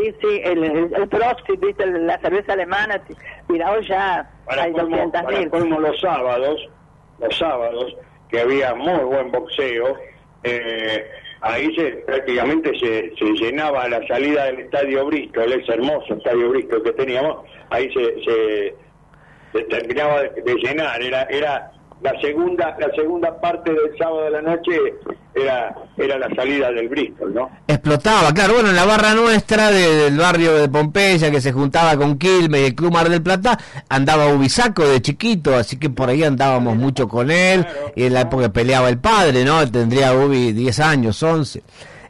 Sí, sí, el, el, el Proxy, ¿viste? la cerveza alemana, tirado ya Para hay colmo, 200 para mil. colmo los sábados, los sábados, que había muy buen boxeo, eh, ahí se, prácticamente se, se llenaba la salida del Estadio Bristol, ese hermoso Estadio Bristol que teníamos, ahí se, se, se terminaba de, de llenar, era era la segunda la segunda parte del sábado de la noche era era la salida del Bristol, ¿no? Explotaba, claro, bueno, en la barra nuestra de- del barrio de Pompeya, que se juntaba con Quilmes y el Club Mar del Plata, andaba Ubisaco de chiquito, así que por ahí andábamos mucho con él, y en la época peleaba el padre, ¿no? Tendría Ubi 10 años, 11.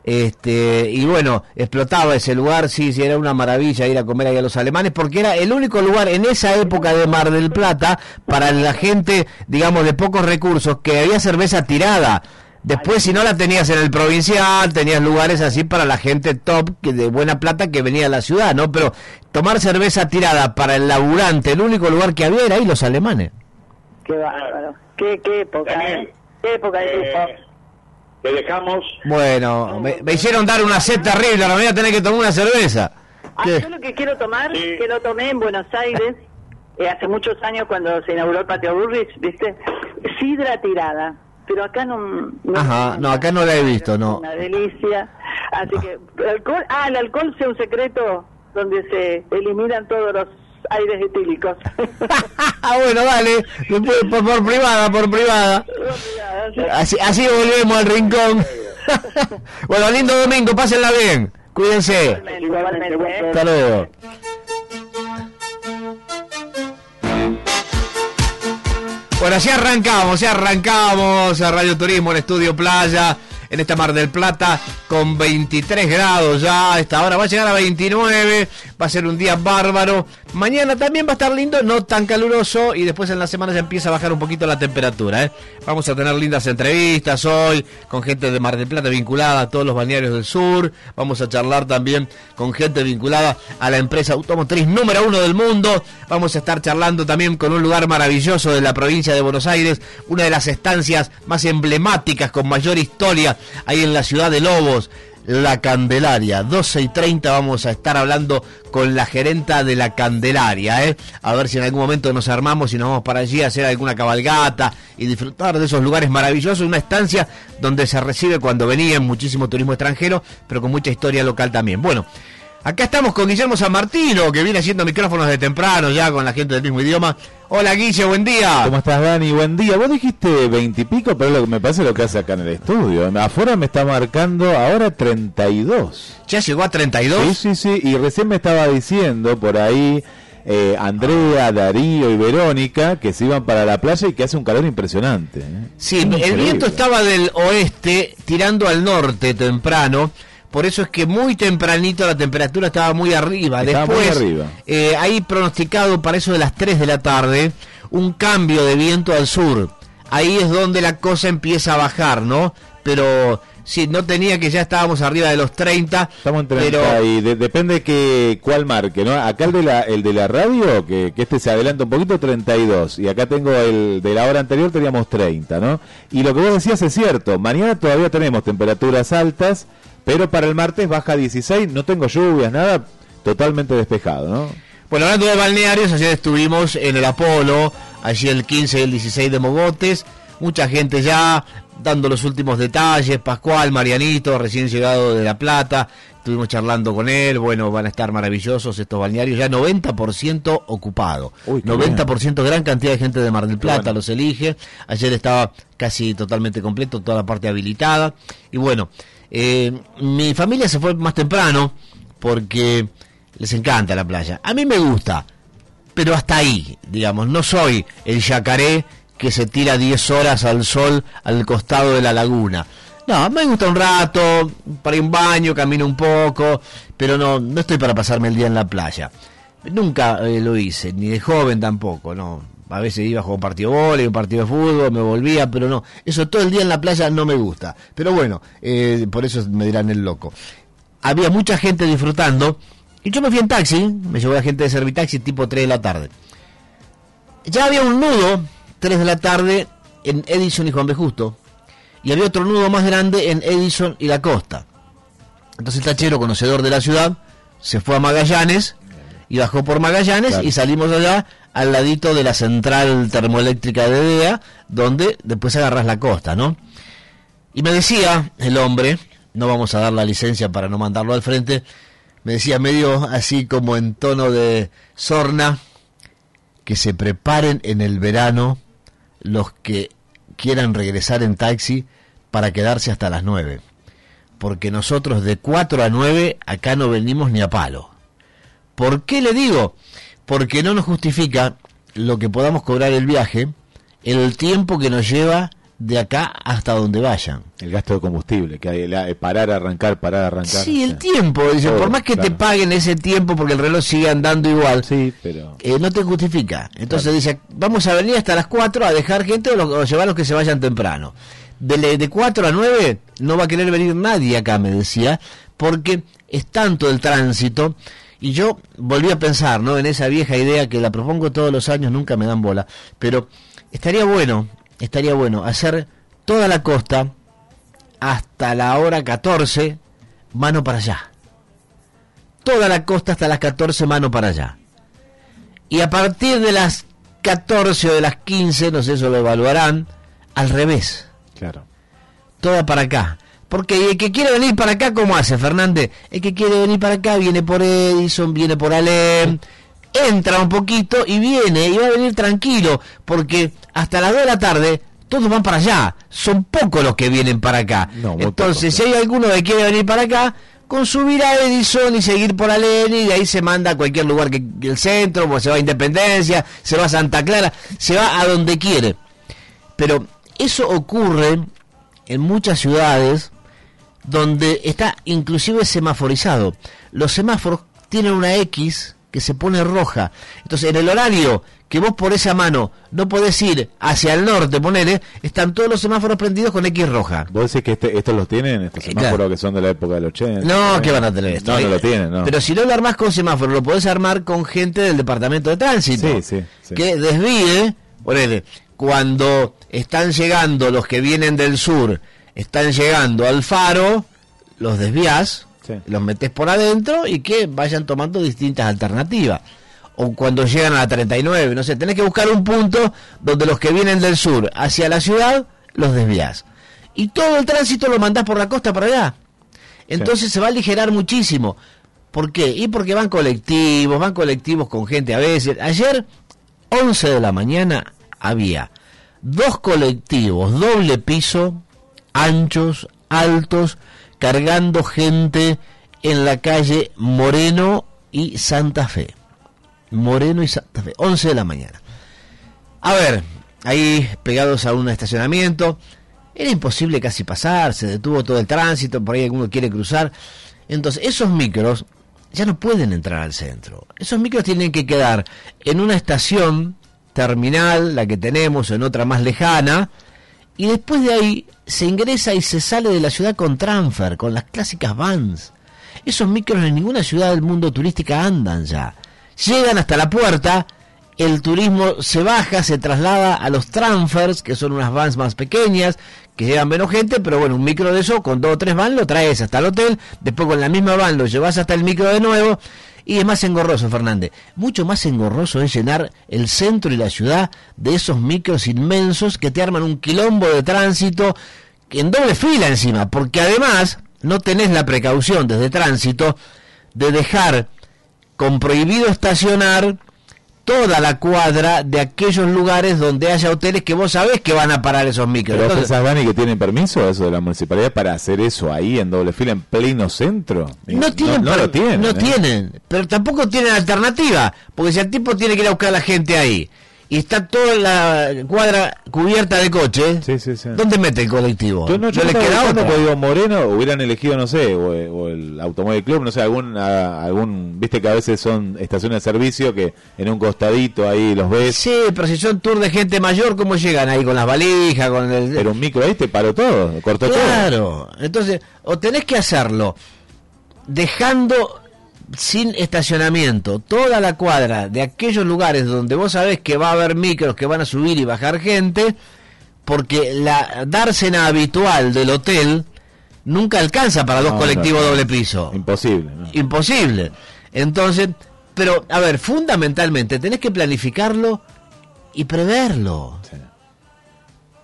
Este, y bueno, explotaba ese lugar, sí, sí, era una maravilla ir a comer ahí a los alemanes, porque era el único lugar en esa época de Mar del Plata para la gente, digamos, de pocos recursos, que había cerveza tirada. Después, si no la tenías en el provincial, tenías lugares así para la gente top, que de buena plata que venía a la ciudad, ¿no? Pero tomar cerveza tirada para el laburante, el único lugar que había era ahí los alemanes. Qué bárbaro. Qué, qué época, También, ¿eh? Qué época de eh. Te dejamos Bueno, me, me hicieron dar una sed terrible, ahora me voy a tener que tomar una cerveza. Ah, ¿Qué? yo lo que quiero tomar, Sí. que lo tomé en Buenos Aires eh, hace muchos años cuando se inauguró el Patio Burrich, ¿viste? Sidra tirada. Pero acá no... no Ajá, no, acá no la he visto, no. Una delicia. Así que, alcohol, ah, el alcohol sea un secreto donde se eliminan todos los aires etílicos. Ah, bueno, dale, después, por, por privada, por privada. Así, así volvemos al rincón. bueno, lindo domingo, pásenla bien. Cuídense. Igualmente, igualmente. Hasta luego. Bueno, así arrancamos, así arrancamos a Radio Turismo en Estudio Playa, en esta Mar del Plata, con 23 grados ya, a esta hora va a llegar a 29, va a ser un día bárbaro. Mañana también va a estar lindo, no tan caluroso, y después en la semana ya empieza a bajar un poquito la temperatura. ¿eh? Vamos a tener lindas entrevistas hoy, con gente de Mar del Plata vinculada a todos los balnearios del sur. Vamos a charlar también con gente vinculada a la empresa automotriz número uno del mundo. Vamos a estar charlando también con un lugar maravilloso de la provincia de Buenos Aires, una de las estancias más emblemáticas, con mayor historia, ahí en la ciudad de Lobos. La Candelaria, 12 y 30 vamos a estar hablando con la gerenta de la Candelaria, ¿eh? a ver si en algún momento nos armamos y nos vamos para allí a hacer alguna cabalgata y disfrutar de esos lugares maravillosos, una estancia donde se recibe cuando venían muchísimo turismo extranjero, pero con mucha historia local también. Bueno, acá estamos con Guillermo San Martino, que viene haciendo micrófonos de temprano ya con la gente del mismo idioma. Hola Guille, buen día. ¿Cómo estás, Dani? Buen día. Vos dijiste veintipico, pero lo que me parece lo que hace acá en el estudio. Afuera me está marcando ahora 32. ¿Ya llegó a 32? Sí, sí, sí. Y recién me estaba diciendo por ahí eh, Andrea, Darío y Verónica que se iban para la playa y que hace un calor impresionante. ¿eh? Sí, el viento estaba del oeste tirando al norte temprano. Por eso es que muy tempranito la temperatura estaba muy arriba. Estaba muy Después, arriba. eh, hay pronosticado para eso de las 3 de la tarde un cambio de viento al sur. Ahí es donde la cosa empieza a bajar, ¿no? Pero sí, no tenía que ya estábamos arriba de los 30. Estamos en 30 pero y de- depende que cuál marque, ¿no? Acá el de la, el de la radio, que, que este se adelanta un poquito, 32. Y acá tengo el de la hora anterior, teníamos 30, ¿no? Y lo que vos decías es cierto. Mañana todavía tenemos temperaturas altas, pero para el martes baja a 16. No tengo lluvias, nada. Totalmente despejado, ¿no? Bueno, hablando de balnearios, ayer estuvimos en el Apolo, allí el 15 y el 16 de Mogotes, mucha gente ya dando los últimos detalles, Pascual, Marianito, recién llegado de La Plata, estuvimos charlando con él, bueno, van a estar maravillosos estos balnearios, ya 90% ocupado, Uy, qué 90% gran cantidad de gente de Mar del Plata bueno. los elige, ayer estaba casi totalmente completo, toda la parte habilitada, y bueno, eh, mi familia se fue más temprano, porque les encanta la playa. A mí me gusta, pero hasta ahí, digamos, no soy el yacaré que se tira 10 horas al sol al costado de la laguna. No, me gusta un rato, para ir un baño, camino un poco, pero no, no estoy para pasarme el día en la playa. Nunca eh, lo hice, ni de joven tampoco, no. A veces iba a jugar un partido de vóley, un partido de fútbol, me volvía, pero no. Eso todo el día en la playa no me gusta. Pero bueno, eh, por eso me dirán el loco. Había mucha gente disfrutando y yo me fui en taxi, me llevó la gente de Servitaxi tipo 3 de la tarde. Ya había un nudo, 3 de la tarde, en Edison y Juan B. Justo. Y había otro nudo más grande en Edison y La Costa. Entonces el tachero, conocedor de la ciudad, se fue a Magallanes y bajó por Magallanes Claro. y salimos allá al ladito de la central termoeléctrica de DEA, donde después agarras la costa, ¿no? Y me decía el hombre, no vamos a dar la licencia para no mandarlo al frente, me decía medio así como en tono de sorna, que se preparen en el verano los que quieran regresar en taxi para quedarse hasta las 9. Porque nosotros de 4 a 9 acá no venimos ni a palo. ¿Por qué le digo? Porque no nos justifica lo que podamos cobrar el viaje, el tiempo que nos lleva de acá hasta donde vayan. El gasto de combustible, que hay, la- eh, parar, arrancar, parar, arrancar. Sí, el tiempo, por más que te paguen ese tiempo porque el reloj sigue andando igual, Sí, pero... eh, no te justifica. Entonces dice, vamos a venir hasta las 4 a dejar gente o, lo- o llevar a los que se vayan temprano. De, de 4 a 9 no va a querer venir nadie acá, me decía, porque es tanto el tránsito. Y yo volví a pensar, ¿no? En esa vieja idea que la propongo todos los años, nunca me dan bola. Pero estaría bueno, estaría bueno hacer toda la costa hasta la hora 14, mano para allá. Toda la costa hasta las 14, mano para allá. Y a partir de las 14 o de las 15, no sé, eso lo evaluarán, al revés, Claro. toda para acá. Porque el que quiere venir para acá, ¿cómo hace, Fernández? El que quiere venir para acá viene por Edison, viene por Alem, entra un poquito y viene, y va a venir tranquilo, porque hasta las 2 de la tarde todos van para allá. Son pocos los que vienen para acá. No, Entonces, si hay alguno que quiere venir para acá, con subir a Edison y seguir por Alem, y de ahí se manda a cualquier lugar que, que el centro, pues se va a Independencia, se va a Santa Clara, se va a donde quiere. Pero eso ocurre en muchas ciudades donde está inclusive semaforizado. Los semáforos tienen una X que se pone roja. Entonces, en el horario que vos por esa mano no podés ir hacia el norte, ponele, están todos los semáforos prendidos con X roja. ¿Vos decís que este, estos los tienen, estos Eh, semáforos claro. que son de la época del 80? No, que van a tener esto. No, no lo tienen, no. Pero si no lo armás con semáforo, lo podés armar con gente del departamento de tránsito. Sí, sí, sí. Que desvíe, ponele, cuando están llegando los que vienen del sur, están llegando al faro, los desvías, Sí. los metes por adentro y que vayan tomando distintas alternativas. O cuando llegan a la 39, no sé, tenés que buscar un punto donde los que vienen del sur hacia la ciudad, los desvías. Y todo el tránsito lo mandás por la costa para allá. Entonces se va a aligerar muchísimo. ¿Por qué? Y porque van colectivos, van colectivos con gente a veces. Ayer, 11 de la mañana, había dos colectivos, doble piso, anchos, altos, cargando gente en la calle Moreno y Santa Fe. Moreno y Santa Fe, 11 de la mañana. A ver, ahí pegados a un estacionamiento, era imposible casi pasar, se detuvo todo el tránsito, por ahí alguno quiere cruzar. Entonces, esos micros ya no pueden entrar al centro. Esos micros tienen que quedar en una estación terminal, la que tenemos, en otra más lejana, y después de ahí se ingresa y se sale de la ciudad con transfer, con las clásicas vans. Esos micros en ninguna ciudad del mundo turística andan ya. Llegan hasta la puerta, el turismo se baja, se traslada a los transfers, que son unas vans más pequeñas, que llevan menos gente, pero bueno, un micro de eso, con dos o tres vans lo traes hasta el hotel, después con la misma van lo llevas hasta el micro de nuevo, y es más engorroso, Fernández. Mucho más engorroso es llenar el centro y la ciudad de esos micros inmensos que te arman un quilombo de tránsito en doble fila encima, porque además no tenés la precaución desde tránsito de dejar con prohibido estacionar toda la cuadra de aquellos lugares donde haya hoteles que vos sabés que van a parar esos micros. ¿Pero Entonces, pensás, Dani, que tienen permiso eso de la municipalidad para hacer eso ahí en doble fila, en pleno centro? no tienen, no, per- lo tienen. no ¿eh? tienen, pero tampoco tienen alternativa, porque si el tipo tiene que ir a buscar a la gente ahí y está toda la cuadra cubierta de coches, Sí, sí, sí. ¿dónde mete el colectivo? Yo no, yo le estaba queda buscando, otra. porque digo, Moreno hubieran elegido, no sé, o, o el Automóvil Club, no sé, algún, a- algún, viste que a veces son estaciones de servicio que en un costadito ahí los ves, Sí, pero si son tour de gente mayor, ¿cómo llegan ahí con las valijas, con el... pero un micro ahí te paró todo, cortó todo. Claro, entonces, o tenés que hacerlo dejando sin estacionamiento toda la cuadra de aquellos lugares donde vos sabés que va a haber micros que van a subir y bajar gente, porque la dársena habitual del hotel nunca alcanza para dos No, colectivos no, no. doble piso. Imposible. Imposible. Entonces, pero a ver, fundamentalmente tenés que planificarlo y preverlo. Sí.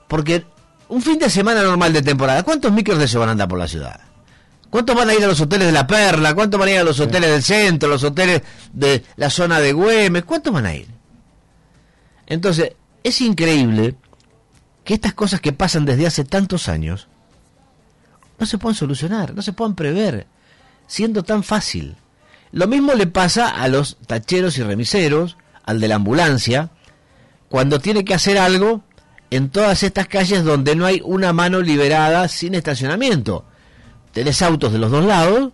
Porque un fin de semana normal de temporada, ¿cuántos micros de eso van a andar por la ciudad? ¿Cuántos van a ir a los hoteles de La Perla? ¿Cuántos van a ir a los hoteles del centro, los hoteles de la zona de Güemes? ¿Cuántos van a ir? Entonces, es increíble que estas cosas que pasan desde hace tantos años no se puedan solucionar, no se puedan prever, siendo tan fácil. Lo mismo le pasa a los tacheros y remiseros, al de la ambulancia, cuando tiene que hacer algo en todas estas calles donde no hay una mano liberada sin estacionamiento. Tenés autos de los dos lados,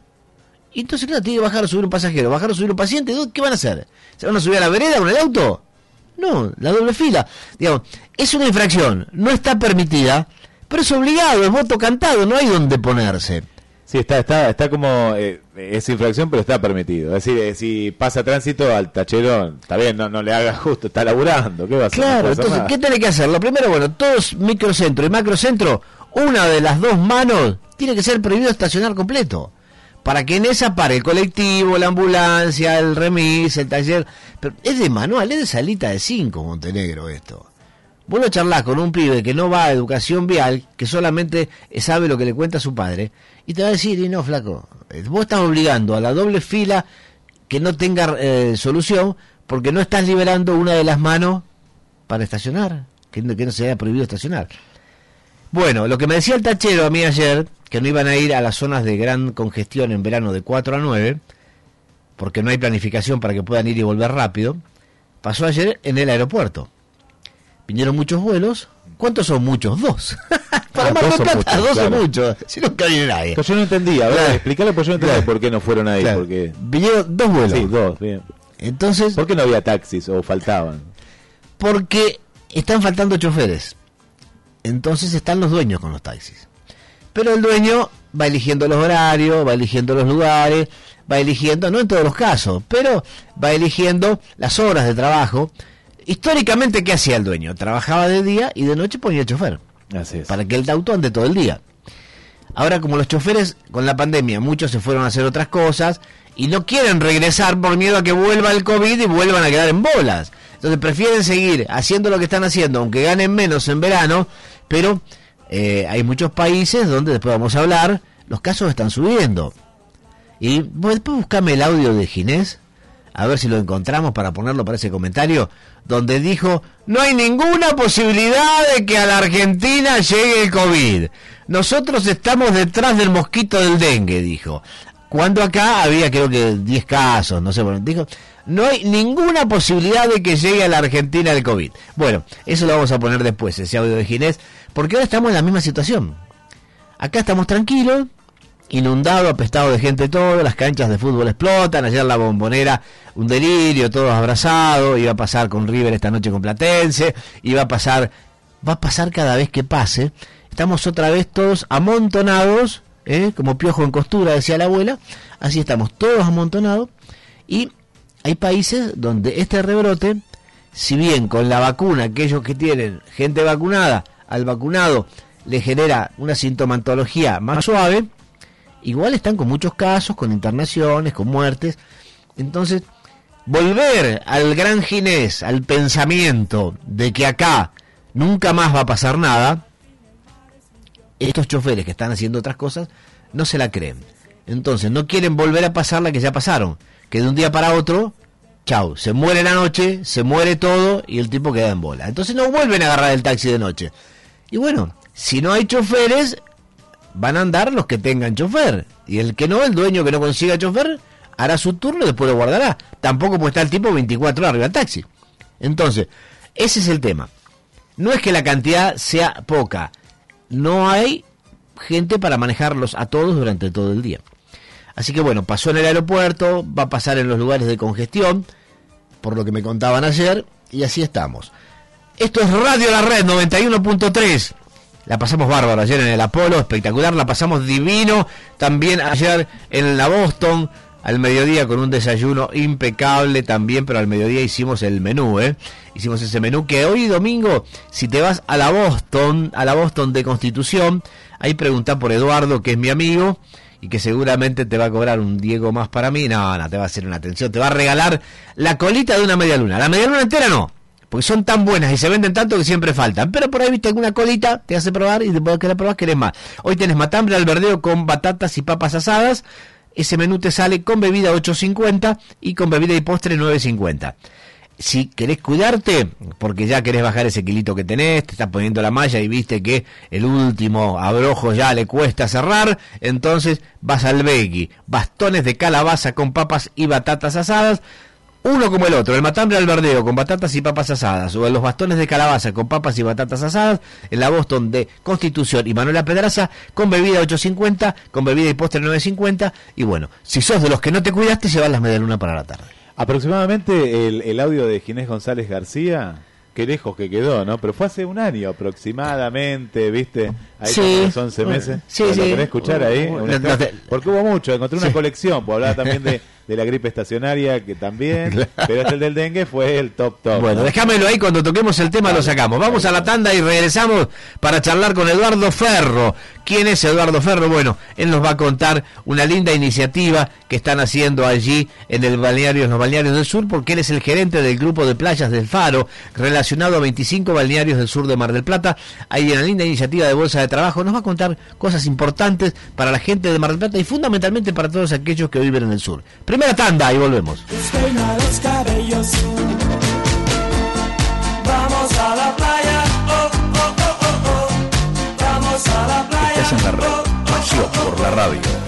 y entonces claro, tiene que bajar o subir un pasajero, bajar o subir un paciente, ¿qué van a hacer? ¿Se van a subir a la vereda con el auto? No, la doble fila. Digamos, es una infracción, no está permitida, pero es obligado, es voto cantado, no hay donde ponerse. Sí, está, está, está como, eh, es infracción, pero está permitido. Es decir, eh, si pasa tránsito al tachero, está bien, no, no le haga justo, está laburando, ¿qué va a hacer? Claro, entonces. ¿qué tiene que hacer? Lo primero, bueno, todos microcentro y macrocentro, una de las dos manos tiene que ser prohibido estacionar completo. Para que en esa pare el colectivo, la ambulancia, el remis, el taller. Pero es de manual, es de salita de 5 Montenegro esto. Vos lo charlás con un pibe que no va a educación vial, que solamente sabe lo que le cuenta su padre, y te va a decir, y no, flaco, eh, vos estás obligando a la doble fila que no tenga eh, solución, porque no estás liberando una de las manos para estacionar, que no, que no se haya prohibido estacionar. Bueno, lo que me decía el tachero a mí ayer, que no iban a ir a las zonas de gran congestión en verano de 4 a 9, porque no hay planificación para que puedan ir y volver rápido, pasó ayer en el aeropuerto. Vinieron muchos vuelos. ¿Cuántos son muchos? Dos. Para Ah, Mar dos del Plata, dos son claro. muchos. Si no cabe nadie. Que yo no entendía, a ver, Claro. explícale, porque yo no entendía Claro. por qué no fueron ahí, porque... Vinieron dos vuelos. Sí, dos, bien. Entonces, ¿Por qué no había taxis o faltaban? porque están faltando choferes. Entonces están los dueños con los taxis. Pero el dueño va eligiendo los horarios, va eligiendo los lugares, va eligiendo, no en todos los casos, pero va eligiendo las horas de trabajo. Históricamente, ¿qué hacía el dueño? Trabajaba de día y de noche ponía chofer, Así es. para que el auto ande todo el día. Ahora, como los choferes con la pandemia, muchos se fueron a hacer otras cosas y no quieren regresar por miedo a que vuelva el COVID y vuelvan a quedar en bolas. Entonces prefieren seguir haciendo lo que están haciendo, aunque ganen menos en verano, pero eh, hay muchos países donde después vamos a hablar, los casos están subiendo. Y después buscame el audio de Ginés, a ver si lo encontramos para ponerlo para ese comentario, donde dijo, no hay ninguna posibilidad de que a la Argentina llegue el COVID. Nosotros estamos detrás del mosquito del dengue, dijo. Cuando acá había creo que 10 casos, no sé, bueno, dijo, no hay ninguna posibilidad de que llegue a la Argentina el COVID. Bueno, eso lo vamos a poner después, ese audio de Ginés, porque ahora estamos en la misma situación. Acá estamos tranquilos, inundado, apestado de gente todo, las canchas de fútbol explotan, ayer la bombonera, un delirio, todos abrazados, iba a pasar con River esta noche con Platense, iba a pasar, va a pasar cada vez que pase, estamos otra vez todos amontonados, ¿eh? como piojo en costura, decía la abuela, así estamos todos amontonados, y hay países donde este rebrote, si bien con la vacuna, aquellos que tienen gente vacunada, al vacunado le genera una sintomatología más suave, igual están con muchos casos, con internaciones, con muertes. Entonces, volver al gran Ginés, al pensamiento de que acá nunca más va a pasar nada, estos choferes que están haciendo otras cosas no se la creen. Entonces, no quieren volver a pasar la que ya pasaron, que de un día para otro, chau, se muere la noche, se muere todo y el tipo queda en bola. Entonces no vuelven a agarrar el taxi de noche. Y bueno, si no hay choferes, van a andar los que tengan chofer. Y el que no, el dueño que no consiga chofer, hará su turno y después lo guardará. Tampoco puede estar el tipo 24 horas arriba del taxi. Entonces, ese es el tema. No es que la cantidad sea poca. No hay gente para manejarlos a todos durante todo el día. Así que bueno, pasó en el aeropuerto, va a pasar en los lugares de congestión, por lo que me contaban ayer, y así estamos. Esto es Radio La Red 91.3. La pasamos bárbaro ayer en el Apolo, espectacular, la pasamos divino. También ayer en la Boston, al mediodía con un desayuno impecable también, pero al mediodía hicimos el menú, ¿eh? Hicimos ese menú que hoy domingo, si te vas a la Boston, a la Boston de Constitución, ahí pregunta por Eduardo, que es mi amigo y que seguramente te va a cobrar un Diego más para mí. No, no, te va a hacer una atención, te va a regalar la colita de una media luna. La media luna entera no, porque son tan buenas y se venden tanto que siempre faltan. Pero por ahí viste alguna colita, te hace probar y después que la probas querés más. Hoy tenés matambre al verdeo con batatas y papas asadas. Ese menú te sale con bebida 8.50 y con bebida y postre 9.50 si querés cuidarte, porque ya querés bajar ese kilito que tenés, te estás poniendo la malla y viste que el último abrojo ya le cuesta cerrar, entonces vas al veggie, bastones de calabaza con papas y batatas asadas, uno como el otro, el matambre al verdeo con batatas y papas asadas, o los bastones de calabaza con papas y batatas asadas, en la Boston de Constitución y Manuela Pedraza, con bebida 8.50, con bebida y postre 9.50, y bueno, si sos de los que no te cuidaste, llevas las luna para la tarde. Aproximadamente el, el audio de Ginés González García, qué lejos que quedó, ¿no? Pero fue hace un año aproximadamente, ¿viste? Ahí Sí. los 11 meses. Sí, ¿Lo sí. querés escuchar ahí? Uh, Un no, extra- no te- Porque hubo mucho, encontré una colección, pues hablaba también de, de la gripe estacionaria, que también, pero este el del dengue fue el top top. Bueno, ¿no? déjamelo ahí, cuando toquemos el tema lo sacamos. Vamos a la tanda y regresamos para charlar con Eduardo Ferro. ¿Quién es Eduardo Ferro? Bueno, él nos va a contar una linda iniciativa que están haciendo allí en el balneario, en los balnearios del sur, porque él es el gerente del grupo de playas del Faro, relacionado a 25 balnearios del sur de Mar del Plata. Hay una linda iniciativa de bolsa de trabajo. Nos va a contar cosas importantes para la gente de Mar del Plata y fundamentalmente para todos aquellos que viven en el sur. Primera tanda y volvemos. Despeina los cabellos. Vamos a la playa. Oh, oh, oh, oh, oh. Vamos a la playa. Estás en la red. Oh, oh, Pasión por la radio.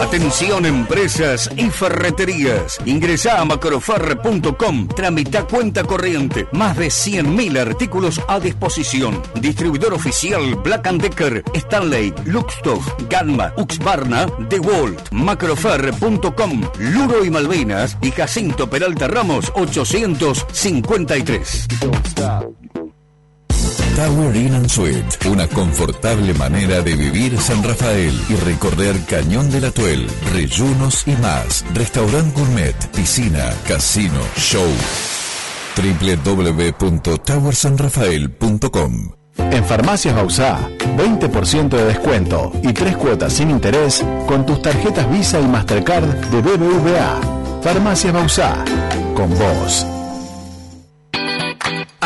Atención empresas y ferreterías. Ingresá a macroferre.com. Tramita cuenta corriente. Más de 100.000 artículos a disposición. Distribuidor oficial Black Decker, Stanley, Luxtoff, Gamma, Uxbarna, DeWalt, macroferre.com, Luro y Malvinas y Jacinto Peralta Ramos 853. Tower Inn and Suite, una confortable manera de vivir San Rafael y recorrer Cañón del Atuel, Reyunos y más. Restaurant gourmet, piscina, casino, show. www.towersanrafael.com En Farmacias Bausá, 20% de descuento y tres cuotas sin interés con tus tarjetas Visa y Mastercard de BBVA. Farmacias Bausá, con vos.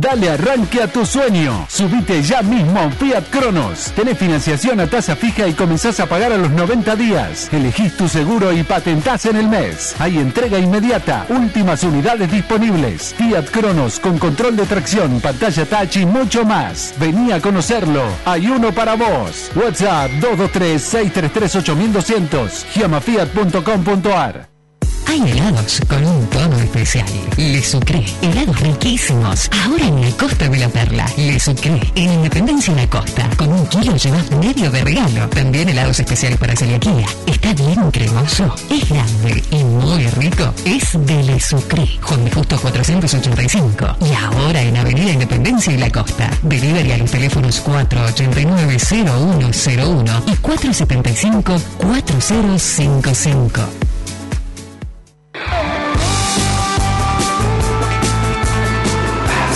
Dale arranque a tu sueño. Subite ya mismo Fiat Cronos. Tenés financiación a tasa fija y comenzás a pagar a los 90 días. Elegís tu seguro y patentás en el mes. Hay entrega inmediata. Últimas unidades disponibles. Fiat Cronos con control de tracción, pantalla touch y mucho más. Vení a conocerlo. Hay uno para vos. WhatsApp 223-633-8200. Giamafiat.com.ar Hay helados con un tono especial. Le Sucré. Helados riquísimos. Ahora en la Costa de la Perla. Le Sucré. En Independencia en la Costa. Con un kilo llevas medio de regalo. También helados especiales para celiaquía. Está bien cremoso. Es grande y muy rico. Es de Le Sucré. Juan de Justo 485. Y ahora en Avenida Independencia y la Costa. Delivery a los teléfonos 489-0101 y 475-4055.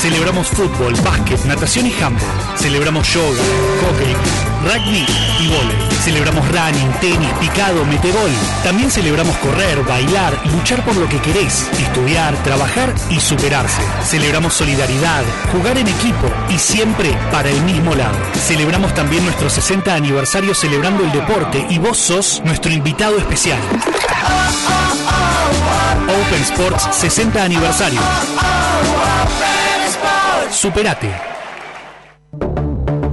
Celebramos fútbol, básquet, natación y handball. Celebramos yoga, hockey, rugby y vóley. Celebramos running, tenis, picado, metegol. También celebramos correr, bailar, luchar por lo que querés, estudiar, trabajar y superarse. Celebramos solidaridad, jugar en equipo y siempre para el mismo lado. Celebramos también nuestro 60 aniversario celebrando el deporte y vos sos nuestro invitado especial. Open Sports 60 aniversario. Superate.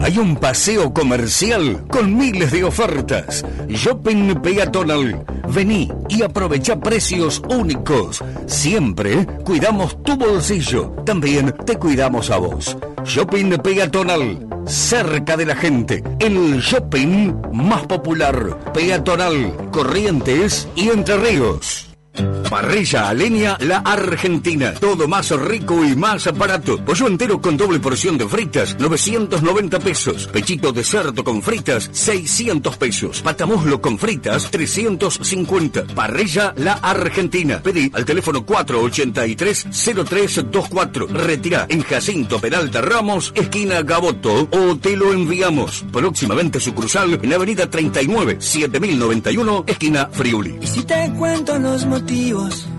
Hay un paseo comercial con miles de ofertas. Shopping Peatonal. Vení y aprovecha precios únicos. Siempre cuidamos tu bolsillo. También te cuidamos a vos. Shopping Peatonal. Cerca de la gente. El shopping más popular. Peatonal. Corrientes y Entre Ríos. Parrilla a leña La Argentina. Todo más rico y más barato. Pollo entero con doble porción de fritas, 990 pesos. Pechito de cerdo con fritas, 600 pesos. Patamuslo con fritas, 350. Parrilla La Argentina. Pedí al teléfono 483-0324. Retira en Jacinto Peralta Ramos, esquina Gaboto, o te lo enviamos. Próximamente sucursal en Avenida 39, 7091, esquina Friuli. Y si te cuento los motivos motivos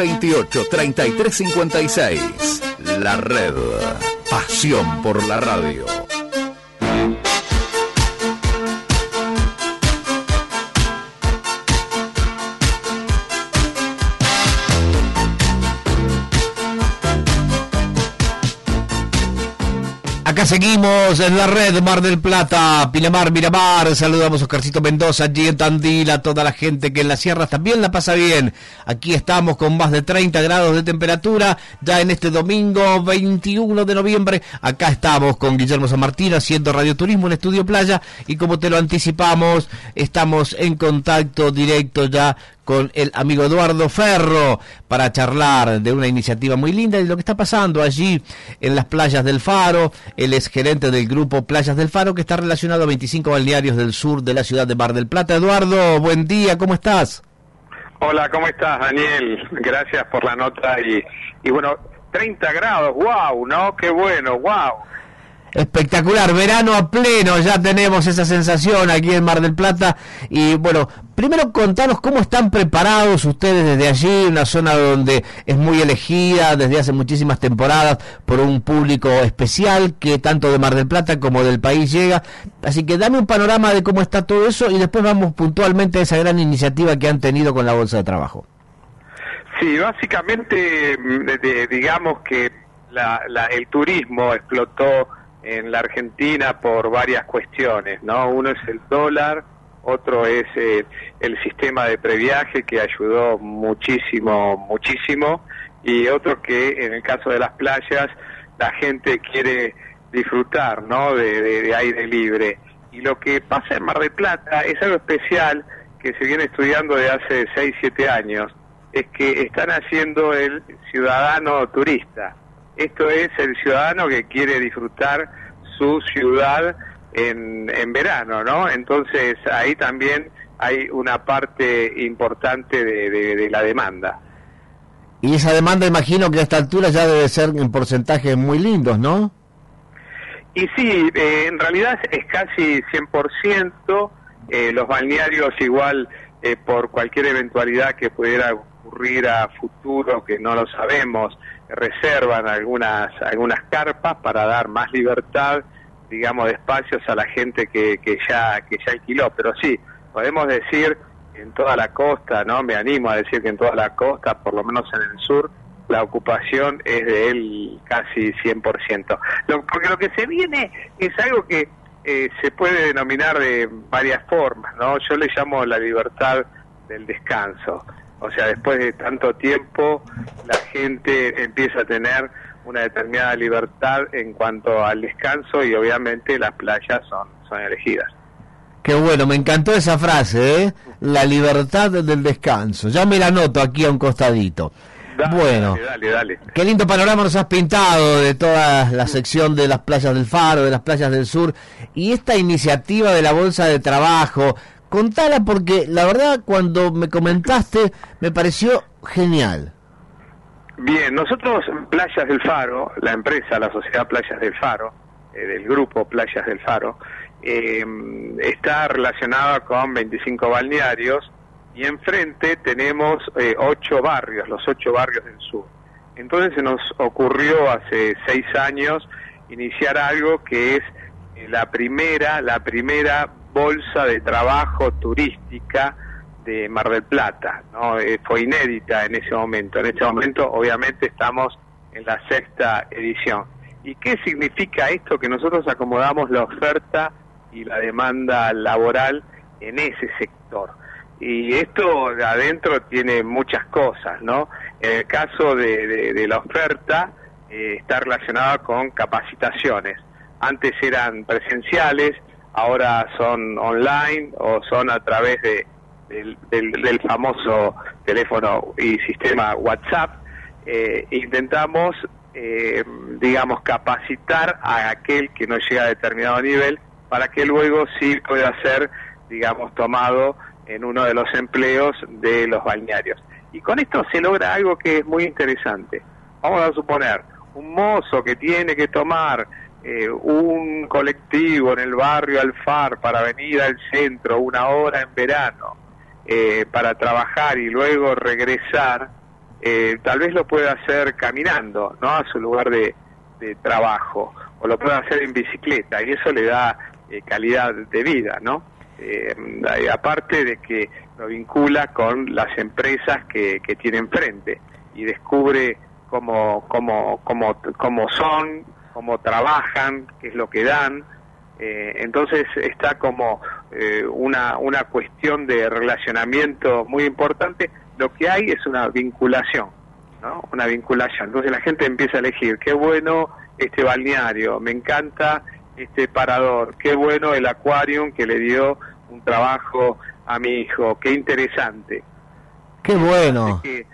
628-3356. La red. Pasión por la radio. Acá seguimos en la red Mar del Plata, Pinamar, Miramar. Saludamos a Oscarcito Mendoza, allí en Tandil, a toda la gente que en las sierras también la pasa bien. Aquí estamos con más de 30 grados de temperatura, ya en este domingo 21 de noviembre. Acá estamos con Guillermo San Martín haciendo radioturismo en Estudio Playa y como te lo anticipamos, estamos en contacto directo ya con el amigo Eduardo Ferro para charlar de una iniciativa muy linda y lo que está pasando allí en las playas del Faro. Él es gerente del grupo Playas del Faro que está relacionado a 25 balnearios del sur de la ciudad de Mar del Plata. Eduardo, buen día, ¿cómo estás? Hola, ¿cómo estás, Daniel? Gracias por la nota y, y bueno, 30 grados, wow, ¿no? Qué bueno, wow. Espectacular, verano a pleno, ya tenemos esa sensación aquí en Mar del Plata. Y bueno, primero contanos cómo están preparados ustedes desde allí, una zona donde es muy elegida desde hace muchísimas temporadas por un público especial que tanto de Mar del Plata como del país llega. Así que dame un panorama de cómo está todo eso y después vamos puntualmente a esa gran iniciativa que han tenido con la Bolsa de Trabajo. Sí, básicamente, mm, digamos que la- la- el turismo explotó en la Argentina por varias cuestiones, ¿no? Uno es el dólar, otro es eh, el sistema de previaje que ayudó muchísimo, muchísimo, y otro que en el caso de las playas la gente quiere disfrutar, ¿no? De, de- aire libre. Y lo que pasa en Mar del Plata es algo especial que se viene estudiando de hace 6, 7 años, es que están haciendo el ciudadano turista. Esto es el ciudadano que quiere disfrutar su ciudad en, en verano, ¿no? Entonces ahí también hay una parte importante de, de- de la demanda. Y esa demanda imagino que a esta altura ya debe ser en porcentajes muy lindos, ¿no? Y sí, eh, en realidad es casi 100%, eh, los balnearios igual eh, por cualquier eventualidad que pudiera ocurrir a futuro, que no lo sabemos, reservan algunas, algunas carpas para dar más libertad, digamos, de espacios a la gente que, que, ya, que ya alquiló. Pero sí, podemos decir en toda la costa, ¿no? Me animo a decir que en toda la costa, por lo menos en el sur, la ocupación es de él casi 100%. Lo, porque lo que se viene es algo que eh, se puede denominar de varias formas, ¿no? Yo le llamo la libertad del descanso. O sea, después de tanto tiempo, la gente empieza a tener una determinada libertad en cuanto al descanso y obviamente las playas son, son elegidas. Qué bueno, me encantó esa frase, ¿eh? La libertad del descanso. Ya me la anoto aquí a un costadito. bueno, Dale, dale, dale. qué lindo panorama nos has pintado de toda la sección de las playas del Faro, de las playas del sur. Y esta iniciativa de la Bolsa de Trabajo, contala porque la verdad cuando me comentaste me pareció genial. Bien, nosotros Playas del Faro, la empresa, la sociedad Playas del Faro, eh, del grupo Playas del Faro, eh, está relacionada con 25 balnearios y enfrente tenemos eh, ocho barrios, los ocho barrios del sur. Entonces se nos ocurrió hace seis años iniciar algo que es eh, la primera, la primera bolsa de trabajo turística de Mar del Plata, ¿no? Eh, fue inédita en ese momento. En ese momento, obviamente, estamos en la sexta edición. ¿Y qué significa esto? Que nosotros acomodamos la oferta y la demanda laboral en ese sector. Y esto de adentro tiene muchas cosas, ¿no? En el caso de la oferta, eh, está relacionada con capacitaciones. Antes eran presenciales, ahora son online o son a través de, del, del- del famoso teléfono y sistema WhatsApp. Eh, intentamos, eh, digamos, capacitar a aquel que no llega a determinado nivel para que luego sí pueda ser, digamos, tomado en uno de los empleos de los balnearios. Y con esto se logra algo que es muy interesante. Vamos a suponer, un mozo que tiene que tomar eh, un colectivo en el barrio Alfar para venir al centro una hora en verano eh, para trabajar y luego regresar, eh, tal vez lo pueda hacer caminando, ¿no? A su lugar de, de trabajo, o lo pueda hacer en bicicleta, y eso le da eh, calidad de vida, ¿no? Eh, aparte de que lo vincula con las empresas que, que tiene enfrente y descubre cómo, cómo, cómo, cómo son, cómo trabajan, qué es lo que dan. Eh, entonces está como eh, una, una cuestión de relacionamiento muy importante. Lo que hay es una vinculación, ¿no? Una vinculación. Entonces la gente empieza a elegir, qué bueno este balneario, me encanta este parador, qué bueno el aquarium que le dio un trabajo a mi hijo, qué interesante. Qué bueno. Que,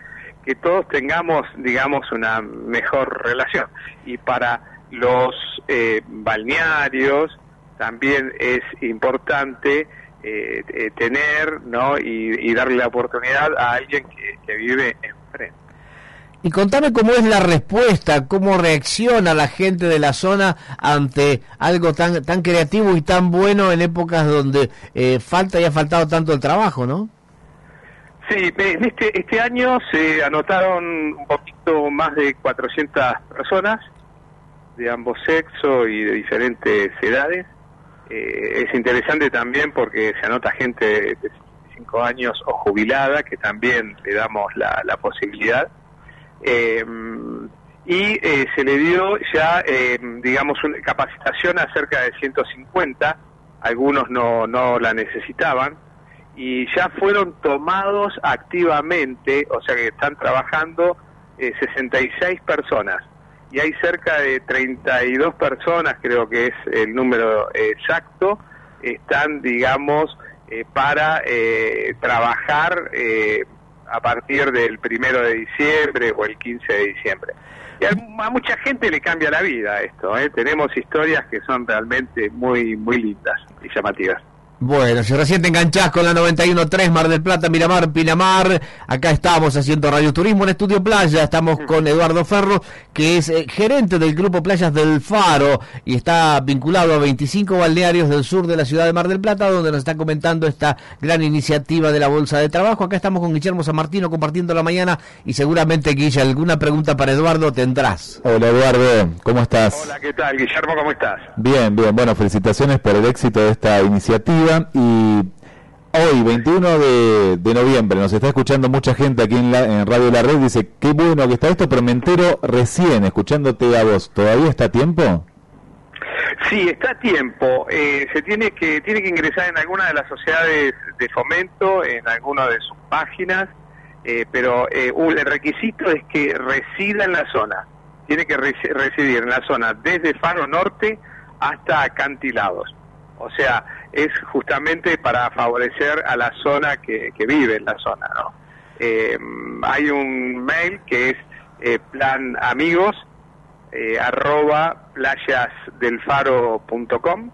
que todos tengamos, digamos, una mejor relación. Y para los eh, balnearios también es importante eh, eh, tener ¿no? y, y darle la oportunidad a alguien que, que vive enfrente. Y contame cómo es la respuesta, cómo reacciona la gente de la zona ante algo tan tan creativo y tan bueno en épocas donde eh, falta y ha faltado tanto el trabajo, ¿no? Sí, este, este año se anotaron un poquito más de 400 personas de ambos sexos y de diferentes edades. Eh, es interesante también porque se anota gente de 65 años o jubilada, que también le damos la, la posibilidad. Eh, y eh, se le dio ya, eh, digamos, una capacitación a cerca de 150, algunos no, no la necesitaban, y ya fueron tomados activamente, o sea que están trabajando eh, 66 personas, y hay cerca de 32 personas, creo que es el número exacto, están, digamos, eh, para eh, trabajar eh, a partir del primero de diciembre o el 15 de diciembre. Y a, a mucha gente le cambia la vida esto, ¿eh? tenemos historias que son realmente muy, muy lindas y llamativas. Bueno, si recién te enganchás con la 91.3 Mar del Plata, Miramar, Pinamar, acá estamos haciendo Radio Turismo en Estudio Playa, estamos con Eduardo Ferro, que es eh, gerente del Grupo Playas del Faro y está vinculado a 25 balnearios del sur de la ciudad de Mar del Plata, donde nos está comentando esta gran iniciativa de la Bolsa de Trabajo. Acá estamos con Guillermo San Martino compartiendo la mañana y seguramente, Guilla, alguna pregunta para Eduardo tendrás. Hola Eduardo, ¿cómo estás? Hola, ¿qué tal? Guillermo, ¿cómo estás? Bien, bien, bueno, felicitaciones por el éxito de esta iniciativa y hoy, 21 de, noviembre, nos está escuchando mucha gente aquí en, la, en Radio La Red, dice, qué bueno que está esto, pero me entero recién escuchándote a vos, ¿todavía está a tiempo? Sí, está a tiempo. Eh, se tiene que tiene que ingresar en alguna de las sociedades de fomento, en alguna de sus páginas, eh, pero eh, el requisito es que resida en la zona. Tiene que resi- residir en la zona desde Faro Norte hasta Acantilados. O sea, es justamente para favorecer a la zona que, que vive en la zona, ¿no? Eh, hay un mail que es eh, plan amigos eh, arroba playasdelfaro.com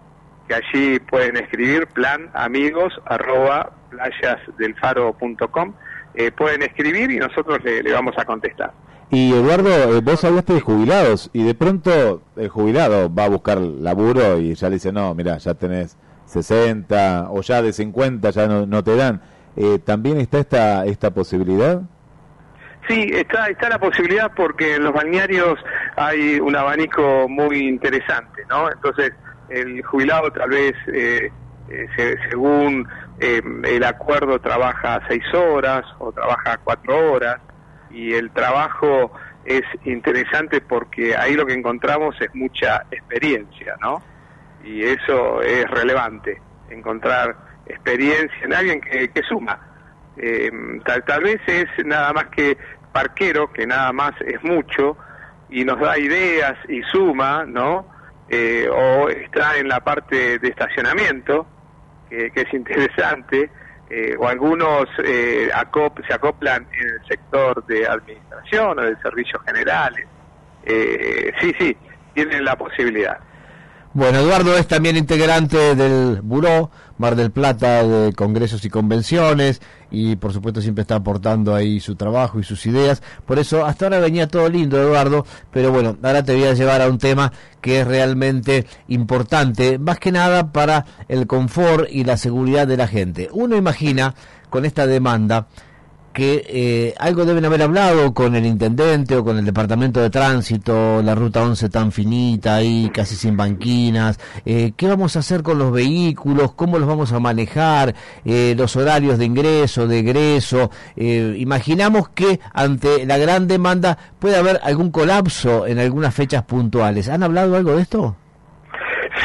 que allí pueden escribir plan amigos arroba playasdelfaro.com eh, pueden escribir y nosotros le, le vamos a contestar. Y Eduardo, eh, vos hablaste de jubilados y de pronto el jubilado va a buscar laburo y ya le dice, no, mira, ya tenés 60 o ya de 50 ya no, no te dan. Eh, ¿También está esta, esta posibilidad? Sí, está, está la posibilidad porque en los balnearios hay un abanico muy interesante, ¿no? Entonces, el jubilado tal vez eh, eh, se- según eh, el acuerdo trabaja seis horas o trabaja cuatro horas y el trabajo es interesante porque ahí lo que encontramos es mucha experiencia, ¿no? Y eso es relevante, encontrar experiencia en alguien que, que suma. Eh, tal, tal vez es nada más que parquero, que nada más es mucho, y nos da ideas y suma, ¿no? Eh, o está en la parte de estacionamiento, que, que es interesante, eh, o algunos eh, acop- se acoplan en el sector de administración o de servicios generales. Eh, sí, sí, tienen la posibilidad. Bueno, Eduardo es también integrante del Buró Mar del Plata de Congresos y Convenciones y por supuesto siempre está aportando ahí su trabajo y sus ideas. Por eso hasta ahora venía todo lindo, Eduardo, pero bueno, ahora te voy a llevar a un tema que es realmente importante, más que nada para el confort y la seguridad de la gente. Uno imagina con esta demanda que eh, algo deben haber hablado con el intendente o con el departamento de tránsito, la ruta 11 tan finita ahí, casi sin banquinas, eh, qué vamos a hacer con los vehículos, cómo los vamos a manejar, eh, los horarios de ingreso, de egreso. Eh, imaginamos que ante la gran demanda puede haber algún colapso en algunas fechas puntuales. ¿Han hablado algo de esto?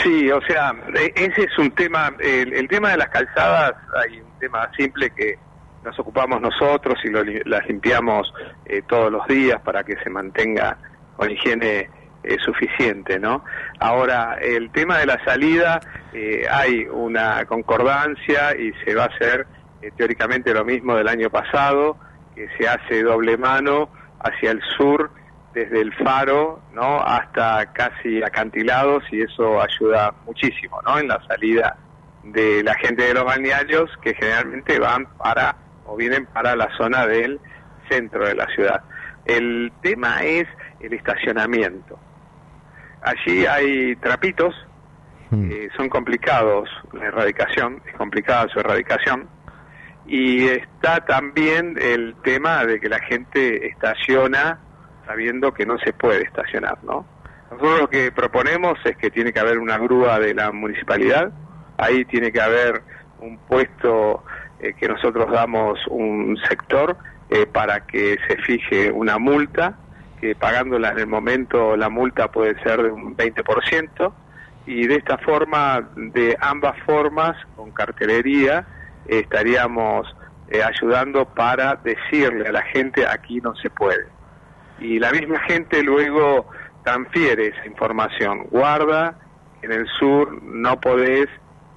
Sí, o sea, e- ese es un tema, el, el tema de las calzadas, hay un tema simple que nos ocupamos nosotros y lo las limpiamos eh, todos los días para que se mantenga con higiene eh, suficiente, ¿no? Ahora, el tema de la salida, eh, hay una concordancia y se va a hacer eh, teóricamente lo mismo del año pasado, que se hace doble mano hacia el sur desde el faro no hasta casi acantilados y eso ayuda muchísimo no en la salida de la gente de los balnearios que generalmente van para o vienen para la zona del centro de la ciudad. El tema es el estacionamiento. Allí hay trapitos eh, son complicados la erradicación es complicada su erradicación. Y está también el tema de que la gente estaciona sabiendo que no se puede estacionar, ¿no? Nosotros lo que proponemos es que tiene que haber una grúa de la municipalidad, ahí tiene que haber un puesto eh, que nosotros damos un sector eh, para que se fije una multa, que pagándola en el momento la multa puede ser de un 20%, y de esta forma, de ambas formas, con cartelería, estaríamos eh, ayudando para decirle a la gente aquí no se puede. Y la misma gente luego transfiere esa información. Guarda, en el sur no podés,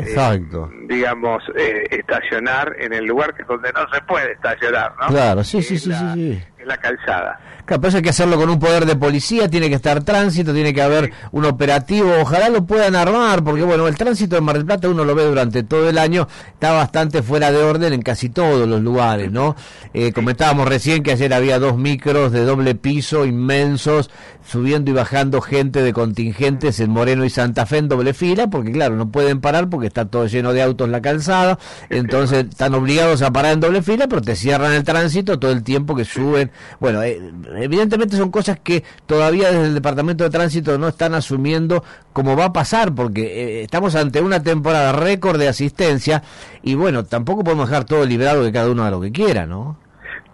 Exacto. digamos, eh, estacionar en el lugar que donde no se puede estacionar, ¿no? Claro, sí, sí, sí, sí, sí. En la calzada. Claro, pero eso hay que hacerlo con un poder de policía, tiene que estar tránsito, tiene que haber un operativo, ojalá lo puedan armar, porque bueno, el tránsito de Mar del Plata uno lo ve durante todo el año, está bastante fuera de orden en casi todos los lugares, ¿no? Eh, comentábamos recién que ayer había dos micros de doble piso inmensos, subiendo y bajando gente de contingentes en Moreno y Santa Fe en doble fila, porque claro, no pueden parar porque está todo lleno de autos la calzada, entonces están obligados a parar en doble fila, pero te cierran el tránsito todo el tiempo que suben. Bueno, eh, evidentemente son cosas que todavía desde el Departamento de Tránsito no están asumiendo cómo va a pasar, porque eh, estamos ante una temporada récord de asistencia y bueno, tampoco podemos dejar todo librado que cada uno haga lo que quiera, ¿no?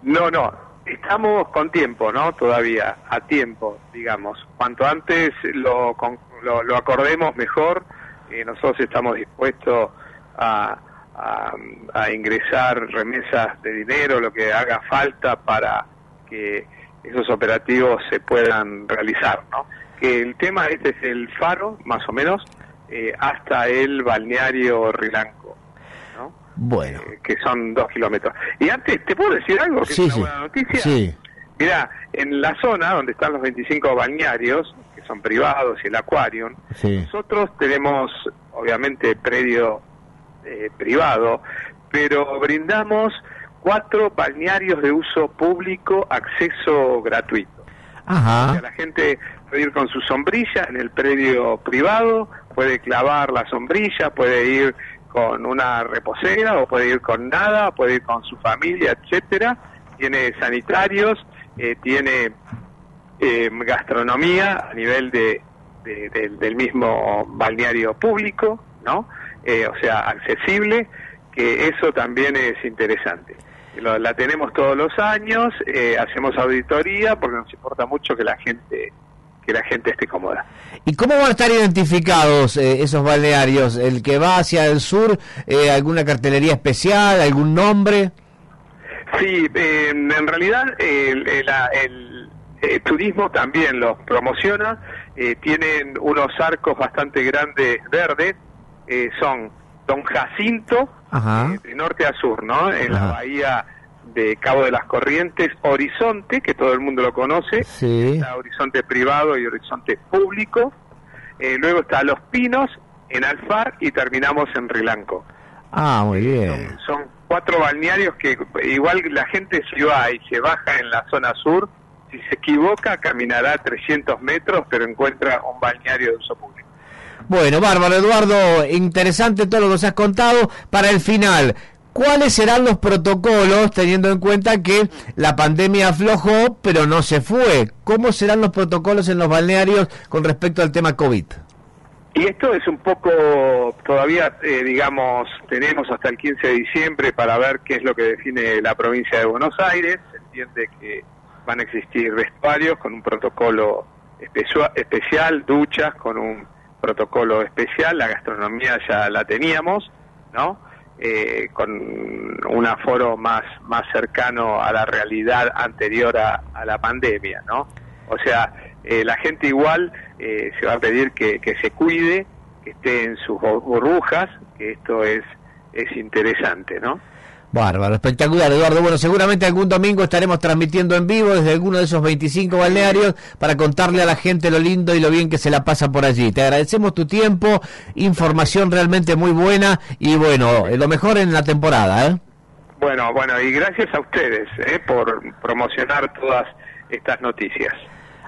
No, no, estamos con tiempo, ¿no? Todavía, a tiempo, digamos. Cuanto antes lo, con- lo, lo acordemos mejor, eh, nosotros estamos dispuestos a, a, a ingresar remesas de dinero, lo que haga falta para que esos operativos se puedan realizar, ¿no? Que el tema este es el faro, más o menos, eh, hasta el balneario Rilanco Bueno. que son dos kilómetros. Y antes, ¿te puedo decir algo? Que Sí, es sí. una buena noticia. Sí. Mira, en la zona donde están los 25 balnearios, que son privados y el acuario, Sí. nosotros tenemos, obviamente, predio eh, privado, pero brindamos cuatro balnearios de uso público, acceso gratuito. O Ajá. sea, la gente puede ir con su sombrilla en el predio privado, puede clavar la sombrilla, puede ir con una reposera o puede ir con nada, puede ir con su familia, etcétera. Tiene sanitarios, eh, tiene eh, gastronomía a nivel de, de- del- del mismo balneario público, ¿no? eh, o sea, accesible, que eso también es interesante. Lo- la tenemos todos los años, eh, hacemos auditoría porque nos importa mucho que la gente que la gente esté cómoda. ¿Y cómo van a estar identificados eh, esos balnearios? ¿El que va hacia el sur, eh, alguna cartelería especial, algún nombre? Sí, eh, en realidad el, el- el, turismo también los promociona. tienen unos arcos bastante grandes verdes. son Don Jacinto, Ajá. de norte a sur, ¿no? En la bahía de Cabo de las Corrientes, Horizonte, que todo el mundo lo conoce. Sí. Está Horizonte privado y Horizonte público. Eh, luego está Los Pinos, en Alfar y terminamos en Rilanco. Ah, muy bien. Son cuatro balnearios que igual la gente si va y se baja en la zona sur, si se equivoca caminará 300 metros, pero encuentra un balneario de uso público. Bueno, bárbaro, Eduardo, interesante todo lo que nos has contado. Para el final, ¿cuáles serán los protocolos teniendo en cuenta que la pandemia aflojó, pero no se fue? ¿Cómo serán los protocolos en los balnearios con respecto al tema COVID? Y esto es un poco, todavía, eh, digamos, tenemos hasta el 15 de diciembre para ver qué es lo que define la provincia de Buenos Aires. Se entiende que van a existir vestuarios con un protocolo especial, duchas con un protocolo especial, la gastronomía ya la teníamos, ¿no? Eh, con un aforo más, más cercano a la realidad anterior a, la pandemia, ¿no? O sea, eh, la gente igual eh, se va a pedir que, que se cuide, que esté en sus bu- burbujas, que esto es, es interesante, ¿no? Bárbaro, espectacular, Eduardo. Bueno, seguramente algún domingo estaremos transmitiendo en vivo desde alguno de esos 25 balnearios para contarle a la gente lo lindo y lo bien que se la pasa por allí. Te agradecemos tu tiempo, información realmente muy buena y bueno, eh, lo mejor en la temporada, ¿eh? Bueno, bueno, y gracias a ustedes eh, por promocionar todas estas noticias.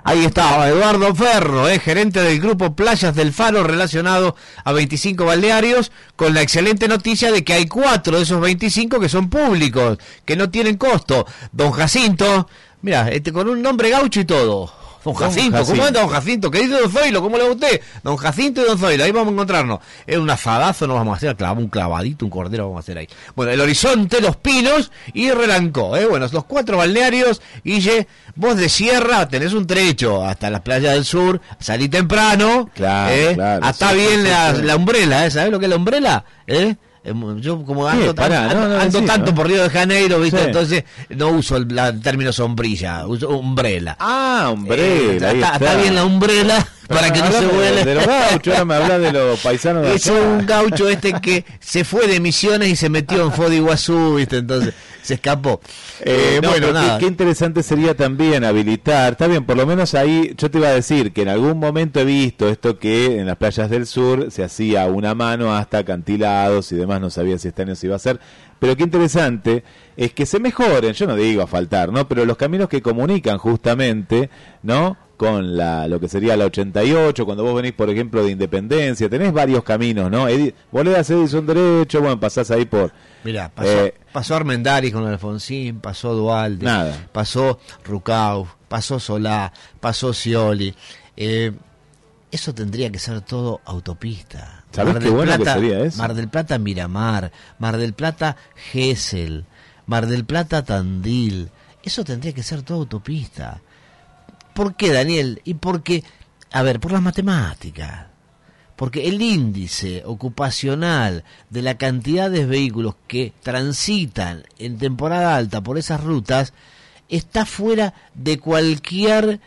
Ahí estaba Eduardo Ferro, eh, gerente del grupo Playas del Faro relacionado a 25 balnearios, con la excelente noticia de que hay cuatro de esos 25 que son públicos, que no tienen costo. Don Jacinto, mira, este, con un nombre gaucho y todo. Don Don Jacinto, ¿cómo anda Don Jacinto? ¿Qué dice Don Zoilo? ¿Cómo le va a usted? Don Jacinto y Don Zoilo, ahí vamos a encontrarnos. Es un asadazo, nos vamos a hacer, clav- un clavadito, un cordero vamos a hacer ahí. Bueno, el horizonte, los pinos y relancó, ¿eh? Bueno, los cuatro balnearios, Guille, vos de sierra tenés un trecho hasta las playas del sur, salí temprano, Claro, ¿eh? claro, Hasta sí, bien sí, la, sí. la umbrela, ¿eh? ¿Sabés lo que es la umbrela? ¿Eh? Yo como ando, tan- pará, no, ando- no, ando decilo, tanto ¿eh? por Río de Janeiro, ¿viste? Sí. Entonces no uso el, la- el término sombrilla, uso umbrela. Ah, umbrela, Eh, está, está. está bien la umbrela para que no se vuele. De los gauchos, ahora me habla de los paisanos de Es acá. un gaucho este que se fue de Misiones y se metió en Foz de Iguazú, ¿viste? Entonces se escapó. Eh, Eh, no, bueno, pero qué- nada. Qué, interesante sería también habilitar, está bien, por lo menos ahí yo te iba a decir que en algún momento he visto esto que en las playas del sur se hacía una mano hasta acantilados y demás, no sabía si este año se iba a hacer, pero qué interesante es que se mejoren, yo no digo a faltar, ¿no? Pero los caminos que comunican justamente, ¿no? Con la lo que sería la 88, cuando vos venís, por ejemplo, de Independencia, tenés varios caminos, ¿no? Edi- vos le das Edison derecho, bueno, pasás ahí por... Mirá, pasó, Eh, pasó Armendáriz con Alfonsín, pasó Dualde, Nada. pasó Rucau, pasó Solá, pasó Scioli. Eh, eso tendría que ser todo autopista. ¿Sabés qué bueno que sería eso? Mar del Plata Miramar, Mar del Plata Gesell, Mar del Plata Tandil. Eso tendría que ser todo autopista. ¿Por qué, Daniel? Y porque, a ver, por las matemáticas. Porque el índice ocupacional de la cantidad de vehículos que transitan en temporada alta por esas rutas está fuera de cualquier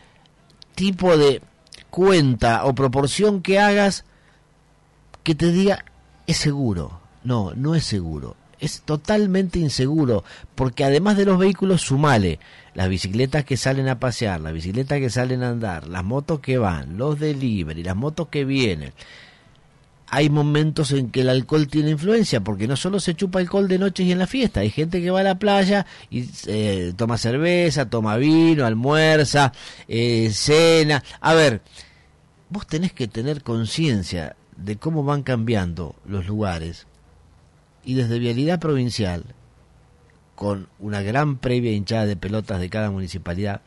tipo de cuenta o proporción que hagas que te diga es seguro. No, no es seguro. Es totalmente inseguro, porque además de los vehículos, sumale las bicicletas que salen a pasear, las bicicletas que salen a andar, las motos que van, los delivery, las motos que vienen. Hay momentos en que el alcohol tiene influencia, porque no solo se chupa alcohol de noche y en la fiesta, hay gente que va a la playa y eh, toma cerveza, toma vino, almuerza, eh, cena. A ver, vos tenés que tener conciencia de cómo van cambiando los lugares y desde Vialidad Provincial, con una gran previa hinchada de pelotas de cada municipalidad,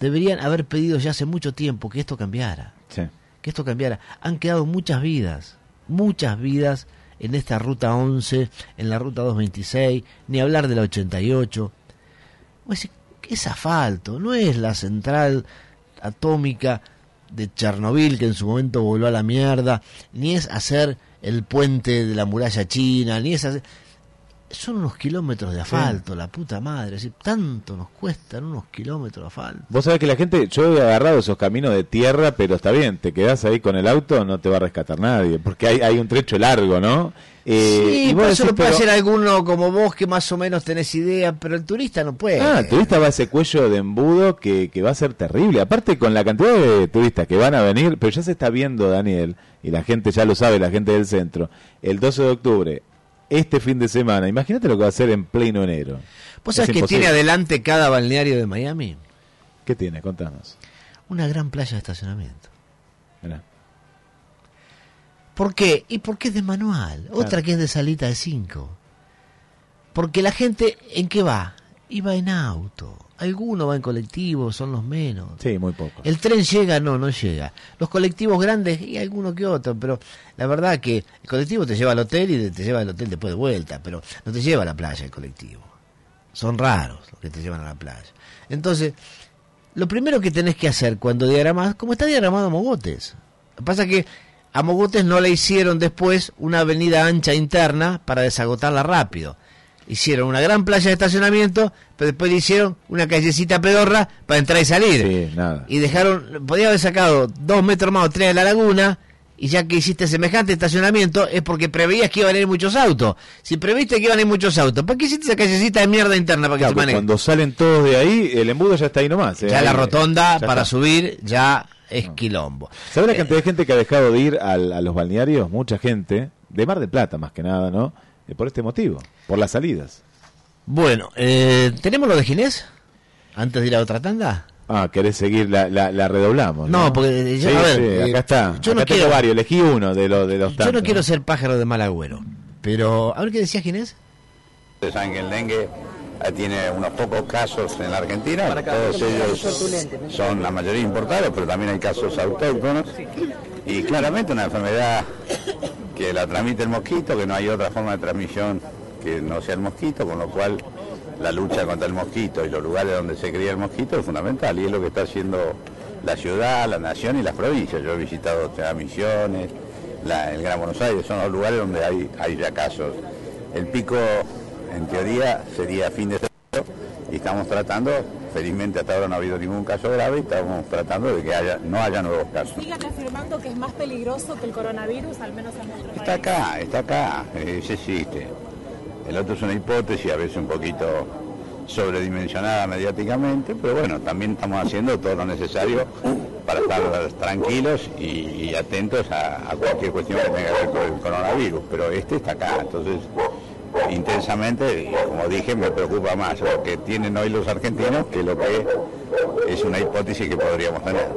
deberían haber pedido ya hace mucho tiempo que esto cambiara. Sí. Que esto cambiara. Han quedado muchas vidas, muchas vidas en esta ruta 11, en la ruta 226, ni hablar de la 88. Vos decís, es asfalto, no es la central atómica de Chernobyl que en su momento voló a la mierda, ni es hacer el puente de la muralla china, ni es hacer... Son unos kilómetros de asfalto, la puta madre. Si tanto nos cuestan unos kilómetros de asfalto. Vos sabés que la gente, yo he agarrado esos caminos de tierra, pero está bien, te quedás ahí con el auto, no te va a rescatar nadie, porque hay, hay un trecho largo, ¿no? Eh, sí, y vos pero eso lo puede pero- hacer alguno como vos que más o menos tenés idea, pero el turista no puede. Ah, el turista va a ese cuello de embudo que, que va a ser terrible. Aparte con la cantidad de turistas que van a venir, pero ya se está viendo, Daniel, y la gente ya lo sabe, la gente del centro, el 12 de octubre, este fin de semana, imagínate lo que va a hacer en pleno enero. ¿Vos Es sabés que tiene adelante cada balneario de Miami? ¿Qué tiene? Contanos. Una gran playa de estacionamiento. Mirá. ¿Por qué? Y porque es de manual. Otra que es de salita de 5. Porque la gente, ¿en qué va? Va en auto. Alguno va en colectivo, son los menos. Sí, muy poco. El tren llega, no, no llega. Los colectivos grandes y alguno que otro, pero la verdad que el colectivo te lleva al hotel y te lleva al hotel después de vuelta, pero no te lleva a la playa el colectivo. Son raros los que te llevan a la playa. Entonces, lo primero que tenés que hacer cuando diagramas, como está diagramado Mogotes. Lo que pasa es que a Mogotes no le hicieron después una avenida ancha interna para desagotarla rápido. Hicieron una gran playa de estacionamiento, pero después le hicieron una callecita pedorra para entrar y salir. Sí, nada. Y dejaron, podía haber sacado dos metros más o tres de la laguna, y ya que hiciste semejante estacionamiento es porque preveías que iban a ir muchos autos. Si previste que iban a ir muchos autos, ¿para qué hiciste esa callecita de mierda interna para que Claro, se maneje? cuando salen todos de ahí, el embudo ya está ahí nomás. ¿eh? Ya la rotonda ya para está. subir ya es quilombo. ¿Sabes la cantidad de gente que ha dejado de ir al- a los balnearios? Mucha gente, de Mar del Plata más que nada, ¿no? Eh, por este motivo, por las salidas. Bueno, eh, ¿tenemos lo de Ginés? Antes de ir a otra tanda. Ah, querés seguir, la, la, la redoblamos. No, No, porque ya- Sí, a ver, sí, eh, acá está. yo acá no tengo quiero- varios, elegí uno de, los de los Yo tantos. no quiero ser pájaro de mal agüero, pero a ver qué decía Ginés. Saben que el dengue eh, tiene unos pocos casos en la Argentina, todos ellos son la mayoría importados, pero también hay casos autóctonos. Y claramente una enfermedad que la transmite el mosquito, que no hay otra forma de transmisión que no sea el mosquito, con lo cual la lucha contra el mosquito y los lugares donde se cría el mosquito es fundamental y es lo que está haciendo la ciudad, la nación y las provincias. Yo he visitado ya Misiones, la- el Gran Buenos Aires, son los lugares donde hay, hay ya casos. El pico, en teoría, sería fin de febrero y estamos tratando, felizmente hasta ahora no ha habido ningún caso grave, y estamos tratando de que haya, no haya nuevos casos. Sigan afirmando que es más peligroso que el coronavirus, al menos en nuestro Está país. acá, está acá, eh, ese existe. El otro es una hipótesis, a veces un poquito sobredimensionada mediáticamente, pero bueno, también estamos haciendo todo lo necesario para estar tranquilos y, y atentos a, a cualquier cuestión que tenga que ver con el coronavirus, pero este está acá, entonces intensamente, y como dije, me preocupa más lo que tienen hoy los argentinos que lo que es una hipótesis que podríamos tener.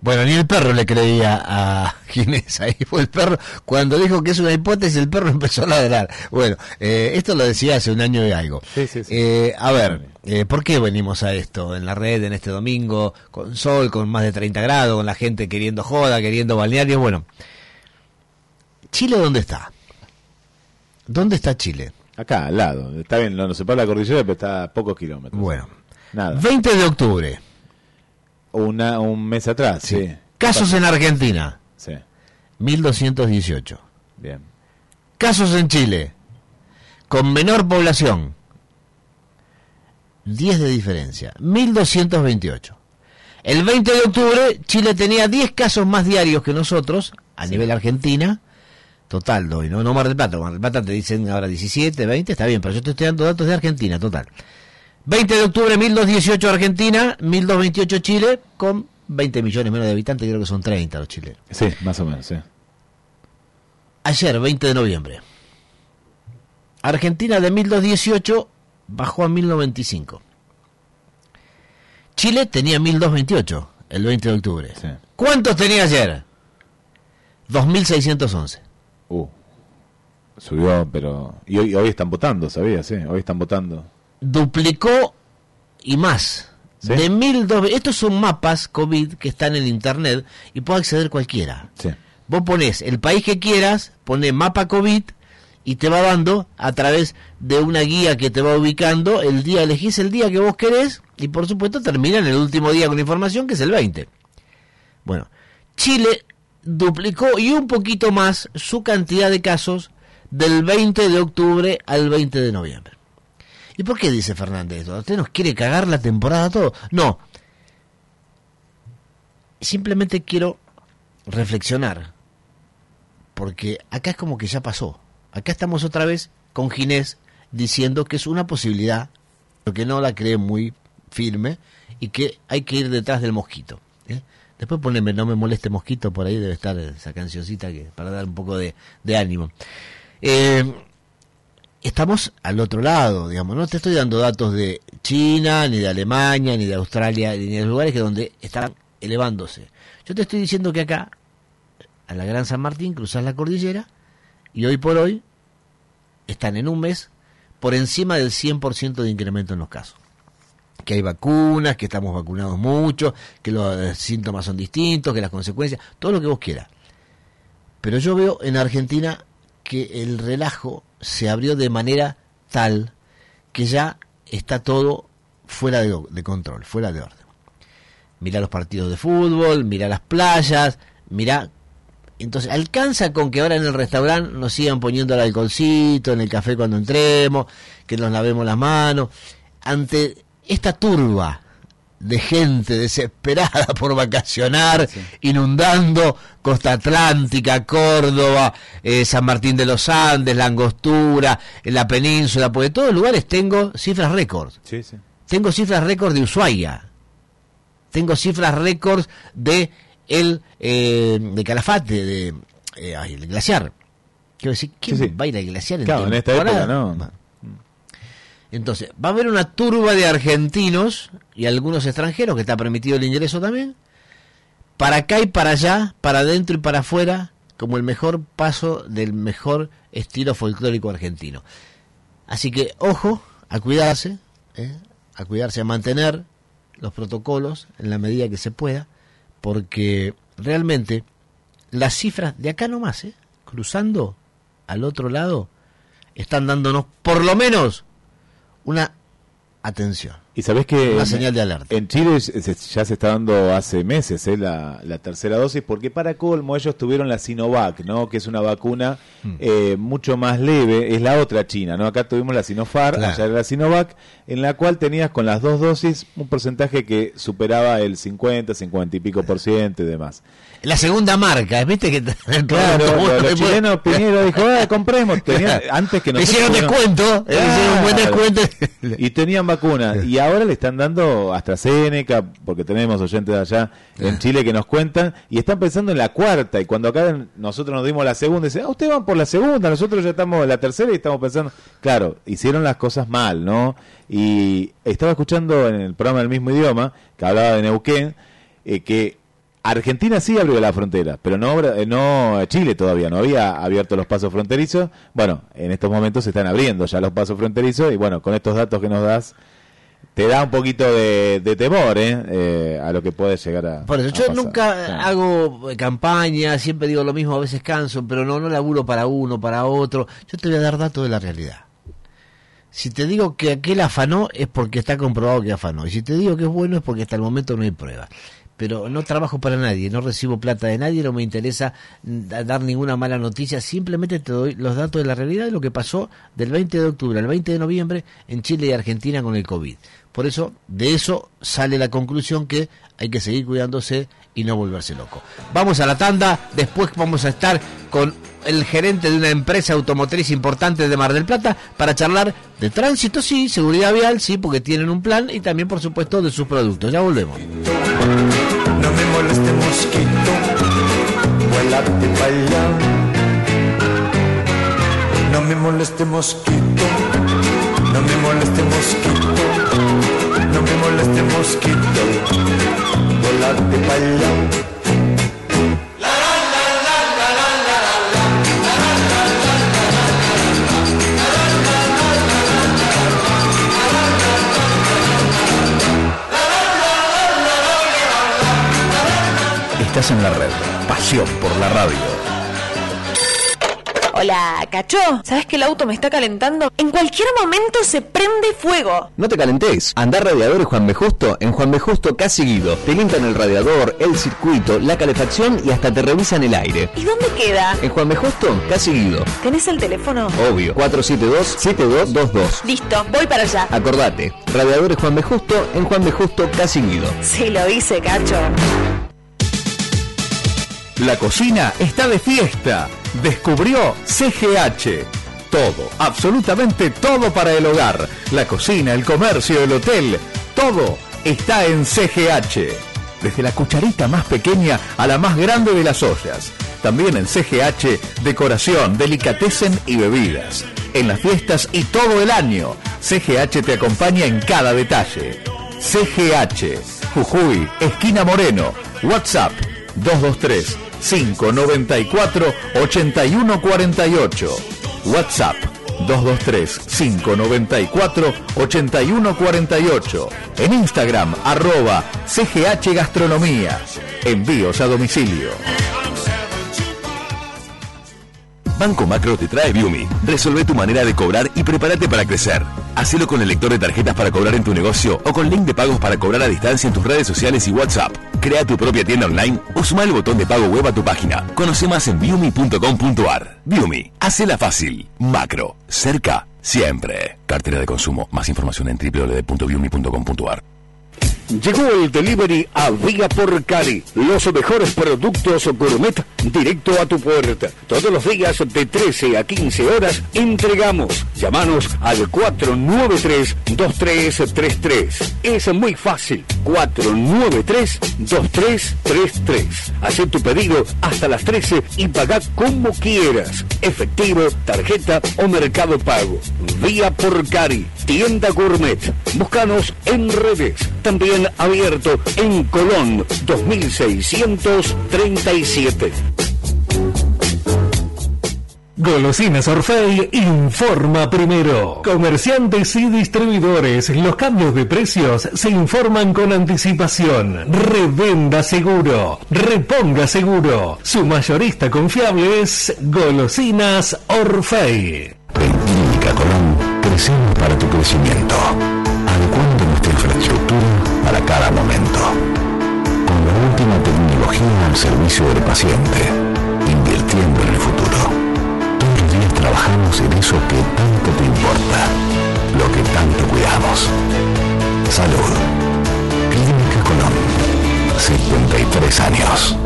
Bueno, ni el perro le creía a Ginés. Ahí fue el perro. Cuando dijo que es una hipótesis, el perro empezó a ladrar. Bueno, eh, esto lo decía hace un año y algo. Eh, a ver, eh, ¿por qué venimos a esto en la red en este domingo? Con sol, con más de 30 grados, con la gente queriendo joda, queriendo balnearios. Bueno, ¿Chile dónde está? ¿Dónde está Chile? Acá, al lado. Está bien, no, no se para la cordillera, pero está a pocos kilómetros. Bueno. Nada. 20 de octubre. Una, un mes atrás, sí. Casos en Argentina. Sí. 1218. Bien. Casos en Chile. Con menor población. 10 de diferencia. 1228. El 20 de octubre, Chile tenía 10 casos más diarios que nosotros, a nivel Argentina. Total, doy, ¿no? No Mar del Plata. Mar del Plata te dicen ahora 17, 20, está bien, pero yo te estoy dando datos de Argentina, total. 20 de octubre, 1218 Argentina, 1228 Chile, con 20 millones menos de habitantes, creo que son 30 los chilenos. Sí, más o menos, sí. Ayer, 20 de noviembre. Argentina de 1218 bajó a 1095. Chile tenía 1228 el 20 de octubre. ¿Cuántos tenía ayer? 2611. Uh, subió, pero... Y hoy, hoy están votando, ¿sabías? Sí, hoy están votando. Duplicó y más. De 1200. Estos son mapas COVID que están en internet y puede acceder cualquiera. Sí. Vos ponés el país que quieras, ponés mapa COVID, y te va dando a través de una guía que te va ubicando el día, elegís el día que vos querés y por supuesto termina en el último día con información que es el 20. Bueno, Chile duplicó y un poquito más su cantidad de casos del 20 de octubre al 20 de noviembre. ¿Y por qué dice Fernández esto? ¿Usted nos quiere cagar la temporada todo? No. Simplemente quiero reflexionar. Porque acá es como que ya pasó. Acá estamos otra vez con Ginés diciendo que es una posibilidad, pero que no la cree muy firme y que hay que ir detrás del mosquito. ¿eh? Después poneme No me moleste mosquito, por ahí debe estar esa cancioncita que, para dar un poco de, ánimo. Eh, estamos al otro lado, digamos, no te estoy dando datos de China, ni de Alemania, ni de Australia, ni de lugares que donde están elevándose. Yo te estoy diciendo que acá, a la Gran San Martín, cruzas la cordillera y hoy por hoy están en un mes por encima del 100% de incremento en los casos. Que hay vacunas, que estamos vacunados mucho, que los eh, síntomas son distintos, que las consecuencias, todo lo que vos quieras. Pero yo veo en Argentina que el relajo se abrió de manera tal que ya está todo fuera de, control, fuera de orden. Mira los partidos de fútbol, mira las playas, mira entonces, alcanza con que ahora en el restaurante nos sigan poniendo el alcoholcito, en el café cuando entremos, que nos lavemos las manos. Ante esta turba de gente desesperada por vacacionar, inundando Costa Atlántica, Córdoba, eh, San Martín de los Andes, la Angostura, en la península, porque de todos lugares tengo cifras récords. Tengo cifras récords de Ushuaia. Tengo cifras récords de el eh, de Calafate, de eh, ay, el glaciar. Quiero decir, ¿quién va a ir al glaciar en Claro, en esta época no. Entonces, va a haber una turba de argentinos y algunos extranjeros, que está permitido el ingreso también, para acá y para allá, para adentro y para afuera, como el mejor paso del mejor estilo folclórico argentino. Así que, ojo, a cuidarse, ¿eh? a cuidarse, a mantener los protocolos en la medida que se pueda, porque realmente las cifras de acá nomás, ¿eh? cruzando al otro lado, están dándonos por lo menos una atención. Y sabés que Una en- señal de alerta. En Chile se- ya se está dando hace meses eh, la, la tercera dosis, porque para colmo ellos tuvieron la Sinovac, ¿no? que es una vacuna Hmm. eh, mucho más leve, es la otra china. ¿no? Acá tuvimos la Sinopharm, Claro. allá era la Sinovac, en la cual tenías con las dos dosis un porcentaje que superaba el 50, 50 y pico por ciento y demás. La segunda marca, ¿viste que Claro, los, chilenos Piñero dijo, ah, compremos. Tenían- antes que nosotros hicieron descuento, hicieron un buen descuento. Y tenían vacunas. Y ahora le están dando AstraZeneca, porque tenemos oyentes de allá en Chile que nos cuentan, y están pensando en la cuarta. Y cuando acá nosotros nos dimos la segunda, dicen, ah, ustedes van por la segunda, nosotros ya estamos en la tercera y estamos pensando, claro, hicieron las cosas mal, ¿no? Y estaba escuchando en el programa del mismo idioma, que hablaba de Neuquén, eh, que Argentina sí abrió la frontera, pero no, eh, no Chile todavía, no había abierto los pasos fronterizos. Bueno, en estos momentos se están abriendo ya los pasos fronterizos y bueno, con estos datos que nos das, te da un poquito de, de temor ¿eh? Eh, a lo que puede llegar a. Por eso, a yo pasar. nunca Sí. hago eh, campaña, siempre digo lo mismo, a veces canso, pero no, no laburo para uno, para otro. Yo te voy a dar datos de la realidad. Si te digo que aquel afanó es porque está comprobado que afanó. Y si te digo que es bueno es porque hasta el momento no hay prueba. Pero no trabajo para nadie, no recibo plata de nadie, no me interesa da- dar ninguna mala noticia, simplemente te doy los datos de la realidad de lo que pasó del 20 de octubre al 20 de noviembre en Chile y Argentina con el COVID. Por eso, de eso sale la conclusión que hay que seguir cuidándose y no volverse loco. Vamos a la tanda, después vamos a estar con el gerente de una empresa automotriz importante de Mar del Plata para charlar de tránsito, sí, seguridad vial, sí, porque tienen un plan y también, por supuesto, de sus productos. Ya volvemos. No me moleste mosquito, vuélate para allá. No me moleste mosquito, no me moleste mosquito, no me moleste mosquito, vuélate para allá. En la red. Pasión por la radio. Hola, Cacho. ¿Sabes que el auto me está calentando? En cualquier momento se prende fuego. No te calentes. Andar radiadores Juan B. Justo en Juan B. Justo casi Guido. Te limpian el radiador, el circuito, la calefacción y hasta te revisan el aire. ¿Y dónde queda? En Juan B. Justo casi Guido. ¿Tenés el teléfono? Obvio. 472-7222. Listo, voy para allá. Acordate. Radiadores Juan B. Justo en Juan B. Justo casi Guido. Sí, lo hice, Cacho. La cocina está de fiesta. Descubrió CGH. Todo, absolutamente todo para el hogar. La cocina, el comercio, el hotel, todo está en CGH. Desde la cucharita más pequeña a la más grande de las ollas. También en CGH, decoración, delicatessen y bebidas. En las fiestas y todo el año, CGH te acompaña en cada detalle. CGH, Jujuy, esquina Moreno, WhatsApp 223 594 8148. WhatsApp 223 594 8148. En Instagram arroba CGH Gastronomía. Envíos a domicilio. Banco Macro te trae Viumi. Resolve tu manera de cobrar y prepárate para crecer. Hacelo con el lector de tarjetas para cobrar en tu negocio o con link de pagos para cobrar a distancia en tus redes sociales y WhatsApp. Crea tu propia tienda online o suma el botón de pago web a tu página. Conoce más en viumi.com.ar. Viumi, hacela fácil. Macro, cerca, siempre. Cartera de consumo. Más información en www.viumi.com.ar. Llegó el delivery a Vía por Cali. Los mejores productos gourmet directo a tu puerta. Todos los días de 13 a 15 horas entregamos. Llámanos al 493-2333. Es muy fácil. 493-2333. Haz tu pedido hasta las 13 y paga como quieras. Efectivo, tarjeta o mercado pago. Vía por Cari. Tienda Gourmet. Búscanos en redes. También abierto en Colón 2637. Golosinas Orfei informa primero. Comerciantes y distribuidores, los cambios de precios se informan con anticipación. Revenda seguro, reponga seguro. Su mayorista confiable es Golosinas Orfei. Clínica Colón, crecemos para tu crecimiento, para cada momento. Con la última tecnología al servicio del paciente, invirtiendo en el futuro. Todos los días trabajamos en eso que tanto te importa, lo que tanto cuidamos. Salud. Clínica Colón. 53 años.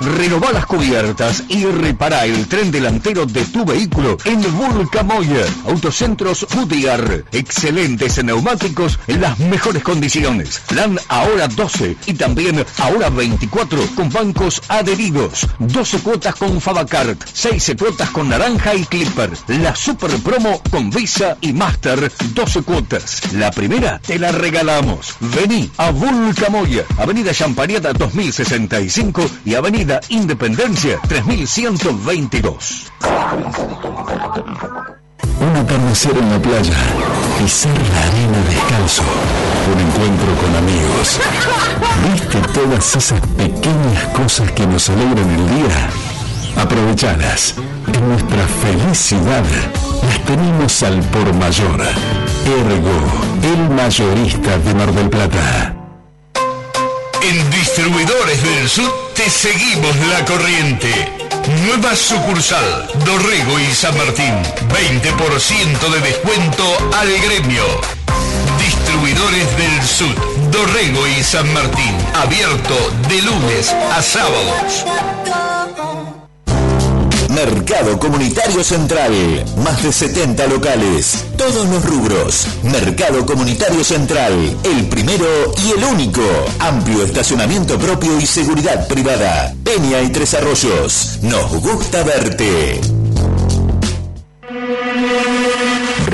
Renová las cubiertas y repara el tren delantero de tu vehículo en Vulcamoya. Autocentros Goodyear. Excelentes neumáticos en las mejores condiciones. Plan ahora 12 y también ahora 24 con bancos adheridos. 12 cuotas con Fabacart. 6 cuotas con Naranja y Clipper. La super promo con Visa y Master. 12 cuotas. La primera te la regalamos. Vení a Vulcamoya. Avenida Champariata 2065 y Avenida Independencia 3122. Un atardecer en la playa, pisar la arena descalzo, un encuentro con amigos. ¿Viste todas esas pequeñas cosas que nos alegran el día? Aprovechalas. En nuestra feliz ciudad las tenemos al por mayor. Ergo, el mayorista de Mar del Plata. En Distribuidores del Sur te seguimos la corriente. Nueva sucursal, Dorrego y San Martín. 20% de descuento al gremio. Distribuidores del Sur, Dorrego y San Martín. Abierto de lunes a sábados. Mercado Comunitario Central. Más de 70 locales. Todos los rubros. Mercado Comunitario Central. El primero y el único. Amplio estacionamiento propio y seguridad privada. Peña y Tres Arroyos. Nos gusta verte.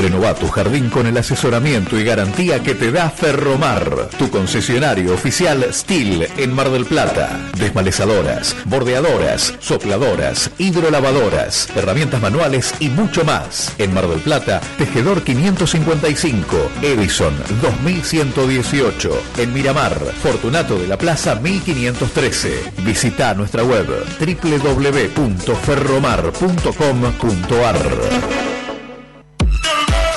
Renova tu jardín con el asesoramiento y garantía que te da Ferromar, tu concesionario oficial Steel en Mar del Plata. Desmalezadoras, bordeadoras, sopladoras, hidrolavadoras, herramientas manuales y mucho más. En Mar del Plata, Tejedor 555, Edison 2118. En Miramar, Fortunato de la Plaza 1513. Visita nuestra web www.ferromar.com.ar.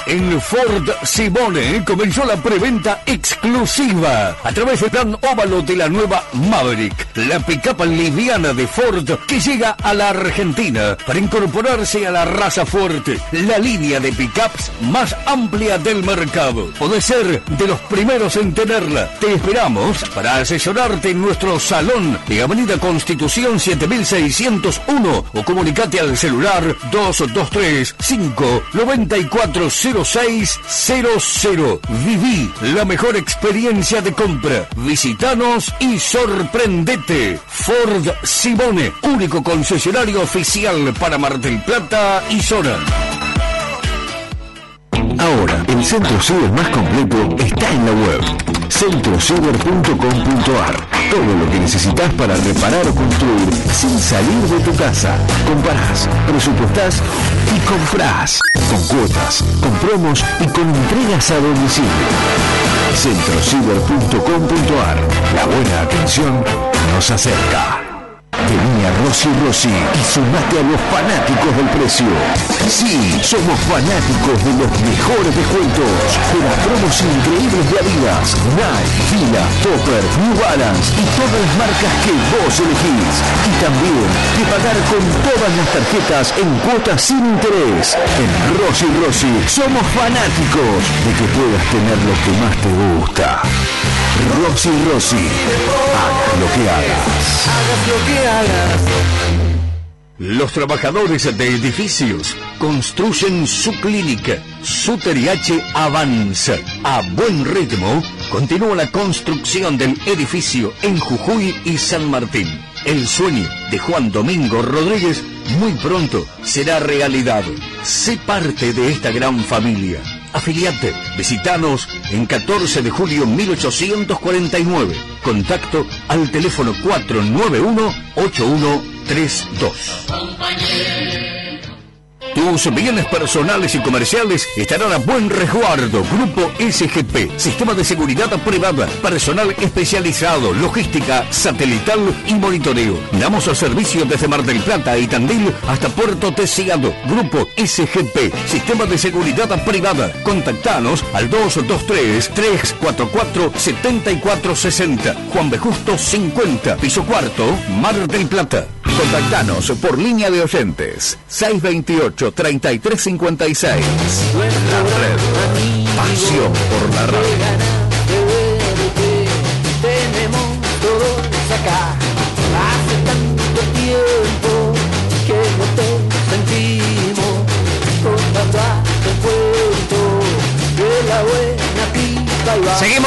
En Ford Simone comenzó la preventa exclusiva a través del plan óvalo de la nueva Maverick, la pickup liviana de Ford que llega a la Argentina para incorporarse a la raza fuerte, la línea de pickups más amplia del mercado. Podés ser de los primeros en tenerla. Te esperamos para asesorarte en nuestro salón de Avenida Constitución 7601 o comunicate al celular 223 5 94 0600. Viví la mejor experiencia de compra. Visitanos y sorprendete. Ford Simone, único concesionario oficial para Mar del Plata y zona. Ahora, el centro ciber más completo está en la web centrociber.com.ar. Todo lo que necesitas para reparar o construir sin salir de tu casa. Comparás, presupuestás y comprás. Con cuotas, con promos y con entregas a domicilio. centrociber.com.ar. La buena atención nos acerca. Vení a Rossi Rossi y sumate a los fanáticos del precio. Sí, somos fanáticos de los mejores descuentos, de las promos increíbles de Adidas, Nike, Fila, Topper, New Balance y todas las marcas que vos elegís. Y también de pagar con todas las tarjetas en cuotas sin interés. En Rossi Rossi somos fanáticos de que puedas tener lo que más te gusta. Rossi Rossi, hagas lo que hagas. Hagas lo que hagas. Los trabajadores de edificios construyen su clínica. Suteriache avanza. A buen ritmo, continúa la construcción del edificio en Jujuy y San Martín. El sueño de Juan Domingo Rodríguez muy pronto será realidad. Sé parte de esta gran familia. Afiliate. Visitanos en 14 de julio 1849. Contacto al teléfono 491-8132. Tus bienes personales y comerciales estarán a buen resguardo. Grupo SGP, Sistema de Seguridad Privada, personal especializado, logística, satelital y monitoreo. Damos servicio desde Mar del Plata y Tandil hasta Puerto Tesiado. Grupo SGP, Sistema de Seguridad Privada. Contactanos al 223-344-7460. Juan B. Justo 50, piso cuarto, Mar del Plata. Contactanos por línea de oyentes 628-3356. La red. Pasión por la radio.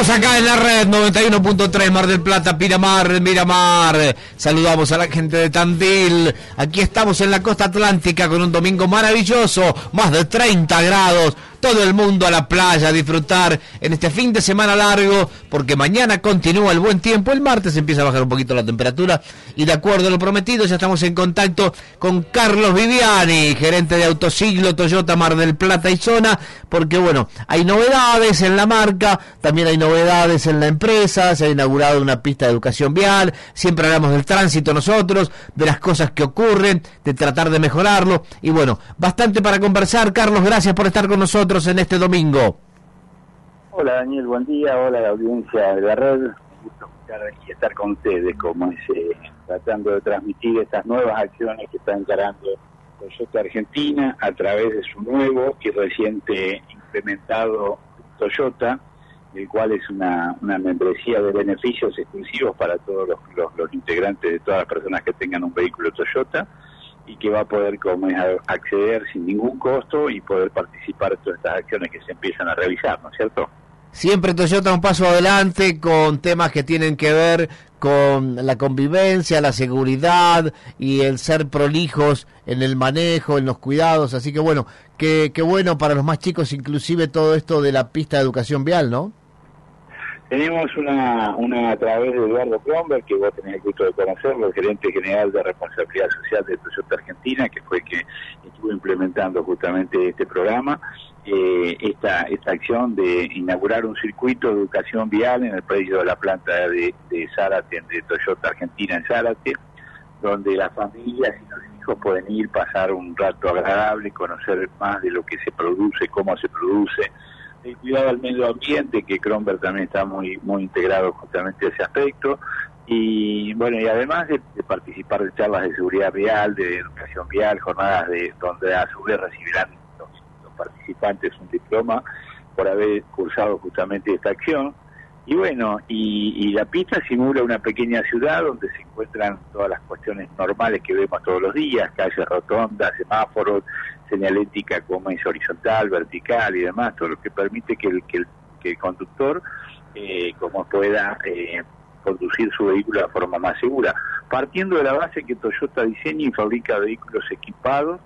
Seguimos acá en la red 91.3 Mar del Plata, Miramar, Miramar. Saludamos a la gente de Tandil. Aquí estamos en la costa atlántica con un domingo maravilloso, más de 30 grados. Todo el mundo a la playa a disfrutar en este fin de semana largo, porque mañana continúa el buen tiempo. El martes empieza a bajar un poquito la temperatura. Y de acuerdo a lo prometido, ya estamos en contacto con Carlos Viviani, gerente de Autosiglo Toyota Mar del Plata y Zona, porque bueno, hay novedades en la marca, también hay novedades en la empresa, se ha inaugurado una pista de educación vial, siempre hablamos del tránsito nosotros, de las cosas que ocurren, de tratar de mejorarlo, y bueno, bastante para conversar. Carlos, gracias por estar con nosotros en este domingo. Hola Daniel, buen día. Hola la audiencia de la red. Un gusto estar aquí estar con ustedes, como es, eh, tratando de transmitir estas nuevas acciones que está encarando Toyota Argentina a través de su nuevo y reciente implementado Toyota, el cual es una, una membresía de beneficios exclusivos para todos los, los, integrantes de todas las personas que tengan un vehículo Toyota y que va a poder como es, acceder sin ningún costo y poder participar en todas estas acciones que se empiezan a realizar, ¿no es cierto? Siempre Toyota un paso adelante con temas que tienen que ver con la convivencia, la seguridad y el ser prolijos en el manejo, en los cuidados. Así que bueno, qué, qué bueno para los más chicos, inclusive todo esto de la pista de educación vial, ¿no? Tenemos una, una a través de Eduardo Kronberg, que vos tenés el gusto de conocerlo, el gerente general de responsabilidad social de Toyota Argentina, que fue que estuvo implementando justamente este programa, eh, esta, esta acción de inaugurar un circuito de educación vial en el predio de la planta de, de Zárate, de Toyota Argentina en Zárate, donde las familias y los hijos pueden ir, pasar un rato agradable, conocer más de lo que se produce, cómo se produce, el cuidado al medio ambiente, que Kronberg también está muy muy integrado justamente a ese aspecto, y bueno, y además de, participar de charlas de seguridad vial, de educación vial, jornadas de donde a su vez recibirán participantes un diploma por haber cursado justamente esta acción. Y bueno, y, y, la pista simula una pequeña ciudad donde se encuentran todas las cuestiones normales que vemos todos los días, calles rotondas, semáforos, señalética como es horizontal, vertical y demás, todo lo que permite que el, que el, conductor eh, como pueda eh, conducir su vehículo de forma más segura. Partiendo de la base que Toyota diseña y fabrica vehículos equipados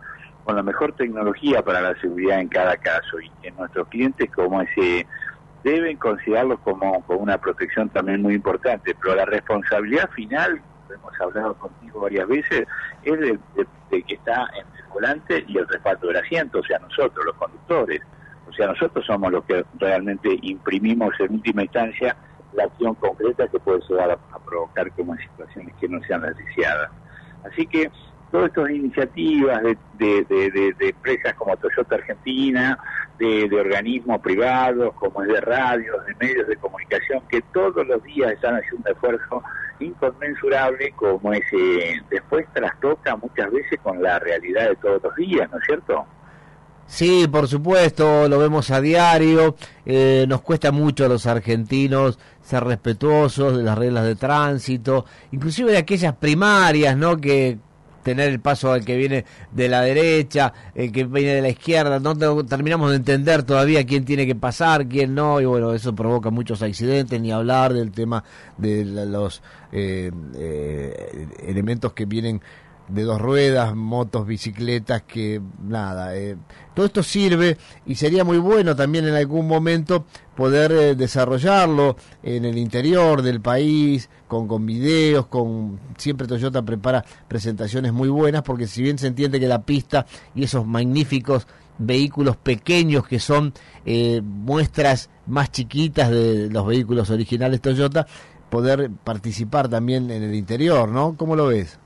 con la mejor tecnología para la seguridad en cada caso y que nuestros clientes como ese deben considerarlos como, como una protección también muy importante, pero la responsabilidad final, hemos hablado contigo varias veces, es de, de que está en el volante y el respaldo del asiento, o sea, nosotros, los conductores. O sea, nosotros somos los que realmente imprimimos en última instancia la acción concreta que puede llegar a, a provocar como situaciones que no sean las deseadas. Así que todas estas iniciativas de, de, empresas como Toyota Argentina, de, organismos privados, como es de radios, de medios de comunicación, que todos los días están haciendo un esfuerzo inconmensurable, como ese después trastoca muchas veces con la realidad de todos los días, ¿no es cierto? Sí, por supuesto, lo vemos a diario. Eh, nos cuesta mucho a los argentinos ser respetuosos de las reglas de tránsito, inclusive de aquellas primarias, ¿no? Que tener el paso al que viene de la derecha, el que viene de la izquierda, no terminamos de entender todavía quién tiene que pasar, quién no, y bueno, eso provoca muchos accidentes, ni hablar del tema de los eh, eh, elementos que vienen de dos ruedas, motos, bicicletas, que nada, eh, todo esto sirve y sería muy bueno también en algún momento poder eh, desarrollarlo en el interior del país, con, con videos, con siempre Toyota prepara presentaciones muy buenas, porque si bien se entiende que la pista y esos magníficos vehículos pequeños que son eh, muestras más chiquitas de los vehículos originales Toyota, poder participar también en el interior, ¿no? ¿Cómo lo ves?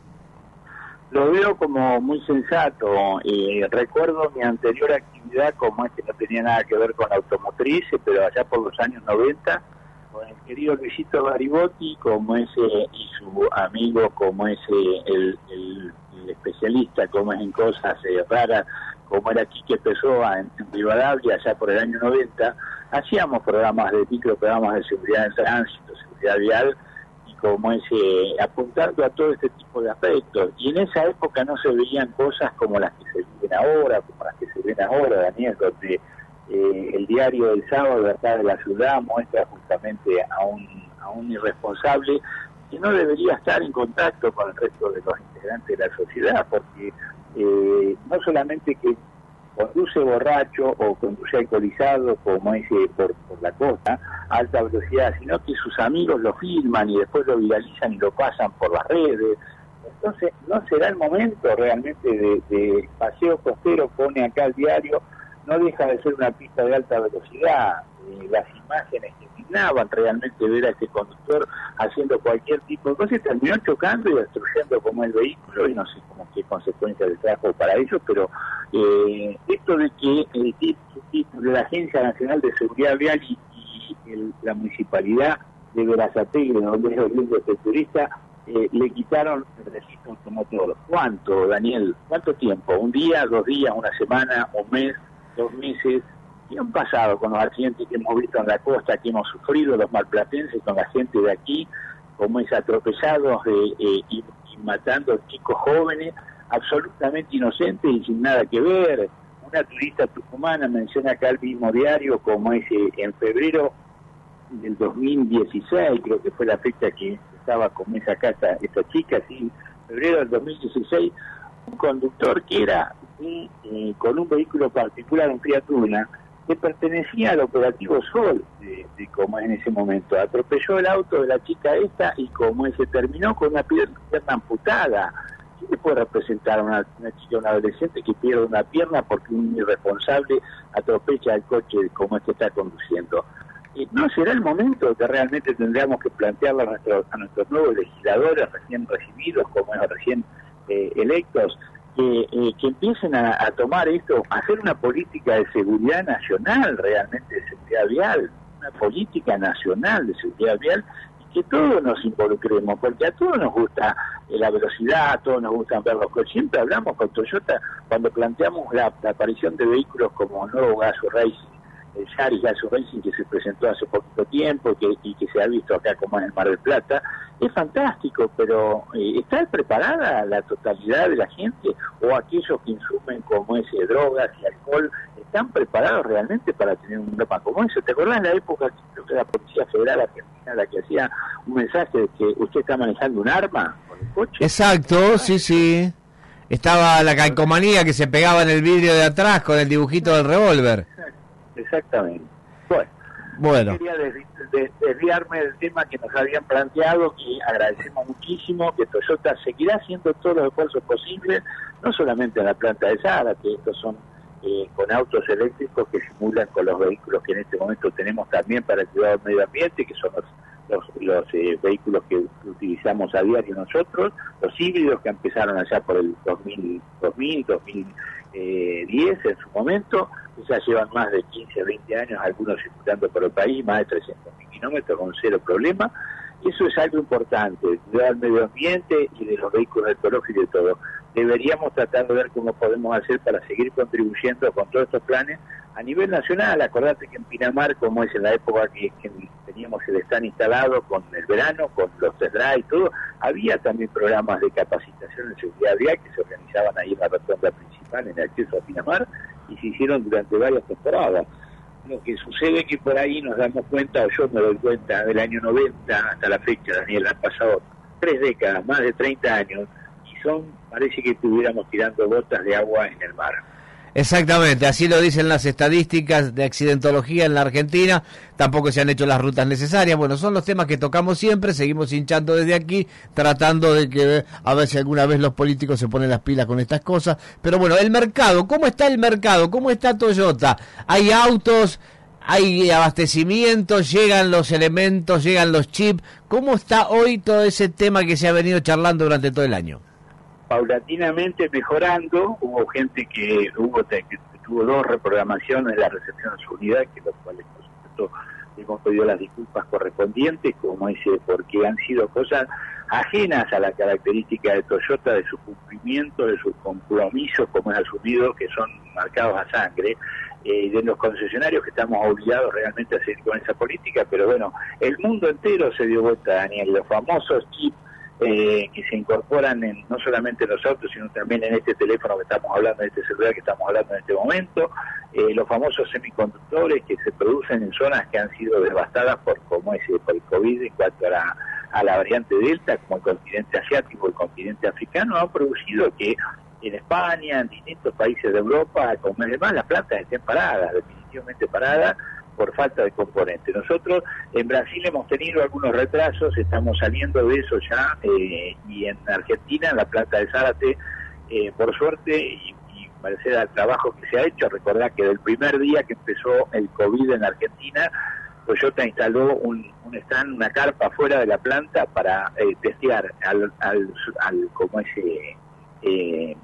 Lo veo como muy sensato. Eh, recuerdo mi anterior actividad como es que no tenía nada que ver con automotriz, pero allá por los años 90, con el querido Luisito Garibotti, como ese y su amigo, como ese el, especialista, como es en cosas eh, raras, como era Quique Pessoa en, en Rivadavia, allá por el año 90, hacíamos programas de microprogramas de seguridad en tránsito, seguridad vial, como ese apuntando a todo este tipo de aspectos. Y en esa época no se veían cosas como las que se ven ahora, como las que se ven ahora, Daniel, donde eh, el diario del sábado acá de la ciudad muestra justamente a un, a un irresponsable que no debería estar en contacto con el resto de los integrantes de la sociedad, porque eh, no solamente que conduce borracho o conduce alcoholizado, como ese por, por la costa, a alta velocidad, sino que sus amigos lo filman y después lo viralizan y lo pasan por las redes. Entonces, ¿no será el momento realmente de, de paseo costero, pone acá el diario, no deja de ser una pista de alta velocidad? Eh, las imágenes que realmente ver a este conductor haciendo cualquier tipo de cosa y terminó chocando y destruyendo como el vehículo y no sé cómo qué consecuencias le trajo para ellos, pero eh, esto de que la Agencia Nacional de Seguridad Vial y, el, la municipalidad de Verazategui, donde es oriundo este turista, eh, le quitaron el registro automotor. ¿Cuánto, Daniel? ¿Cuánto tiempo? ¿Un día, dos días, una semana, un mes, dos meses? ¿Qué han pasado con los accidentes que hemos visto en la costa, que hemos sufrido los malplatenses con la gente de aquí, como es atropellados eh, eh, y, y, matando chicos jóvenes, absolutamente inocentes y sin nada que ver? Una turista tucumana menciona acá el mismo diario, como es eh, en febrero del 2016, creo que fue la fecha que estaba con esa casa, esa chica, en febrero del 2016, un conductor que era con un vehículo particular, un Fiat Luna, que pertenecía al operativo Sol, de, de como en ese momento. Atropelló el auto de la chica esta y como se terminó con una pierna, amputada. ¿Quién le puede representar a una, una chica, un adolescente que pierde una pierna porque un irresponsable atropella el coche como este está conduciendo? ¿No será el momento que realmente tendríamos que nuestros, a nuestros nuevos legisladores recién recibidos, como es recién eh, electos, eh, que empiecen a, tomar esto, a hacer una política de seguridad nacional realmente de seguridad vial, una política nacional de seguridad vial y que todos nos involucremos, porque a todos nos gusta eh, la velocidad, a todos nos gustan ver los coches. Siempre hablamos con Toyota cuando planteamos la, aparición de vehículos como nuevo Gazoo Racing, el Yaris Gazoo Racing que se presentó hace poquito tiempo que, y que se ha visto acá como en el Mar del Plata, es fantástico, pero eh, ¿está preparada la totalidad de la gente o aquellos que insumen como ese drogas y alcohol están preparados realmente para tener un drama como eso? ¿Te acordás de la época creo que la Policía Federal Argentina la que hacía un mensaje de que usted está manejando un arma con el coche? Exacto, sí, sí. Estaba la calcomanía que se pegaba en el vidrio de atrás con el dibujito del revólver. Exactamente. Bueno, Bueno, quería des- des- desviarme del tema que nos habían planteado, que agradecemos muchísimo, que Toyota seguirá haciendo todos los esfuerzos posibles, no solamente en la planta de Zara, que estos son eh, con autos eléctricos que simulan con los vehículos que en este momento tenemos también para el cuidado del medio ambiente, que son los, los, los, eh, vehículos que utilizamos a diario nosotros, los híbridos que empezaron allá por el 2000, 2000 2010 en su momento, ya llevan más de 15, 20 años, algunos circulando por el país, más de 300 mil kilómetros con cero problema. Eso es algo importante, del medio ambiente y de los vehículos ecológicos y de todo. Deberíamos tratar de ver cómo podemos hacer para seguir contribuyendo con todos estos planes a nivel nacional. Acordate que en Pinamar, como es en la época que, teníamos el stand instalado con el verano, con los drive y todo, había también programas de capacitación en seguridad vial que se organizaban ahí en la rotonda principal, en el acceso a Pinamar, y se hicieron durante varias temporadas. Lo que sucede es que por ahí nos damos cuenta, o yo me doy cuenta, del año 90 hasta la fecha, Daniel, han pasado tres décadas, más de 30 años, y son, parece que estuviéramos tirando gotas de agua en el mar. Exactamente, así lo dicen las estadísticas de accidentología en la Argentina, tampoco se han hecho las rutas necesarias, bueno, son los temas que tocamos siempre, seguimos hinchando desde aquí, tratando de que a ver si alguna vez los políticos se ponen las pilas con estas cosas, pero bueno, el mercado, ¿cómo está el mercado? ¿Cómo está Toyota? ¿Hay autos? hay abastecimiento, llegan los elementos, llegan los chips. ¿Cómo está hoy todo ese tema que se ha venido charlando durante todo el año? Paulatinamente mejorando. Hubo gente que hubo que tuvo dos reprogramaciones de la recepción de su unidad, que los cuales por supuesto hemos pedido las disculpas correspondientes, como ese, porque han sido cosas ajenas a la característica de Toyota, de su cumplimiento, de sus compromisos, como es asumido, que son marcados a sangre, eh, de los concesionarios que estamos obligados realmente a seguir con esa política, pero bueno, el mundo entero se dio vuelta, Daniel, los famosos chips eh, que se incorporan en, no solamente en los autos, sino también en este teléfono que estamos hablando, en este celular que estamos hablando en este momento, eh, los famosos semiconductores que se producen en zonas que han sido devastadas por como es por el COVID en cuanto a la, a la variante Delta, como el continente asiático, el continente africano, han producido que en España, en distintos países de Europa, como es demás, las plantas estén paradas, definitivamente paradas, por falta de componentes. Nosotros en Brasil hemos tenido algunos retrasos, estamos saliendo de eso ya, eh, y en Argentina, en la planta de Zárate, eh, por suerte, y, y merced al trabajo que se ha hecho, recordar que del primer día que empezó el COVID en Argentina, Toyota instaló un, un stand, una carpa fuera de la planta para eh, testear al, al, al como ese... Eh,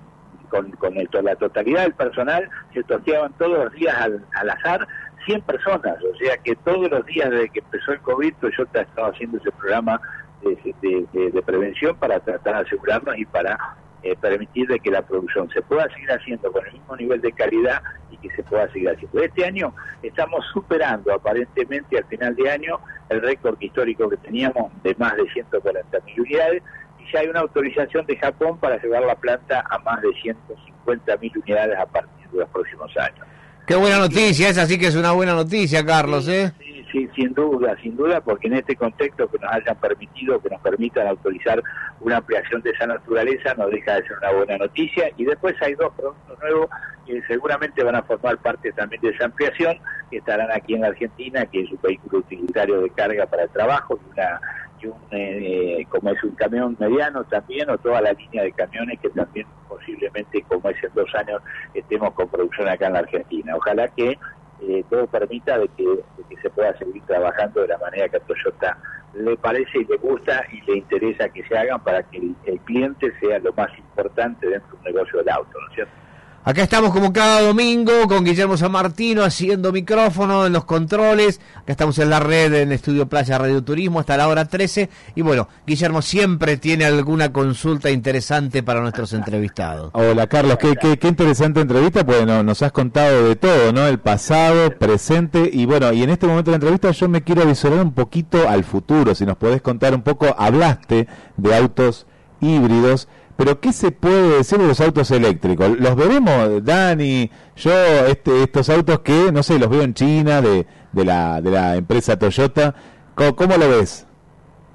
con, con el, la totalidad del personal, se tosteaban todos los días al, al azar 100 personas, o sea que todos los días desde que empezó el COVID, Toyota estaba haciendo ese programa de prevención para tratar de asegurarnos y para eh, permitir de que la producción se pueda seguir haciendo con el mismo nivel de calidad y que se pueda seguir haciendo. Este año estamos superando aparentemente al final de año el récord histórico que teníamos de más de 140 mil unidades y ya hay una autorización de Japón para llevar la planta a más de 150 mil unidades a partir de los próximos años. Qué buena noticia, esa sí que es una buena noticia, Carlos, ¿eh? Sí, Sí, sin duda, sin duda, porque en este contexto que nos hayan permitido, que nos permitan autorizar una ampliación de esa naturaleza, no deja de ser una buena noticia. Y después hay dos productos nuevos que seguramente van a formar parte también de esa ampliación, que estarán aquí en la Argentina, que es un vehículo utilitario de carga para el trabajo una y un, eh, como es un camión mediano también, o toda la línea de camiones que también posiblemente, como es en dos años, estemos con producción acá en la Argentina. Ojalá que eh, todo permita de que, de que se pueda seguir trabajando de la manera que a Toyota le parece y le gusta y le interesa que se hagan para que el, el cliente sea lo más importante dentro de un negocio del auto, ¿no es cierto? Acá estamos como cada domingo con Guillermo San Martino haciendo micrófono en los controles. Acá estamos en la red en Estudio Playa Radio Turismo hasta la hora 13. Y bueno, Guillermo siempre tiene alguna consulta interesante para nuestros entrevistados. Hola Carlos, qué, qué, qué interesante entrevista, pues no, nos has contado de todo, ¿no? El pasado, presente y bueno, y en este momento de la entrevista yo me quiero visualizar un poquito al futuro, si nos podés contar un poco, hablaste de autos híbridos, pero ¿qué se puede decir de los autos eléctricos? ¿Los veremos, Dani, yo, este, estos autos que, no sé, los veo en China, de, la, de la empresa Toyota, ¿cómo, cómo lo ves?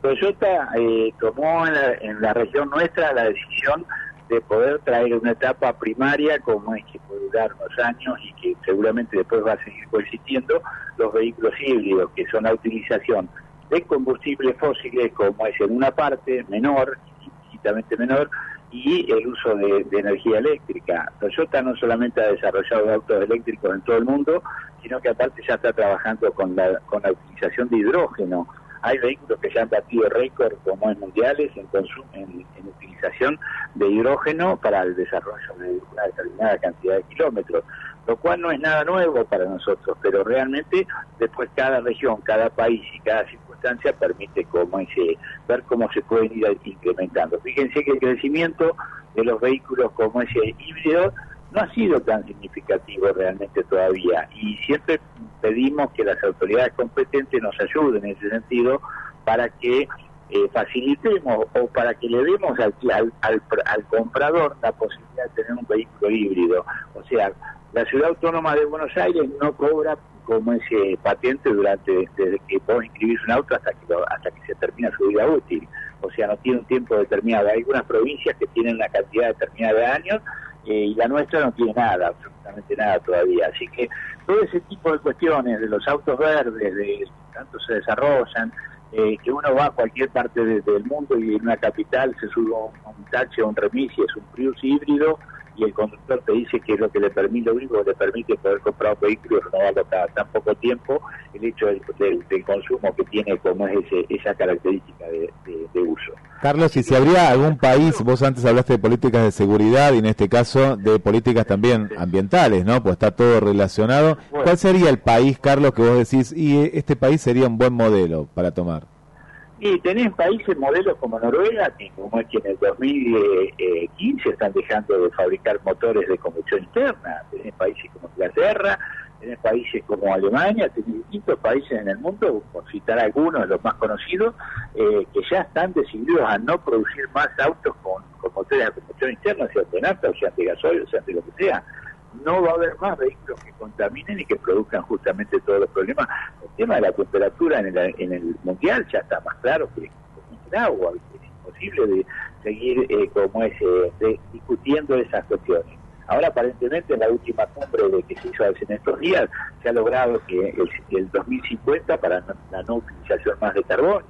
Toyota eh, tomó en la, en la región nuestra la decisión de poder traer una etapa primaria como es que puede durar unos años y que seguramente después va a seguir coexistiendo los vehículos híbridos que son la utilización de combustibles fósiles como es en una parte menor, infinitamente menor, y el uso de, energía eléctrica. Toyota no solamente ha desarrollado autos eléctricos en todo el mundo, sino que aparte ya está trabajando con la, con la utilización de hidrógeno. Hay vehículos que ya han batido récord como es mundiales en, consumo, en, en utilización de hidrógeno para el desarrollo de una determinada cantidad de kilómetros, lo cual no es nada nuevo para nosotros, pero realmente después cada región, cada país y cada circunstancia permite cómo ese, ver cómo se pueden ir incrementando. Fíjense que el crecimiento de los vehículos como ese híbrido no ha sido tan significativo realmente todavía y siempre pedimos que las autoridades competentes nos ayuden en ese sentido para que eh, facilitemos o para que le demos al, al, al, al, comprador la posibilidad de tener un vehículo híbrido. O sea, la ciudad autónoma de Buenos Aires no cobra como ese patente durante desde que vos inscribís un auto hasta que hasta que se termina su vida útil. O sea, no tiene un tiempo determinado. Hay algunas provincias que tienen una cantidad determinada de años eh, y la nuestra no tiene nada, absolutamente nada todavía. Así que todo ese tipo de cuestiones de los autos verdes, de tanto se desarrollan, eh, que uno va a cualquier parte de, del mundo y en una capital se sube un, taxi o un remis es un Prius híbrido y el conductor te dice que es lo que le permite, lo único que le permite poder comprar un vehículo y renovarlo cada tan poco tiempo, el hecho del, del, del consumo que tiene como es ese, esa característica de, de, de uso. Carlos, y si habría algún país, vos antes hablaste de políticas de seguridad y en este caso de políticas también ambientales, ¿no? Pues está todo relacionado. ¿Cuál sería el país, Carlos, que vos decís, y este país sería un buen modelo para tomar? Y tenés países modelos como Noruega, que como es que en el 2015 están dejando de fabricar motores de combustión interna, tenés países como Inglaterra, tenés países como Alemania, tenés distintos países en el mundo, por citar algunos los más conocidos, eh, que ya están decididos a no producir más autos con, con motores de combustión interna, sean de nafta, o sean de gasoil, o sean de lo que sea no va a haber más vehículos que contaminen y que produzcan justamente todos los problemas. El tema de la temperatura en el, en el mundial ya está más claro que el agua, es imposible de seguir eh, como es eh, discutiendo esas cuestiones. Ahora aparentemente en la última cumbre de que se hizo en estos días se ha logrado que el, el 2050 para la no utilización más de carbón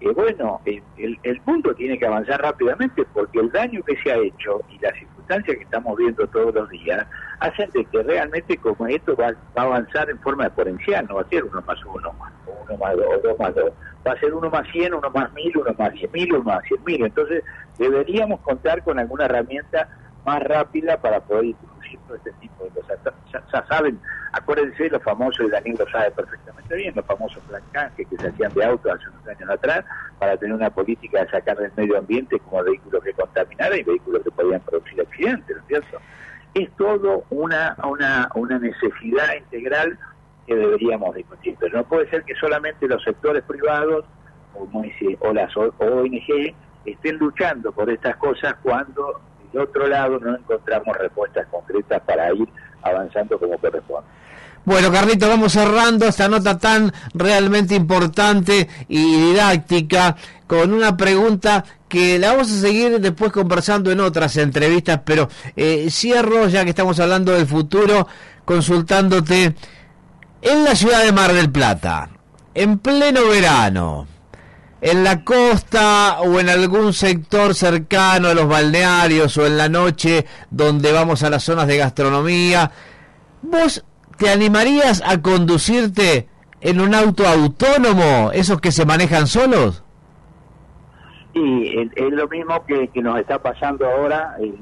eh, bueno, el, el, mundo tiene que avanzar rápidamente porque el daño que se ha hecho y las circunstancias que estamos viendo todos los días hacen de que realmente como esto va, va, a avanzar en forma exponencial, no va a ser uno más uno, uno más dos, dos más dos, va a ser uno más cien, uno más mil, uno más diez mil, uno más cien mil. Entonces deberíamos contar con alguna herramienta más rápida para poder todo este tipo de cosas. Ya, ya saben, acuérdense los famosos, y Daniel lo sabe perfectamente bien, los famosos plan canje que se hacían de autos hace unos años atrás para tener una política de sacar del medio ambiente como vehículos que contaminaran y vehículos que podían producir accidentes, ¿no es cierto? Es todo una, una, una necesidad integral que deberíamos discutir, pero no puede ser que solamente los sectores privados dice, o las ONG estén luchando por estas cosas cuando otro lado no encontramos respuestas concretas para ir avanzando como corresponde. Bueno, Carlito, vamos cerrando esta nota tan realmente importante y didáctica con una pregunta que la vamos a seguir después conversando en otras entrevistas, pero eh, cierro ya que estamos hablando del futuro consultándote en la ciudad de Mar del Plata, en pleno verano, en la costa o en algún sector cercano a los balnearios o en la noche donde vamos a las zonas de gastronomía, ¿vos te animarías a conducirte en un auto autónomo, esos que se manejan solos? Y es, lo mismo que, que nos está pasando ahora. El,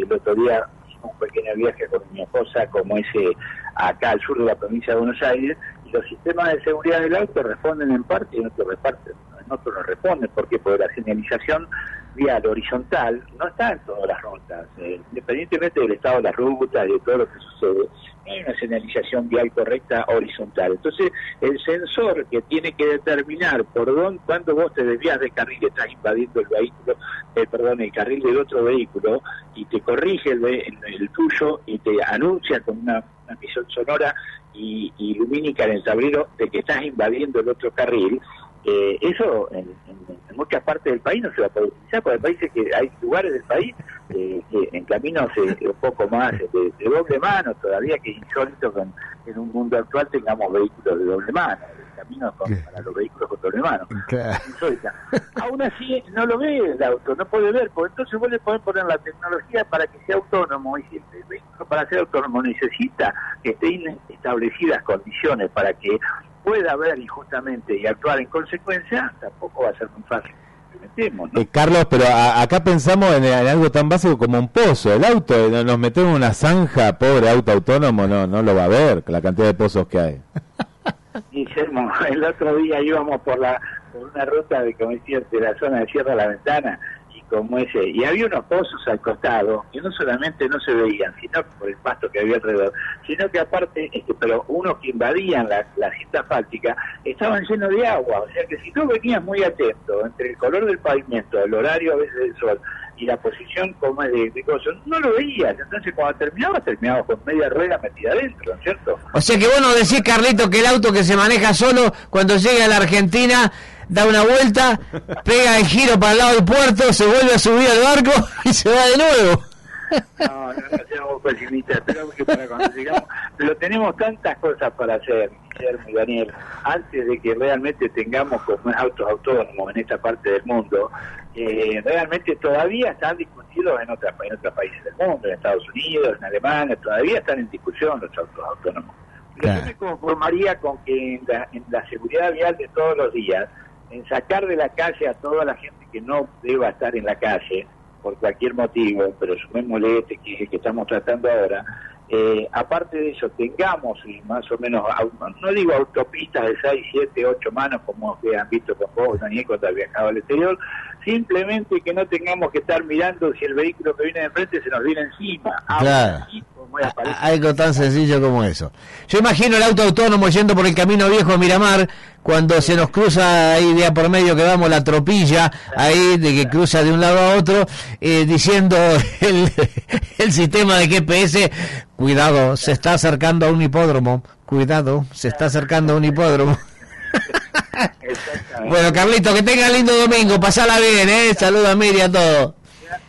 el otro día un pequeño viaje con mi esposa, como ese acá al sur de la provincia de Buenos Aires, y los sistemas de seguridad del auto responden en parte y en otro reparten. En otro no responden, ¿por qué? Porque la señalización vial horizontal no está en todas las rutas. Eh, independientemente del estado de las rutas de todo lo que sucede, hay una señalización vial correcta horizontal. Entonces, el sensor que tiene que determinar por dónde, cuando vos te desvías de carril, estás invadiendo el vehículo, eh, perdón, el carril del otro vehículo, y te corrige el, el- el tuyo y te anuncia con una, una emisión sonora y, y lumínica en el tablero de que estás invadiendo el otro carril, eh, eso en, en- en muchas partes del país no se va a poder utilizar, porque hay países que hay lugares del país eh, que en caminos eh, un poco más de, de doble mano, todavía que es insólito que en, en un mundo actual tengamos vehículos de doble mano, caminos con- para los vehículos con doble mano. Insólita. Aún así no lo ve el auto, no puede ver, porque entonces vos le podés poner la tecnología para que sea autónomo, y si el vehículo para ser autónomo necesita que estén establecidas condiciones para que pueda ver injustamente y actuar en consecuencia, tampoco va a ser muy fácil. Metemos, ¿no? Eh, Carlos, pero a- acá pensamos en, en algo tan básico como un pozo. El auto, eh, nos metemos en una zanja, pobre auto autónomo, no, no lo va a ver, la cantidad de pozos que hay. Guillermo, el otro día íbamos por la por una ruta de como decía, de la zona de Sierra La Ventana como ese. Y había unos pozos al costado que no solamente no se veían sino por el pasto que había alrededor sino que aparte este, pero unos que invadían la, la cinta asfáltica estaban llenos de agua. O sea que si tú venías muy atento entre el color del pavimento el horario a veces del sol y la posición como es de, de cosas, no lo veías. Entonces cuando terminaba terminaba con media rueda metida adentro ¿no es cierto? O sea que vos no decís, Carlito, que el auto que se maneja solo cuando llega a la Argentina da una vuelta, pega el giro para el lado del puerto, se vuelve a subir al barco y se va de nuevo. No, no, no seamos pesimistas, esperamos que para cuando llegamos, pero tenemos tantas cosas para hacer, Guillermo y Daniel, antes de que realmente tengamos como autos autónomos en esta parte del mundo, eh, realmente todavía están discutidos en, otra, en otros países del mundo, en Estados Unidos, en Alemania, todavía están en discusión los autos autónomos. Pero yo me conformaría con que en la, en la seguridad vial de todos los días, en sacar de la calle a toda la gente que no deba estar en la calle, por cualquier motivo, pero sumémosle este que es el que estamos tratando ahora, eh, aparte de eso, tengamos más o menos, no digo autopistas de 6, 7, 8 manos como que han visto con vos, Daniel, cuando has viajado al exterior, simplemente que no tengamos que estar mirando si el vehículo que viene de frente se nos viene encima. Claro. así, Algo tan sencillo como eso. Yo imagino el auto autónomo yendo por el camino viejo a Miramar, cuando se nos cruza ahí día por medio que vamos la tropilla, ahí de que cruza de un lado a otro, eh, diciendo el, el sistema de GPS, cuidado, se está acercando a un hipódromo, cuidado, se está acercando a un hipódromo. Bueno, Carlito, que tenga lindo domingo, pasala bien, ¿eh? Saluda a Miriam, a todos.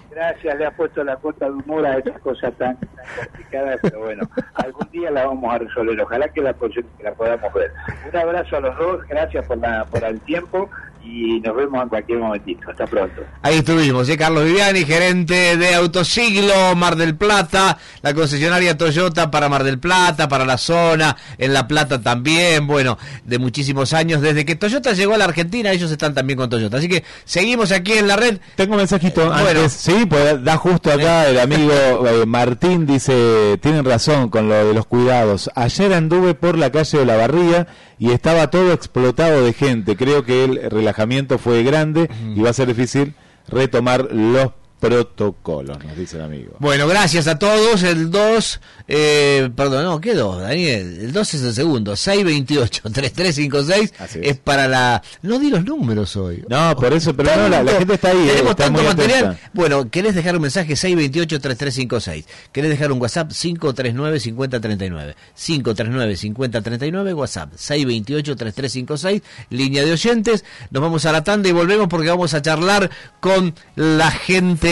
Gracias, le ha puesto la cuota de humor a esas cosas tan, tan complicadas, pero bueno, algún día la vamos a resolver. Ojalá que la, que la podamos ver. Un abrazo a los dos, gracias por, la, por el tiempo y nos vemos en cualquier momentito. Hasta pronto. Ahí estuvimos, ¿eh? Carlos Viviani, gerente de Autosiglo Mar del Plata, la concesionaria Toyota para Mar del Plata, para la zona, en La Plata también, bueno, de muchísimos años. Desde que Toyota llegó a la Argentina, ellos están también con Toyota. Así que seguimos aquí en la red. Tengo un mensajito Bueno. antes. Sí, pues da justo acá el amigo eh, Martín dice, tienen razón con lo de los cuidados. Ayer anduve por la calle de la Barría y estaba todo explotado de gente. Creo que el relajamiento fue grande y va a ser difícil retomar los protocolos, nos dice el amigo. Bueno, gracias a todos. El 2, eh, perdón, no, ¿qué 2, Daniel? El 2 es el segundo. 628-3356 es para la... No di los números hoy. No, por eso, pero no, la, la gente está ahí. eh, Tenemos está tanto material. atenta. Bueno, ¿querés dejar un mensaje? 628-3356. ¿Querés dejar un WhatsApp? 539-5039. 539-5039, WhatsApp. 628-3356, línea de oyentes. Nos vamos a la tanda y volvemos porque vamos a charlar con la gente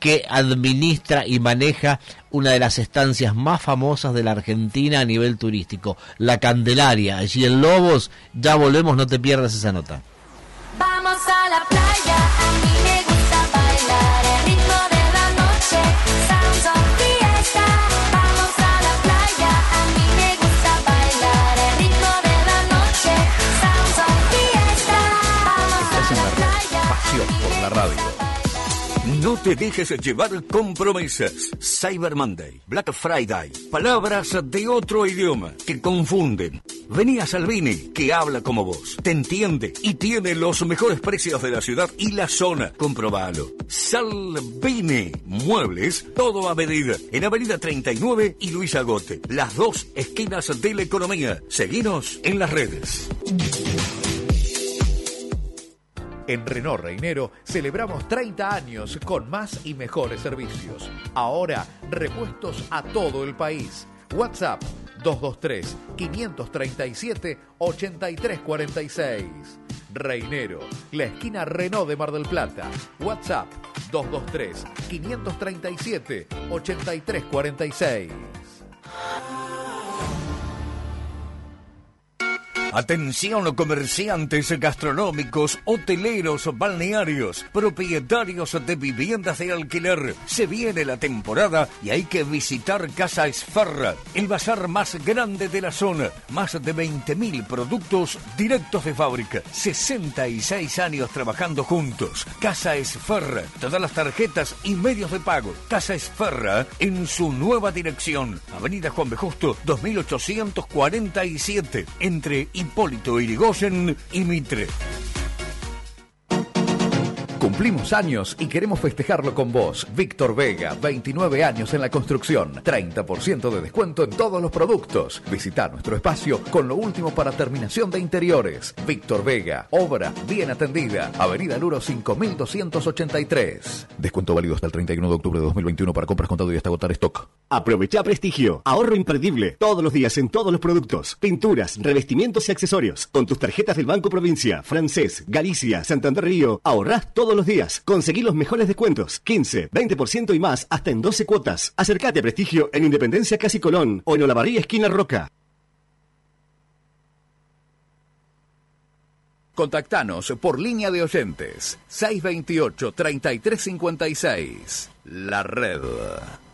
que administra y maneja una de las estancias más famosas de la Argentina a nivel turístico, la Candelaria, allí en Lobos. Ya volvemos, no te pierdas esa nota. No te dejes llevar con promesas. Cyber Monday, Black Friday, palabras de otro idioma que confunden. Vení a Salvini, que habla como vos, te entiende y tiene los mejores precios de la ciudad y la zona. Comprobalo. Salvini, muebles, todo a medida. En Avenida 39 y Luis Agote, las dos esquinas de la economía. Seguinos en las redes. En Renault Reinero celebramos 30 años con más y mejores servicios. Ahora, repuestos a todo el país. WhatsApp 223-537-8346. Reinero, la esquina Renault de Mar del Plata. WhatsApp 223-537-8346. Atención comerciantes gastronómicos, hoteleros, balnearios, propietarios de viviendas de alquiler. Se viene la temporada y hay que visitar Casa Esfarra, el bazar más grande de la zona. Más de 20.000 productos directos de fábrica. 66 años trabajando juntos. Casa Esfarra, todas las tarjetas y medios de pago. Casa Esfarra en su nueva dirección. Avenida Juan B. Justo, 2847, entre Hipólito Irigoyen y Mitre. Cumplimos años y queremos festejarlo con vos. Víctor Vega, 29 años en la construcción, 30% de descuento en todos los productos. Visita nuestro espacio con lo último para terminación de interiores. Víctor Vega, obra bien atendida. Avenida Luro 5283. Descuento válido hasta el 31 de octubre de 2021 para compras contado y hasta agotar stock. Aprovecha prestigio, ahorro imperdible, todos los días en todos los productos, pinturas, revestimientos y accesorios. Con tus tarjetas del Banco Provincia, Francés, Galicia, Santander Río, ahorrás todos los días. Conseguí los mejores descuentos, 15, 20% y más, hasta en 12 cuotas. Acércate a prestigio en Independencia Casi Colón o en Olavarría Esquina Roca. Contactanos por línea de oyentes 628-3356. La red.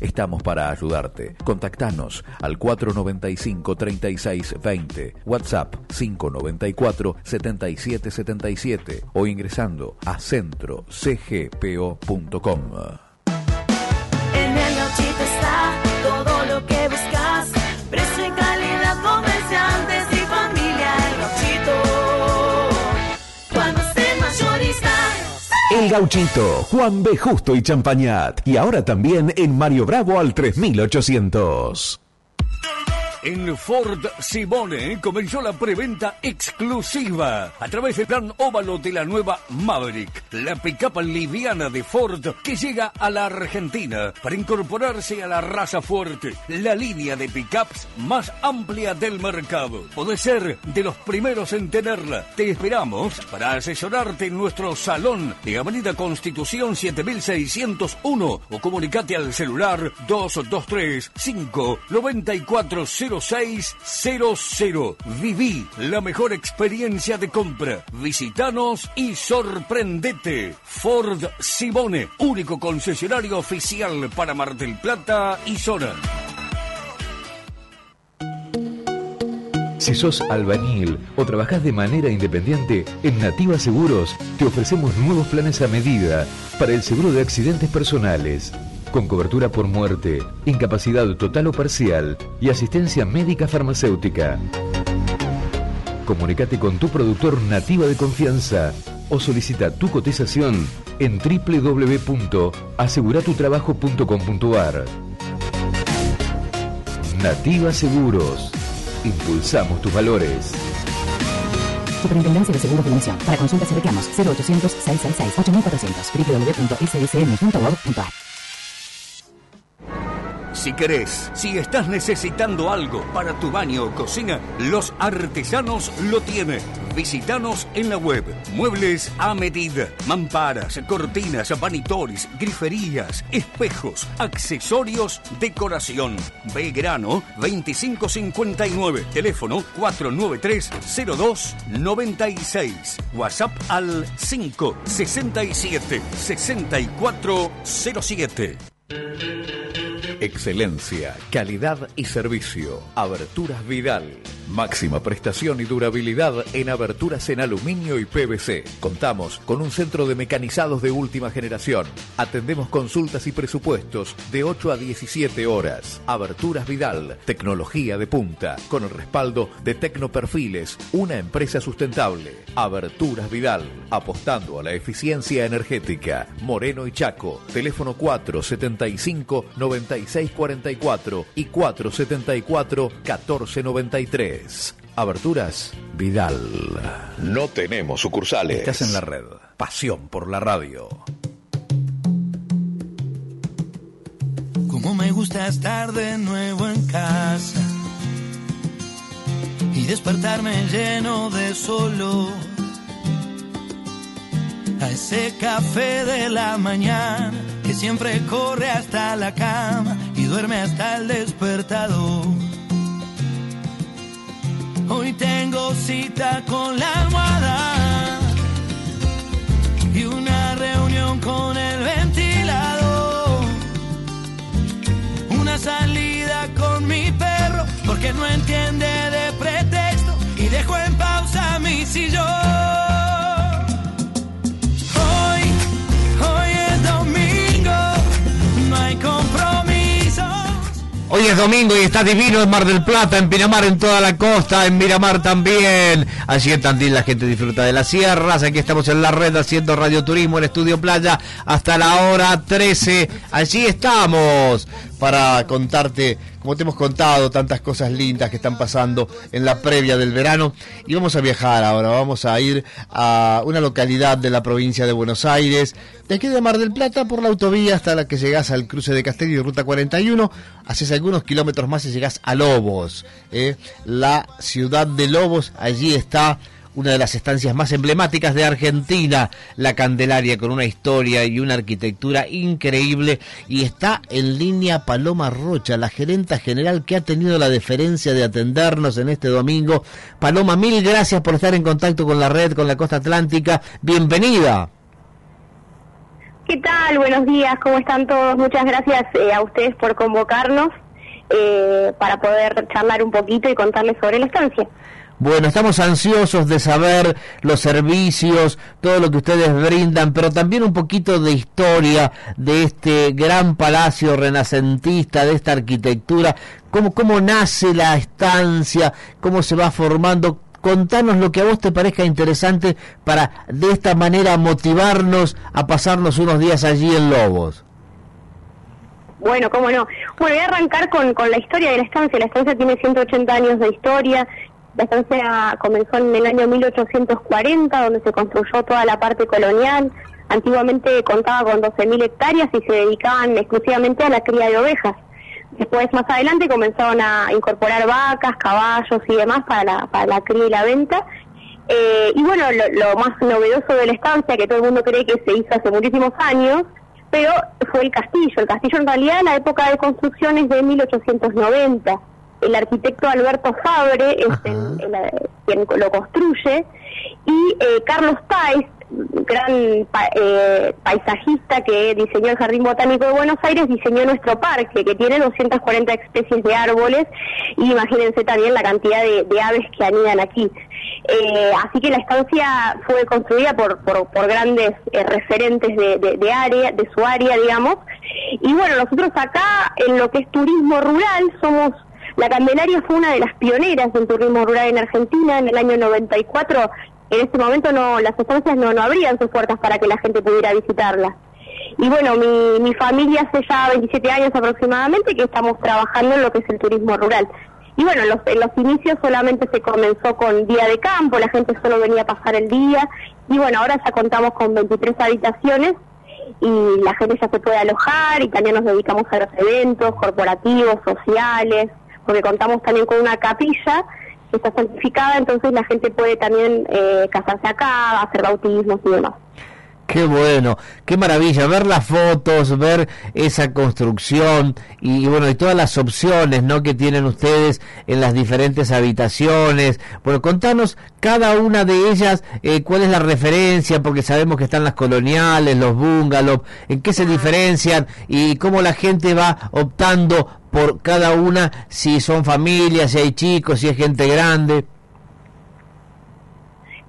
Estamos para ayudarte. Contactanos al 495-3620, WhatsApp 594-7777 o ingresando a centrocgpo.com. El Gauchito, Juan B. Justo y Champañat. Y ahora también en Mario Bravo al 3800. En Ford Simone comenzó la preventa exclusiva a través del plan óvalo de la nueva Maverick, la pickup liviana de Ford que llega a la Argentina para incorporarse a la raza fuerte, la línea de pickups más amplia del mercado. Podés ser de los primeros en tenerla. Te esperamos para asesorarte en nuestro salón de Avenida Constitución 7601 o comunicate al celular 223 5 94 0600. Viví la mejor experiencia de compra. Visitanos y sorprendete. Ford Simone, único concesionario oficial para Mar del Plata y zona. Si sos albañil o trabajás de manera independiente, en Nativa Seguros te ofrecemos nuevos planes a medida para el seguro de accidentes personales, con cobertura por muerte, incapacidad total o parcial y asistencia médica farmacéutica. Comunicate con tu productor Nativa de confianza o solicita tu cotización en www.aseguratutrabajo.com.ar. Nativa Seguros. Impulsamos tus valores. Superintendencia de Seguros de Emisión. Para consultas y reclamos 0800 666 8400 www.ssn.gov.ar Si querés, si estás necesitando algo para tu baño o cocina, los artesanos lo tienen. Visítanos en la web. Muebles a medida. Mamparas, cortinas, vanitores, griferías, espejos, accesorios, decoración. Belgrano 2559. Teléfono 493-0296. WhatsApp al 567 6407. Excelencia, calidad y servicio. Aberturas Vidal. Máxima prestación y durabilidad en aberturas en aluminio y PVC. Contamos con un centro de mecanizados de última generación. Atendemos consultas y presupuestos de 8 a 17 horas. Aberturas Vidal, tecnología de punta, con el respaldo de Tecnoperfiles, una empresa sustentable. Aberturas Vidal, apostando a la eficiencia energética. Moreno y Chaco, teléfono 475 9644 y 474 1493. Aberturas Vidal. No tenemos sucursales. Estás en la red. Pasión por la radio. Como me gusta estar de nuevo en casa y despertarme lleno de solo. A ese café de la mañana que siempre corre hasta la cama y duerme hasta el despertador. Hoy tengo cita con la almohada y una reunión con el ventilador. Una salida con mi perro porque no entiende de pretexto y dejo en pausa mi sillón. Hoy es domingo y está divino en Mar del Plata, en Pinamar, en toda la costa, en Miramar también. Allí en Tandil la gente disfruta de las sierras. Aquí estamos en la red haciendo radioturismo en Estudio Playa hasta la hora 13. Allí estamos para contarte, como te hemos contado, tantas cosas lindas que están pasando en la previa del verano. Y vamos a viajar ahora, vamos a ir a una localidad de la provincia de Buenos Aires, de aquí de Mar del Plata, por la autovía hasta la que llegas al cruce de Castello y Ruta 41. Haces algunos kilómetros más y llegas a Lobos, ¿eh? la ciudad de Lobos. Allí está una de las estancias más emblemáticas de Argentina, la Candelaria, con una historia y una arquitectura increíble. Y está en línea Paloma Rocha, la gerenta general que ha tenido la deferencia de atendernos en este domingo. Paloma, mil gracias por estar en contacto con la red, con la costa atlántica. Bienvenida. ¿Qué tal? Buenos días, ¿cómo están todos? Muchas gracias eh, a ustedes por convocarnos eh, para poder charlar un poquito y contarles sobre la estancia. Bueno, estamos ansiosos de saber los servicios, todo lo que ustedes brindan, pero también un poquito de historia de este gran palacio renacentista, de esta arquitectura, cómo, cómo nace la estancia, cómo se va formando. Contanos lo que a vos te parezca interesante para de esta manera motivarnos a pasarnos unos días allí en Lobos. Bueno, cómo no. Bueno, voy a arrancar con, con la historia de la estancia. La estancia tiene 180 años de historia. La estancia comenzó en el año 1840, donde se construyó toda la parte colonial. Antiguamente contaba con 12.000 hectáreas y se dedicaban exclusivamente a la cría de ovejas. Después, más adelante, comenzaron a incorporar vacas, caballos y demás para la, para la cría y la venta. Eh, y bueno, lo más novedoso de la estancia, que todo el mundo cree que se hizo hace muchísimos años, pero fue el castillo. El castillo en realidad la época de construcción es de 1890. El arquitecto Alberto Fabre es el- el- quien lo construye y eh, Carlos Pais, gran pa- eh, paisajista que diseñó el Jardín Botánico de Buenos Aires, diseñó nuestro parque que tiene 240 especies de árboles y imagínense también la cantidad de, de aves que anidan aquí. Eh, así que la estancia fue construida por, por, por grandes eh, referentes de, de- de área, de su área, digamos. Y bueno, nosotros acá en lo que es turismo rural somos la Candelaria fue una de las pioneras en turismo rural en Argentina en el año 94. En ese momento no las estancias no, no abrían sus puertas para que la gente pudiera visitarlas. Y bueno, mi, mi familia hace ya 27 años aproximadamente que estamos trabajando en lo que es el turismo rural. Y bueno, los, en los inicios solamente se comenzó con día de campo, la gente solo venía a pasar el día. Y bueno, ahora ya contamos con 23 habitaciones y la gente ya se puede alojar y también nos dedicamos a los eventos corporativos, sociales, porque contamos también con una capilla que está santificada, entonces la gente puede también eh, casarse acá, hacer bautismos y demás. Qué bueno, qué maravilla ver las fotos, ver esa construcción y, y bueno, y todas las opciones, ¿no? que tienen ustedes en las diferentes habitaciones. Bueno, contanos cada una de ellas eh, cuál es la referencia, porque sabemos que están las coloniales, los bungalows, en qué se diferencian y cómo la gente va optando por cada una, si son familias, si hay chicos, si es gente grande.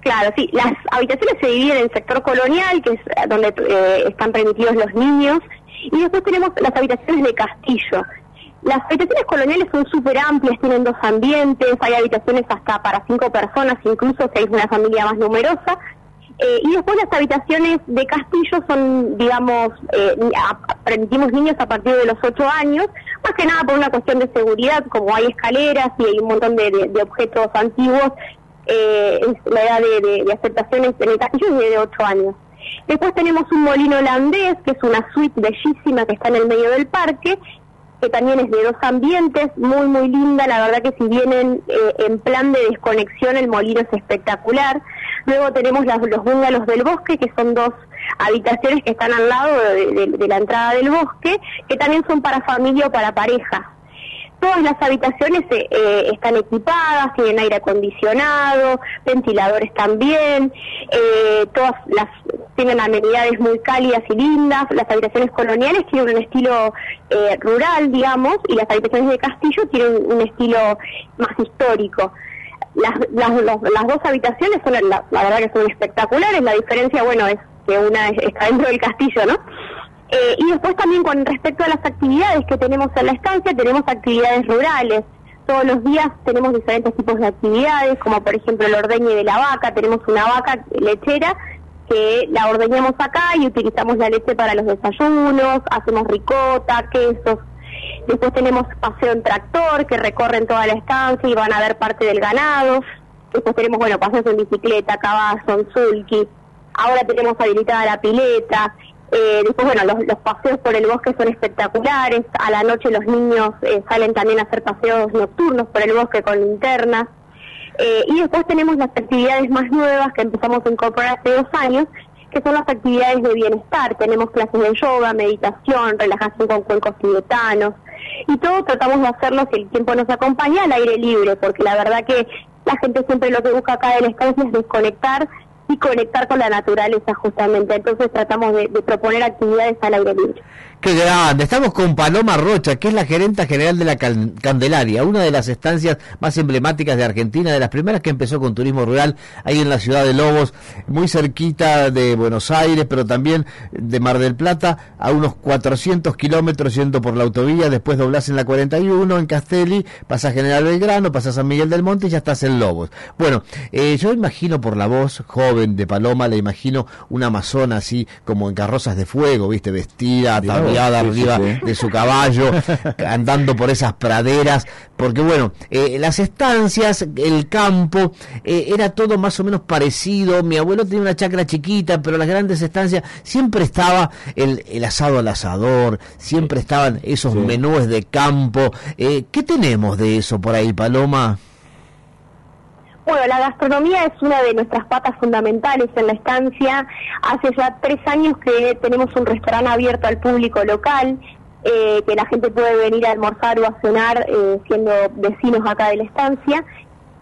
Claro, sí, las habitaciones se dividen en sector colonial, que es eh, donde eh, están permitidos los niños, y después tenemos las habitaciones de castillo. Las habitaciones coloniales son súper amplias, tienen dos ambientes, hay habitaciones hasta para cinco personas, incluso si hay una familia más numerosa. Eh, y después las habitaciones de castillo son, digamos, permitimos niños a partir de los ocho años, más que nada por una cuestión de seguridad, como hay escaleras y hay un montón de objetos antiguos, eh, la edad de, de- de aceptaciones en el es de ocho años. Después tenemos un molino holandés, que es una suite bellísima que está en el medio del parque, que también es de dos ambientes, muy muy linda, la verdad que si vienen eh, en plan de desconexión el molino es espectacular. Luego tenemos los bungalows del bosque, que son dos habitaciones que están al lado de- de la entrada del bosque, que también son para familia o para pareja. Todas las habitaciones eh, eh, están equipadas, tienen aire acondicionado, ventiladores también, eh, todas las tienen amenidades muy cálidas y lindas. Las habitaciones coloniales tienen un estilo rural, digamos, y las habitaciones de castillo tienen un estilo más histórico. Las, dos habitaciones son, la, verdad que son espectaculares, la diferencia, bueno, es que una es- está dentro del castillo, ¿no? Eh, y después también con respecto a las actividades que tenemos en la estancia, tenemos actividades rurales. Todos los días tenemos diferentes tipos de actividades, como por ejemplo el ordeñe de la vaca. Tenemos una vaca lechera que la ordeñamos acá y utilizamos la leche para los desayunos, hacemos ricota, quesos. Después tenemos paseo en tractor que recorren toda la estancia y van a ver parte del ganado. Después tenemos, bueno, paseos en bicicleta, caballo, en sulky. Ahora tenemos habilitada la pileta. Eh, después, bueno, los, paseos por el bosque son espectaculares. A la noche los niños eh, salen también a hacer paseos nocturnos por el bosque con linternas. Eh, y después tenemos las actividades más nuevas que empezamos a incorporar hace dos años, que son las actividades de bienestar. Tenemos clases de yoga, meditación, relajación con cuencos tibetanos. Y todo tratamos de hacerlo, si el tiempo nos acompaña, al aire libre, porque la verdad que la gente siempre lo que busca acá en la estancia es desconectar y conectar con la naturaleza justamente. Entonces tratamos de, proponer actividades al aire libre. Qué grande. Estamos con Paloma Rocha, que es la gerenta general de la Candelaria, una de las estancias más emblemáticas de Argentina, de las primeras que empezó con turismo rural ahí en la ciudad de Lobos, muy cerquita de Buenos Aires, pero también de Mar del Plata, a unos 400 kilómetros yendo por la autovía, después doblás en la 41 en Castelli, pasás General Belgrano, pasás San Miguel del Monte y ya estás en Lobos. Bueno, eh, yo imagino por la voz joven de Paloma, le imagino una amazona así como en carrozas de fuego, viste, vestida, Mirá arriba de su caballo, andando por esas praderas, porque bueno, eh, las estancias, el campo, eh, era todo más o menos parecido. Mi abuelo tenía una chacra chiquita, pero las grandes estancias siempre estaba el, el asado al asador, siempre estaban esos menúes de campo. Eh, ¿Qué tenemos de eso por ahí, Paloma? Bueno, la gastronomía es una de nuestras patas fundamentales en la estancia. Hace ya tres años que tenemos un restaurante abierto al público local. eh, que la gente puede venir a almorzar o a cenar eh, siendo vecinos acá de la estancia.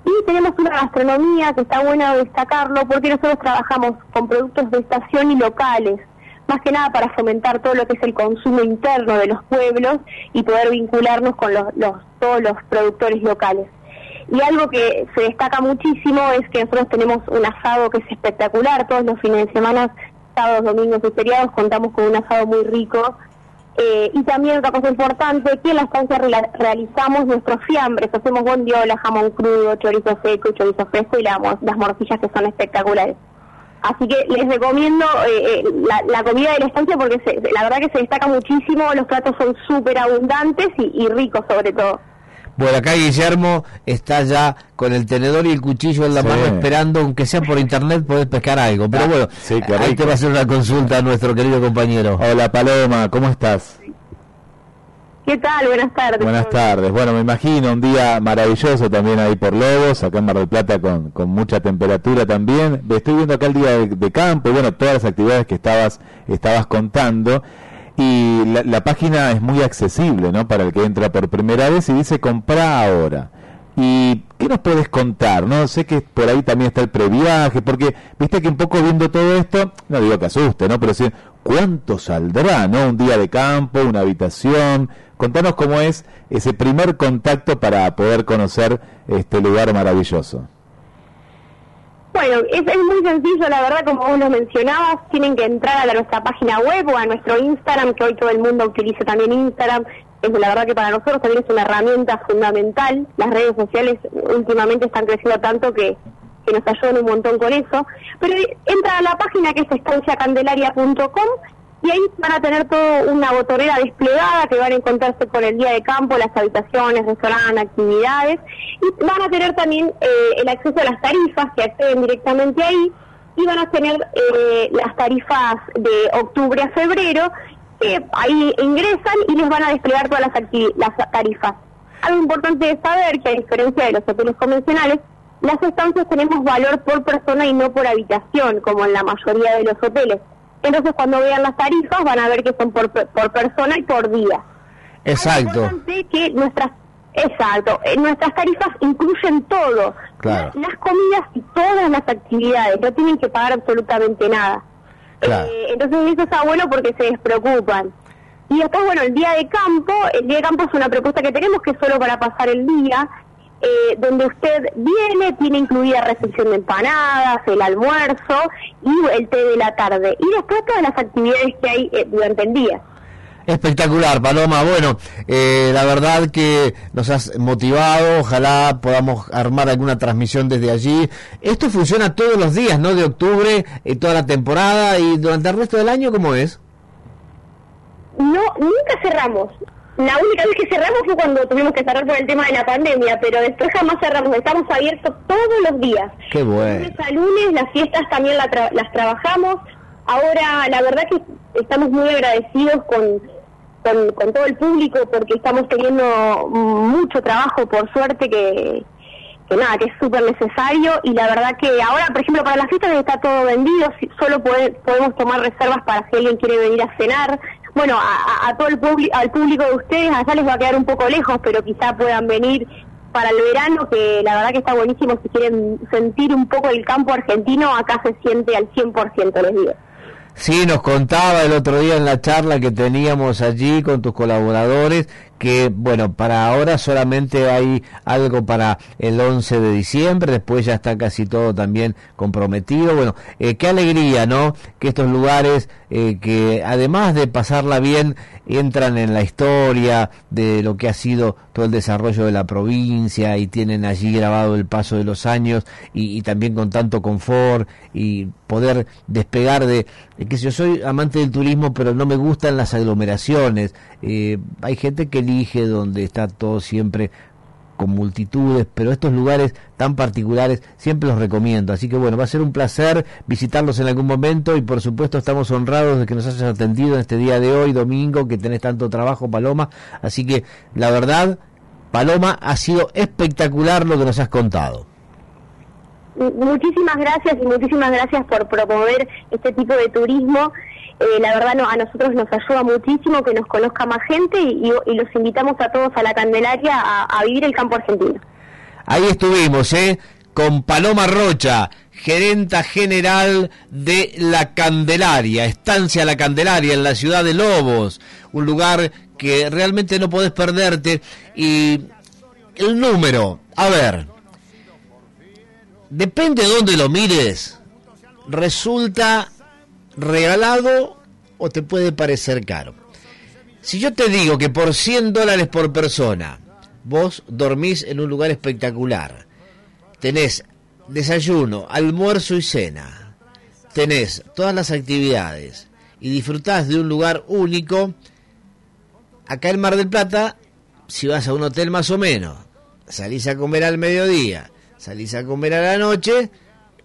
Y tenemos una gastronomía que está bueno destacarlo porque nosotros trabajamos con productos de estación y locales, más que nada para fomentar todo lo que es el consumo interno de los pueblos y poder vincularnos con todos los productores locales. Y algo que se destaca muchísimo es que nosotros tenemos un asado que es espectacular, todos los fines de semana, sábados, domingos y feriados contamos con un asado muy rico. Eh, y también otra cosa importante, que en la estancia realizamos nuestros fiambres, hacemos bondiola, jamón crudo, chorizo seco, chorizo fresco y las morcillas que son espectaculares. Así que les recomiendo eh, eh, la, la comida de la estancia porque se- la verdad que se destaca muchísimo, los platos son súper abundantes y, y ricos sobre todo. Bueno, acá Guillermo está ya con el tenedor y el cuchillo en la Sí. mano esperando, aunque sea por internet, poder pescar algo. Pero Ah, bueno, sí, ahí te va a hacer una consulta a nuestro querido compañero. Hola Paloma, ¿cómo estás? ¿Qué tal? Buenas tardes. Buenas tardes. Bueno, me imagino un día maravilloso también ahí por Lobos, acá en Mar del Plata con, con mucha temperatura también. Estoy viendo acá el día de, de campo y bueno, todas las actividades que estabas, estabas contando. Y la, la página es muy accesible, ¿no? Para el que entra por primera vez y dice compra ahora. ¿Y qué nos puedes contar? No sé que por ahí también está el previaje, porque viste que un poco viendo todo esto, no digo que asuste, ¿no? Pero sí, ¿cuánto saldrá, no? Un día de campo, una habitación. Contanos cómo es ese primer contacto para poder conocer este lugar maravilloso. Bueno, es, es muy sencillo, la verdad, como vos lo mencionabas, tienen que entrar a nuestra página web o a nuestro Instagram, que hoy todo el mundo utiliza también Instagram. Es la verdad que para nosotros también es una herramienta fundamental. Las redes sociales últimamente están creciendo tanto que, que nos ayudan un montón con eso. Pero entra a la página que es estanciacandelaria.com y ahí van a tener toda una botonera desplegada que van a encontrarse con el día de campo, las habitaciones, restaurantes, actividades y van a tener también eh, el acceso a las tarifas que acceden directamente ahí y van a tener eh, las tarifas de octubre a febrero que ahí ingresan y les van a desplegar todas las, las tarifas. Algo importante de saber que a diferencia de los hoteles convencionales, las estancias tenemos valor por persona y no por habitación, como en la mayoría de los hoteles. Entonces cuando vean las tarifas van a ver que son por, por persona y por día. Exacto. Importante que nuestras exacto, eh, nuestras tarifas incluyen todo, Claro. las comidas y todas las actividades, no tienen que pagar absolutamente nada. Claro. Eh, entonces eso está bueno porque se despreocupan. Y después, bueno, el día de campo, el día de campo es una propuesta que tenemos que es solo para pasar el día, eh, donde usted viene, tiene incluida recepción de empanadas, el almuerzo y el té de la tarde. Y después todas las actividades que hay eh, durante el día. Espectacular, Paloma. Bueno, eh, la verdad que nos has motivado. Ojalá podamos armar alguna transmisión desde allí. Esto funciona todos los días, ¿no? De octubre, eh, toda la temporada y durante el resto del año, ¿cómo es? No, nunca cerramos. La única vez que cerramos fue cuando tuvimos que cerrar por el tema de la pandemia, pero después jamás cerramos. Estamos abiertos todos los días. Qué bueno. Lunes a lunes, las fiestas también la tra- las trabajamos. Ahora, la verdad que estamos muy agradecidos con, con, con todo el público porque estamos teniendo mucho trabajo, por suerte, que, que nada, que es súper necesario. Y la verdad que ahora, por ejemplo, para las fiestas está todo vendido, solo puede- podemos tomar reservas para si alguien quiere venir a cenar. Bueno, a, a- todo el al público de ustedes, allá les va a quedar un poco lejos, pero quizá puedan venir para el verano, que la verdad que está buenísimo. Si quieren sentir un poco el campo argentino, acá se siente al 100%, les digo. Sí, nos contaba el otro día en la charla que teníamos allí con tus colaboradores que, bueno, para ahora solamente hay algo para el 11 de diciembre, después ya está casi todo también comprometido. Bueno, eh, qué alegría, ¿no? Que estos lugares eh, que además de pasarla bien, entran en la historia de lo que ha sido todo el desarrollo de la provincia y tienen allí grabado el paso de los años y, también con tanto confort y poder despegar de, que yo soy amante del turismo pero no me gustan las aglomeraciones. Eh, hay gente que elige donde está todo siempre con multitudes, pero estos lugares tan particulares siempre los recomiendo. Así que bueno, va a ser un placer visitarlos en algún momento y por supuesto estamos honrados de que nos hayas atendido en este día de hoy, domingo, que tenés tanto trabajo, Paloma. Así que la verdad, Paloma, ha sido espectacular lo que nos has contado. Muchísimas gracias y muchísimas gracias por promover este tipo de turismo. Eh, la verdad no, a nosotros nos ayuda muchísimo que nos conozca más gente y, los invitamos a todos a la Candelaria a, a vivir el campo argentino. Ahí estuvimos, ¿eh? Con Paloma Rocha, gerenta general de La Candelaria, Estancia La Candelaria en la ciudad de Lobos, un lugar que realmente no podés perderte. Y el número, a ver, depende de dónde lo mires, resulta regalado o te puede parecer caro. Si yo te digo que por 100 dólares por persona vos dormís en un lugar espectacular, tenés desayuno, almuerzo y cena, tenés todas las actividades y disfrutás de un lugar único, acá en Mar del Plata, si vas a un hotel más o menos, salís a comer al mediodía, salís a comer a la noche,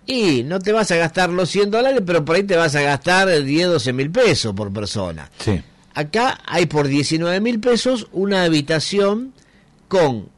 y no te vas a gastar los 100 dólares, pero por ahí te vas a gastar 10, 12 mil pesos por persona. Sí. Acá hay por 19 mil pesos una habitación con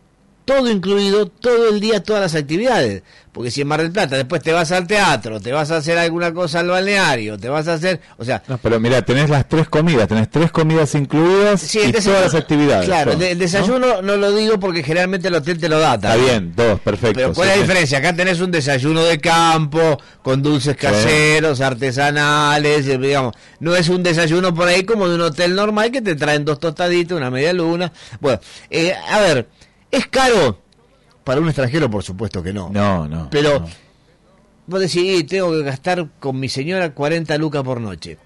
todo incluido, todo el día, todas las actividades. Porque si en Mar del Plata después te vas al teatro, te vas a hacer alguna cosa al balneario, te vas a hacer, o sea... No, pero mira, tenés las tres comidas, tenés tres comidas incluidas Sí, y todas las actividades. Claro, son, el, desayuno ¿no? lo digo porque generalmente el hotel te lo da. Está bien, dos, perfecto. Pero ¿cuál sí, es la diferencia? Acá tenés un desayuno de campo, con dulces caseros, artesanales, eh, digamos. No es un desayuno por ahí como de un hotel normal que te traen dos tostaditas, una media luna. Bueno, eh, a ver, ¿es caro? Para un extranjero, por supuesto que no. No, no. Pero vos decís, "Y, tengo que gastar con mi señora 40 lucas por noche.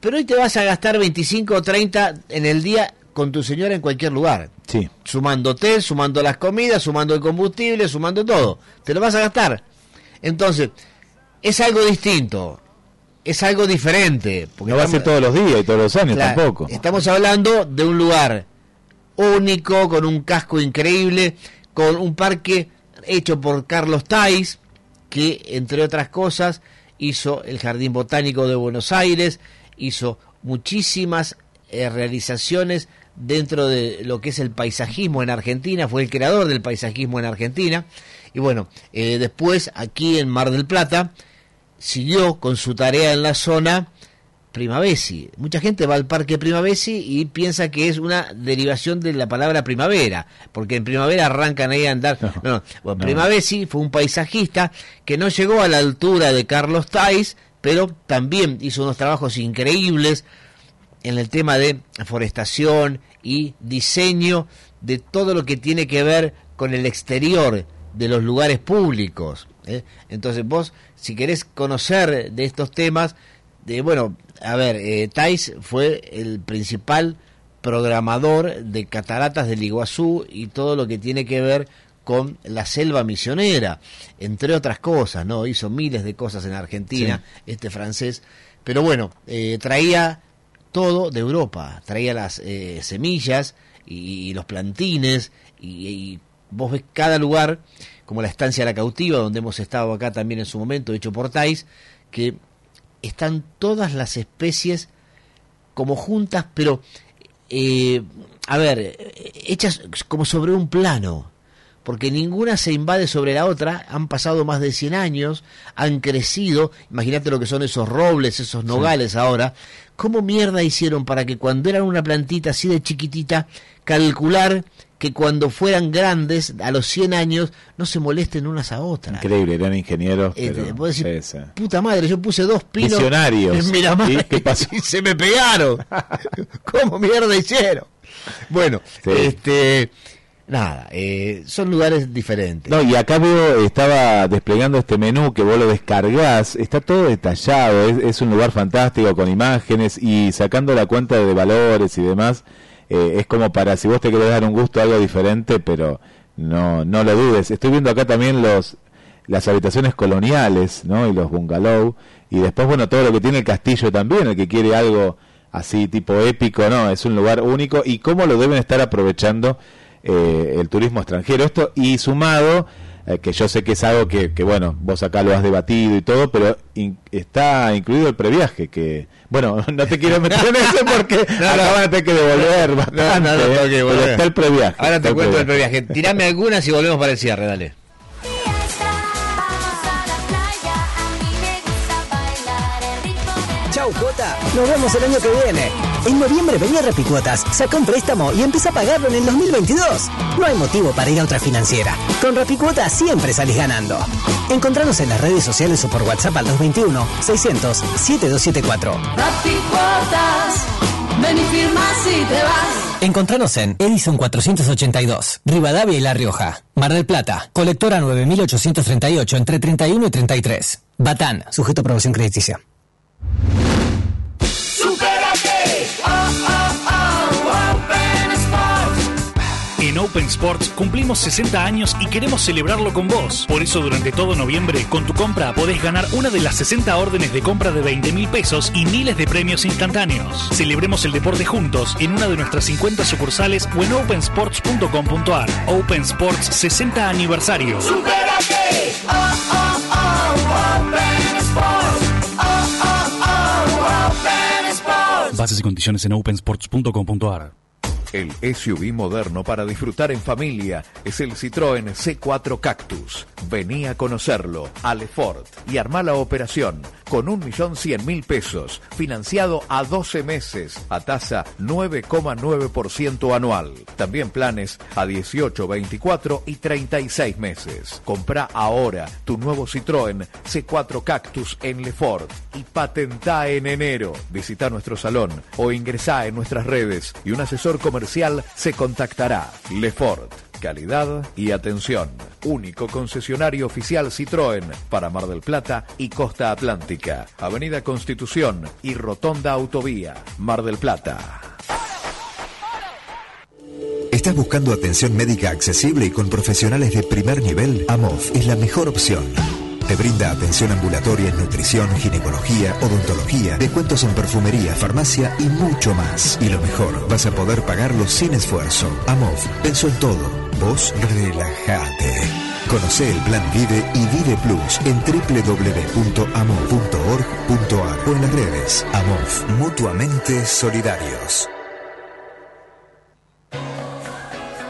Pero hoy te vas a gastar 25 o 30 en el día con tu señora en cualquier lugar. Sí. Sumando hotel, sumando las comidas, sumando el combustible, sumando todo. Te lo vas a gastar. Entonces, es algo distinto. Es algo diferente. Porque No va a ser todos los días y todos los años Claro, tampoco. Estamos hablando de un lugar único, con un casco increíble, con un parque hecho por Carlos Tais, que entre otras cosas hizo el Jardín Botánico de Buenos Aires, hizo muchísimas eh, realizaciones dentro de lo que es el paisajismo en Argentina, fue el creador del paisajismo en Argentina, y bueno, eh, después aquí en Mar del Plata siguió con su tarea en la zona Primavesi. Mucha gente va al parque Primavesi y piensa que es una derivación de la palabra primavera, porque en primavera arrancan ahí a andar. No, no. Bueno, no. Primavesi fue un paisajista que no llegó a la altura de Carlos Tais, pero también hizo unos trabajos increíbles en el tema de forestación y diseño de todo lo que tiene que ver con el exterior de los lugares públicos. ¿eh? Entonces vos, si querés conocer de estos temas, de bueno, a ver, eh, Tais fue el principal programador de cataratas del Iguazú y todo lo que tiene que ver con la selva misionera, entre otras cosas, ¿no? Hizo miles de cosas en Argentina, este francés, pero bueno, eh, traía todo de Europa, traía las eh, semillas y, y los plantines y, y vos ves cada lugar, como la estancia La Cautiva, donde hemos estado acá también en su momento, hecho por Tais, que están todas las especies como juntas, pero, eh, a ver, hechas como sobre un plano, porque ninguna se invade sobre la otra, han pasado más de 100 años, han crecido, imagínate lo que son esos robles, esos nogales ahora, ¿cómo mierda hicieron para que cuando eran una plantita así de chiquitita, calcular que cuando fueran grandes, a los 100 años, no se molesten unas a otras? Increíble, eran ingenieros. Eh, pero- sí. Puta madre, yo puse dos pinos Visionarios. en Miramar ¿Y qué pasó? y se me pegaron. ¿Cómo mierda hicieron? Bueno, Sí. este nada, eh, son lugares diferentes. No, y acá veo, estaba desplegando este menú que vos lo descargás, está todo detallado, es, es un lugar fantástico con imágenes y sacando la cuenta de valores y demás, eh, es como para si vos te querés dar un gusto algo diferente, pero no, no lo dudes. Estoy viendo acá también los las habitaciones coloniales, ¿no? Y los bungalow, y después, bueno, todo lo que tiene el castillo también, el que quiere algo así tipo épico, ¿no? Es un lugar único y cómo lo deben estar aprovechando eh, el turismo extranjero. Esto y sumado, eh, que yo sé que es algo que, bueno, vos acá lo has debatido y todo, pero está incluido el previaje, que, bueno, no te quiero meter en eso porque no, no, van a tener que devolver bastante, no, no, no okay, pero está el previaje. Ahora te cuento el previaje. Tirame algunas y volvemos para el cierre, dale. Chau, Jota. Nos vemos el año que viene. En noviembre venía Rapicuotas, saca un préstamo y empieza a pagarlo en el 2022. No hay motivo para ir a otra financiera. Con Rapicuotas siempre salís ganando. Encontranos en las redes sociales o por WhatsApp al 221 600 7274. Rapicuotas, ven y firma si te vas. Encontranos en Edison 482, Rivadavia y La Rioja. Mar del Plata, colectora 9838 entre 31 y 33. Batán, sujeto a aprobación crediticia. Open Sports cumplimos 60 años y queremos celebrarlo con vos. Por eso durante todo noviembre, con tu compra podés ganar una de las 60 órdenes de compra de 20 mil pesos y miles de premios instantáneos. Celebremos el deporte juntos en una de nuestras 50 sucursales o en opensports.com.ar. Open Sports 60 aniversario. Supérate, oh, oh, oh. Oh, oh, oh, Open Sports. Bases y condiciones en opensports.com.ar. El SUV moderno para disfrutar en familia es el Citroën C4 Cactus. Vení a conocerlo a Lefort y armá la operación con 1.100.000 pesos, financiado a 12 meses a tasa 9,9% anual. También planes a 18, 24 y 36 meses. Comprá ahora tu nuevo Citroën C4 Cactus en Lefort y patentá en enero. Visita nuestro salón o ingresá en nuestras redes y un asesor comercial se contactará. Lefort. Calidad y atención. Único concesionario oficial Citroën para Mar del Plata y Costa Atlántica. Avenida Constitución y Rotonda Autovía. Mar del Plata. ¿Estás buscando atención médica accesible y con profesionales de primer nivel? AMOF es la mejor opción. Te brinda atención ambulatoria en nutrición, ginecología, odontología, descuentos en perfumería, farmacia y mucho más. Y lo mejor, vas a poder pagarlo sin esfuerzo. AMOF pensó en todo. Vos relajate. Conoce el plan Vive y Vive Plus en www.amov.org.ar o en las redes. AMOF, mutuamente solidarios.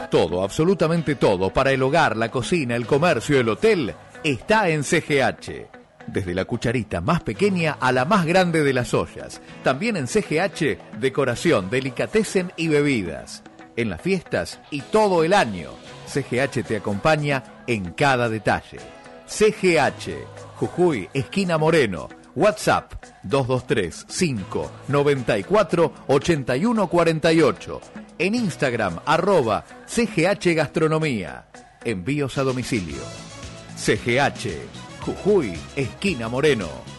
Todo, absolutamente todo, para el hogar, la cocina, el comercio, el hotel, está en CGH. Desde la cucharita más pequeña a la más grande de las ollas. También en CGH, decoración, delicatessen y bebidas. En las fiestas y todo el año. CGH te acompaña en cada detalle. CGH, Jujuy, esquina Moreno. WhatsApp 223 5 94 81 48. En Instagram, arroba CGH Gastronomía. Envíos a domicilio. CGH, Jujuy, esquina Moreno.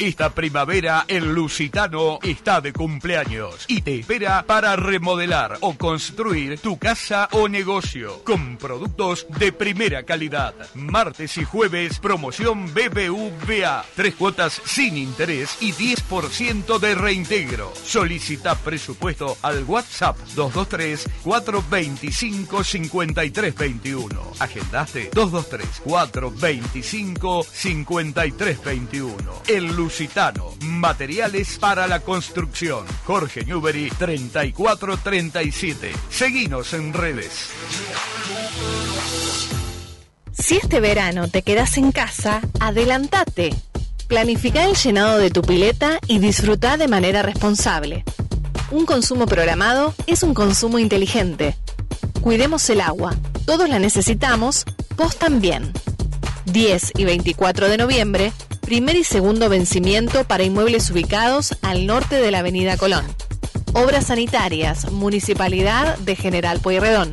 Esta primavera el Lusitano está de cumpleaños y te espera para remodelar o construir tu casa o negocio con productos de primera calidad. Martes y jueves promoción BBVA. Tres cuotas sin interés y 10% de reintegro. Solicita presupuesto al WhatsApp 223 425 5321. Agendaste 223 425 5321. El Lusitano, materiales para la construcción. Jorge Newbery 3437. Seguinos en redes. Si este verano te quedas en casa, adelantate. Planifica el llenado de tu pileta y disfruta de manera responsable. Un consumo programado es un consumo inteligente. Cuidemos el agua. Todos la necesitamos, vos también. 10 y 24 de noviembre, primer y segundo vencimiento para inmuebles ubicados al norte de la Avenida Colón. Obras sanitarias, Municipalidad de General Pueyrredón.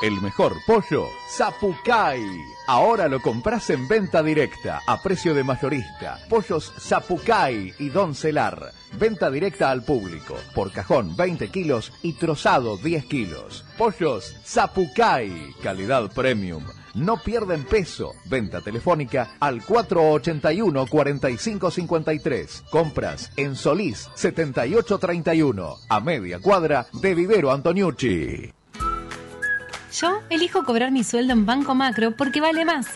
El mejor pollo, Zapucay. Ahora lo compras en venta directa, a precio de mayorista. Pollos Zapucay y Don Celar. Venta directa al público. Por cajón 20 kilos y trozado 10 kilos. Pollos Zapucay. Calidad premium. No pierden peso. Venta telefónica al 481-4553. Compras en Solís 7831, a media cuadra de Vivero Antoniucci. Yo elijo cobrar mi sueldo en Banco Macro porque vale más.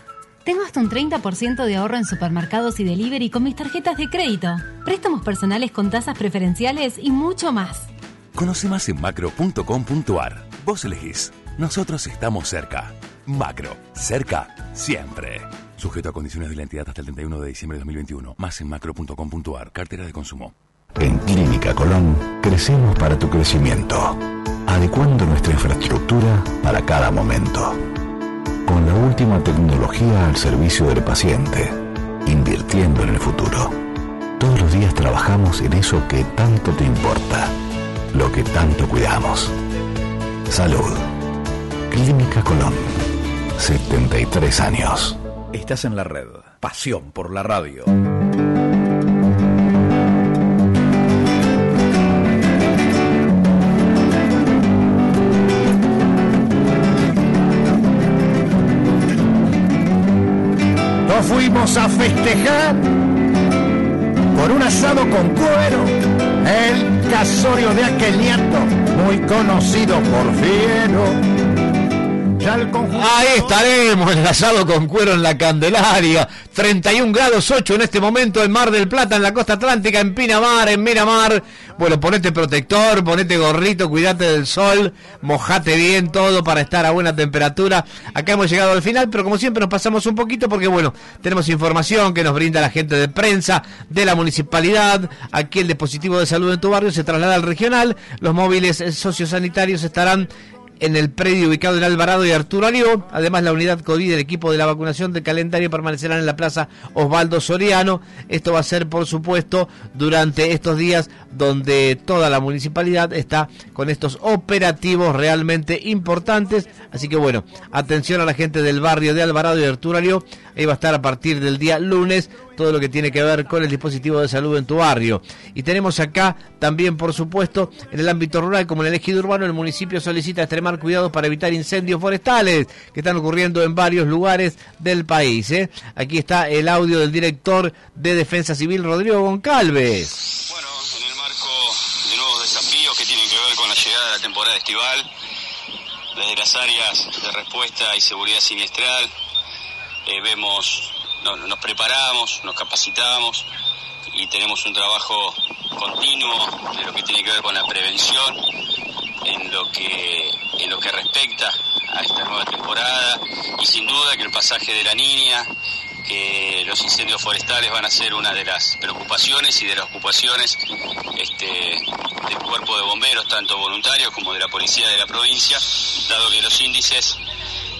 Tengo hasta un 30% de ahorro en supermercados y delivery con mis tarjetas de crédito, préstamos personales con tasas preferenciales y mucho más. Conoce más en macro.com.ar. Vos elegís. Nosotros estamos cerca. Macro. Cerca. Siempre. Sujeto a condiciones de la entidad hasta el 31 de diciembre de 2021. Más en macro.com.ar. Cartera de consumo. En Clínica Colón crecemos para tu crecimiento, adecuando nuestra infraestructura para cada momento. Con la última tecnología al servicio del paciente, invirtiendo en el futuro. Todos los días trabajamos en eso que tanto te importa, lo que tanto cuidamos. Salud. Clínica Colón. 73 años. Estás en la red. Pasión por la radio. Nos fuimos a festejar por un asado con cuero, el casorio de aquel nieto, muy conocido por fiero. Ahí estaremos, el asado con cuero en la Candelaria. 31 grados 8 en este momento en Mar del Plata, en la costa atlántica, en Pinamar, en Miramar. Bueno, ponete protector, ponete gorrito, cuídate del sol, mojate bien todo para estar a buena temperatura. Acá hemos llegado al final, pero como siempre nos pasamos un poquito porque, bueno, tenemos información que nos brinda la gente de prensa de la municipalidad. Aquí el dispositivo de salud en tu barrio se traslada al regional. Los móviles sociosanitarios estarán en el predio ubicado en Alvarado y Arturo Alió. Además, la unidad COVID del equipo de la vacunación del calendario permanecerán en la plaza Osvaldo Soriano. Esto va a ser, por supuesto, durante estos días donde toda la municipalidad está con estos operativos realmente importantes. Así que, bueno, atención a la gente del barrio de Alvarado y Arturo Alió. Ahí va a estar a partir del día lunes todo lo que tiene que ver con el dispositivo de salud en tu barrio. Y tenemos acá también, por supuesto, en el ámbito rural, como en el ejido urbano, el municipio solicita extremar cuidados para evitar incendios forestales que están ocurriendo en varios lugares del país. ¿eh? Aquí está el audio del director de Defensa Civil, Rodrigo Goncalves. de nuevos desafíos que tienen que ver con la llegada desde las áreas de respuesta y seguridad siniestral, eh, vemos, no- nos preparamos, nos capacitamos y tenemos un trabajo continuo de lo que tiene que ver con la prevención en lo que en lo que respecta a esta nueva temporada y sin duda que el pasaje de la niña que los incendios forestales van a ser una de las preocupaciones y de las ocupaciones este, del cuerpo de bomberos, tanto voluntarios como de la policía de la provincia, dado que los índices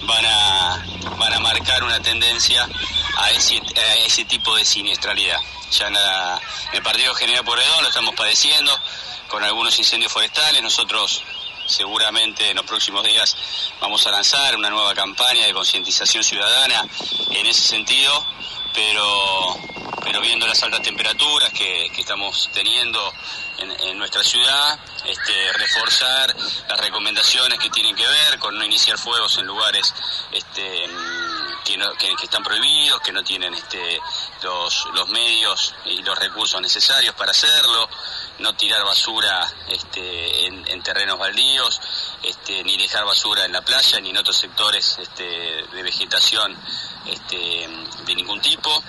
van a, van a marcar una tendencia a ese, tipo de siniestralidad. Ya la- en el partido General Porredón lo estamos padeciendo con algunos incendios forestales. Nosotros seguramente en los próximos días vamos a lanzar una nueva campaña de concientización ciudadana en ese sentido, pero, pero viendo las altas temperaturas que, que estamos teniendo en, en nuestra ciudad, este, reforzar las recomendaciones que tienen que ver con no iniciar fuegos en lugares este, que- que están prohibidos, que no tienen este, los, los medios y los recursos necesarios para hacerlo, no tirar basura este, en, en terrenos baldíos, este, ni dejar basura en la playa, ni en otros sectores este, de vegetación este, de ningún tipo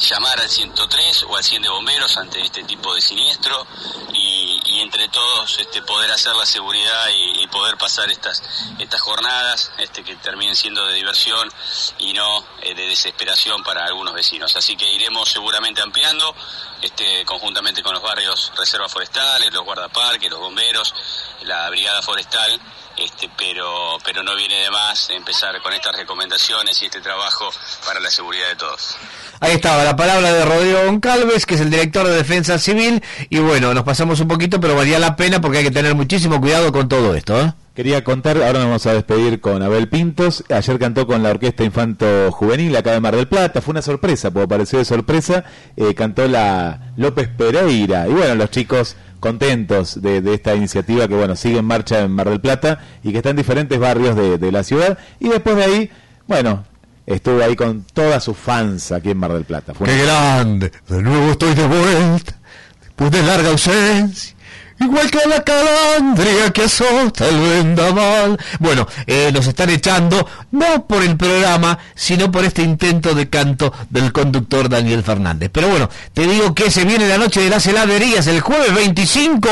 llamar al 103 o al 100 de bomberos ante este tipo de siniestro y, entre todos este, poder hacer la seguridad y, poder pasar estas estas jornadas este, que terminen siendo de diversión y no eh, de desesperación para algunos vecinos. Así que iremos seguramente ampliando este, conjuntamente con los barrios reservas forestales, los guardaparques, los bomberos, la brigada forestal este, pero, pero no viene de más empezar con estas recomendaciones y este trabajo para la seguridad de todos. Ahí estaba la palabra de Rodrigo Goncalves, que es el director de Defensa Civil. Y bueno, nos pasamos un poquito, pero valía la pena porque hay que tener muchísimo cuidado con todo esto. ¿eh? Quería contar, ahora nos vamos a despedir con Abel Pintos. Ayer cantó con la Orquesta Infanto Juvenil acá de Mar del Plata. Fue una sorpresa, porque pareció de sorpresa. Eh, cantó la López Pereira. Y bueno, los chicos contentos de, de esta iniciativa que bueno sigue en marcha en Mar del Plata y que está en diferentes barrios de, de la ciudad. Y después de ahí bueno, estuvo ahí con todas sus fans aquí en Mar del Plata. Fue ¡Qué grande! De nuevo estoy de vuelta, después de larga ausencia. Igual que la calandria que azota el vendaval. Bueno, eh, nos están echando, no por el programa, sino por este intento de canto del conductor Daniel Fernández. Pero bueno, te digo que se viene la noche de las heladerías, el jueves 25,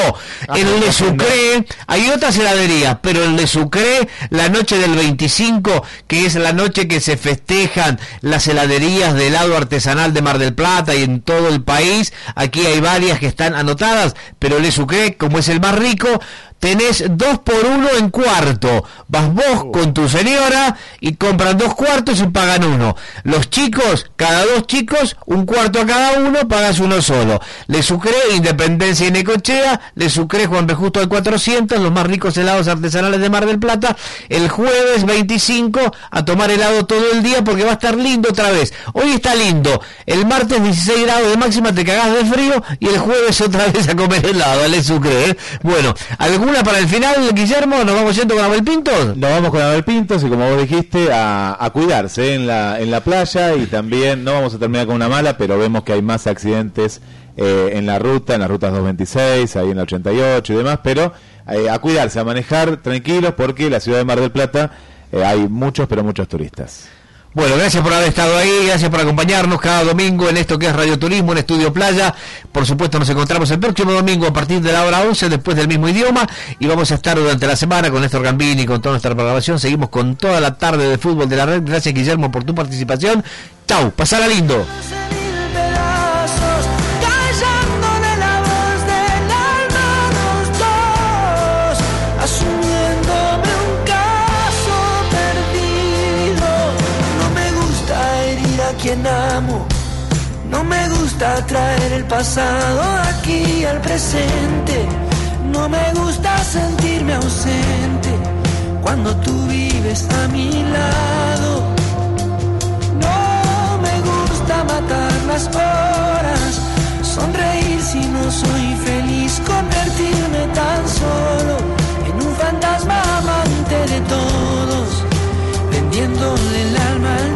en Le Sucre. Hay otras heladerías, pero en Le Sucre, la noche del 25, que es la noche que se festejan las heladerías de helado artesanal de Mar del Plata y en todo el país. Aquí hay varias que están anotadas, pero Le Sucre, como es el más rico, tenés dos por uno en cuarto. Vas vos con tu señora y compran dos cuartos y pagan uno. Los chicos, cada dos chicos, un cuarto a cada uno, pagas uno solo. Le Sucre, Independencia y Necochea, Le Sucre, Juan B. Justo al 400, los más ricos helados artesanales de Mar del Plata, el jueves 25 a tomar helado todo el día porque va a estar lindo otra vez. Hoy está lindo, el martes 16 grados de máxima te cagás de frío y el jueves otra vez a comer helado, Le Sucre. ¿eh? Bueno, ¿alguna para el final, Guillermo? ¿Nos vamos yendo con Abel Pintos? Nos vamos con Abel Pintos y como vos dijiste, a, cuidarse en la, en la playa y también no vamos a terminar con una mala, pero vemos que hay más accidentes eh, en la ruta, en las rutas 226, ahí en la 88 y demás, pero eh, a cuidarse, a manejar tranquilos porque la ciudad de Mar del Plata eh, hay muchos, pero muchos turistas. Bueno, gracias por haber estado ahí, gracias por acompañarnos cada domingo en esto que es Radio Turismo, en Estudio Playa. Por supuesto, nos encontramos el próximo domingo a partir de la hora 11, después del mismo idioma, y vamos a estar durante la semana con Néstor Gambini, con toda nuestra programación. Seguimos con toda la tarde de fútbol de la red. Gracias, Guillermo, por tu participación. Chau, pasala lindo. No me gusta traer el pasado aquí al presente, no me gusta sentirme ausente cuando tú vives a mi lado. No me gusta matar las horas, sonreír si no soy feliz, convertirme tan solo en un fantasma amante de todos, vendiéndole el alma al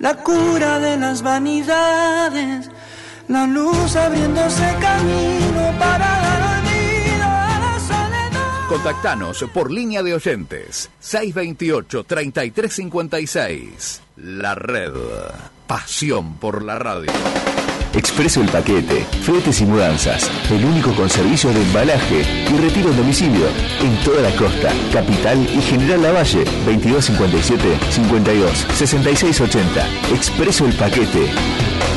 la cura de las vanidades, la luz abriéndose camino para dar olvido a la soledad. Contactanos por línea de oyentes 628-3356. La red. Pasión por la radio. Expreso el paquete, fletes y mudanzas, el único con servicios de embalaje y retiro en domicilio en toda la costa, capital y General Lavalle, 2257 52 66 80. Expreso el paquete.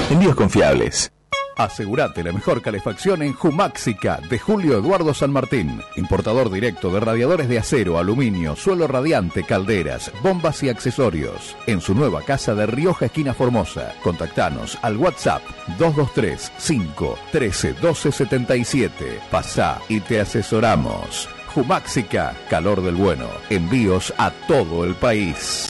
Envíos confiables. Asegurate la mejor calefacción en Jumáxica de Julio Eduardo San Martín. Importador directo de radiadores de acero, aluminio, suelo radiante, calderas, bombas y accesorios. En su nueva casa de Rioja, esquina Formosa. Contactanos al WhatsApp 223 513 1277. Pasá y te asesoramos. Jumáxica, calor del bueno. Envíos a todo el país.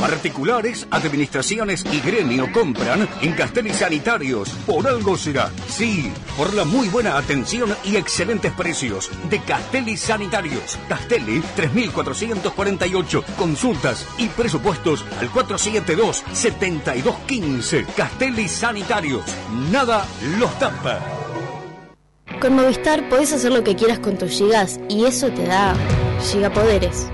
Particulares, administraciones y gremio compran en Castelli Sanitarios. Por algo será. Sí, por la muy buena atención y excelentes precios de Castelli Sanitarios. Castelli 3448. Consultas y presupuestos al 472-7215. Castelli Sanitarios. Nada los tapa. Con Movistar podés hacer lo que quieras con tus gigas y eso te da gigapoderes.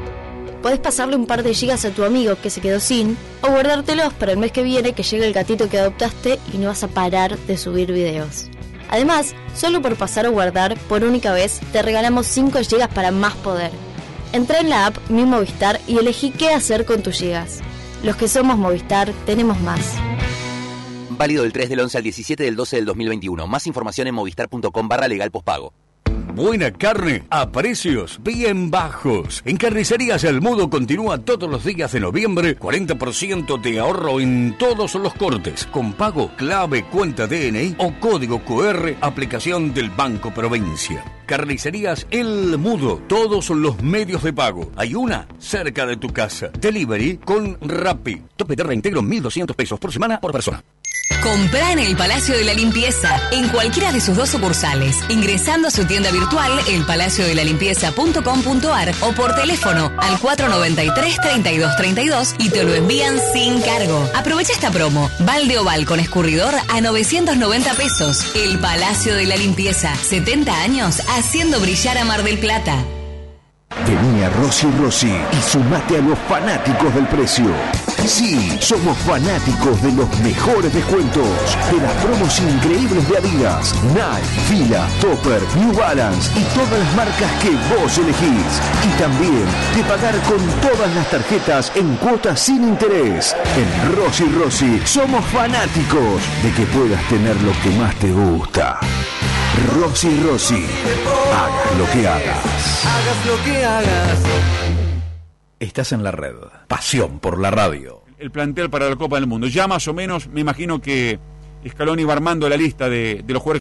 Podés pasarle un par de gigas a tu amigo que se quedó sin o guardártelos para el mes que viene que llegue el gatito que adoptaste y no vas a parar de subir videos. Además, solo por pasar o guardar por única vez te regalamos 5 gigas para más poder. Entra en la app Mi Movistar y elegí qué hacer con tus gigas. Los que somos Movistar tenemos más. Válido del 3 del 11 al 17 del 12 del 2021. Más información en movistar.com barra legal pospago. Buena carne a precios bien bajos. En Carnicerías El Mudo continúa todos los días de noviembre 40% de ahorro en todos los cortes con pago clave cuenta DNI o código QR aplicación del Banco Provincia. Carnicerías El Mudo, todos los medios de pago. Hay una cerca de tu casa. Delivery con Rappi. Tope de reintegro 1.200 pesos por semana por persona. Comprá en el Palacio de la Limpieza, en cualquiera de sus dos sucursales, ingresando a su tienda virtual elpalaciodelalimpieza.com.ar o por teléfono al 493-3232 y te lo envían sin cargo. Aprovecha esta promo, balde oval con escurridor a 990 pesos. El Palacio de la Limpieza, 70 años haciendo brillar a Mar del Plata. Vení a Rossi Rossi y sumate a los fanáticos del precio. Sí, somos fanáticos de los mejores descuentos, de las promos increíbles de Adidas, Nike, Fila, Topper, New Balance y todas las marcas que vos elegís. Y también de pagar con todas las tarjetas en cuotas sin interés. En Rossi Rossi somos fanáticos de que puedas tener lo que más te gusta. Rossi Rossi, hagas lo que hagas. Hagas lo que hagas. Estás en la red. Pasión por la radio. El plantel para la Copa del Mundo. Ya más o menos me imagino que Scaloni va armando la lista de, de los jugadores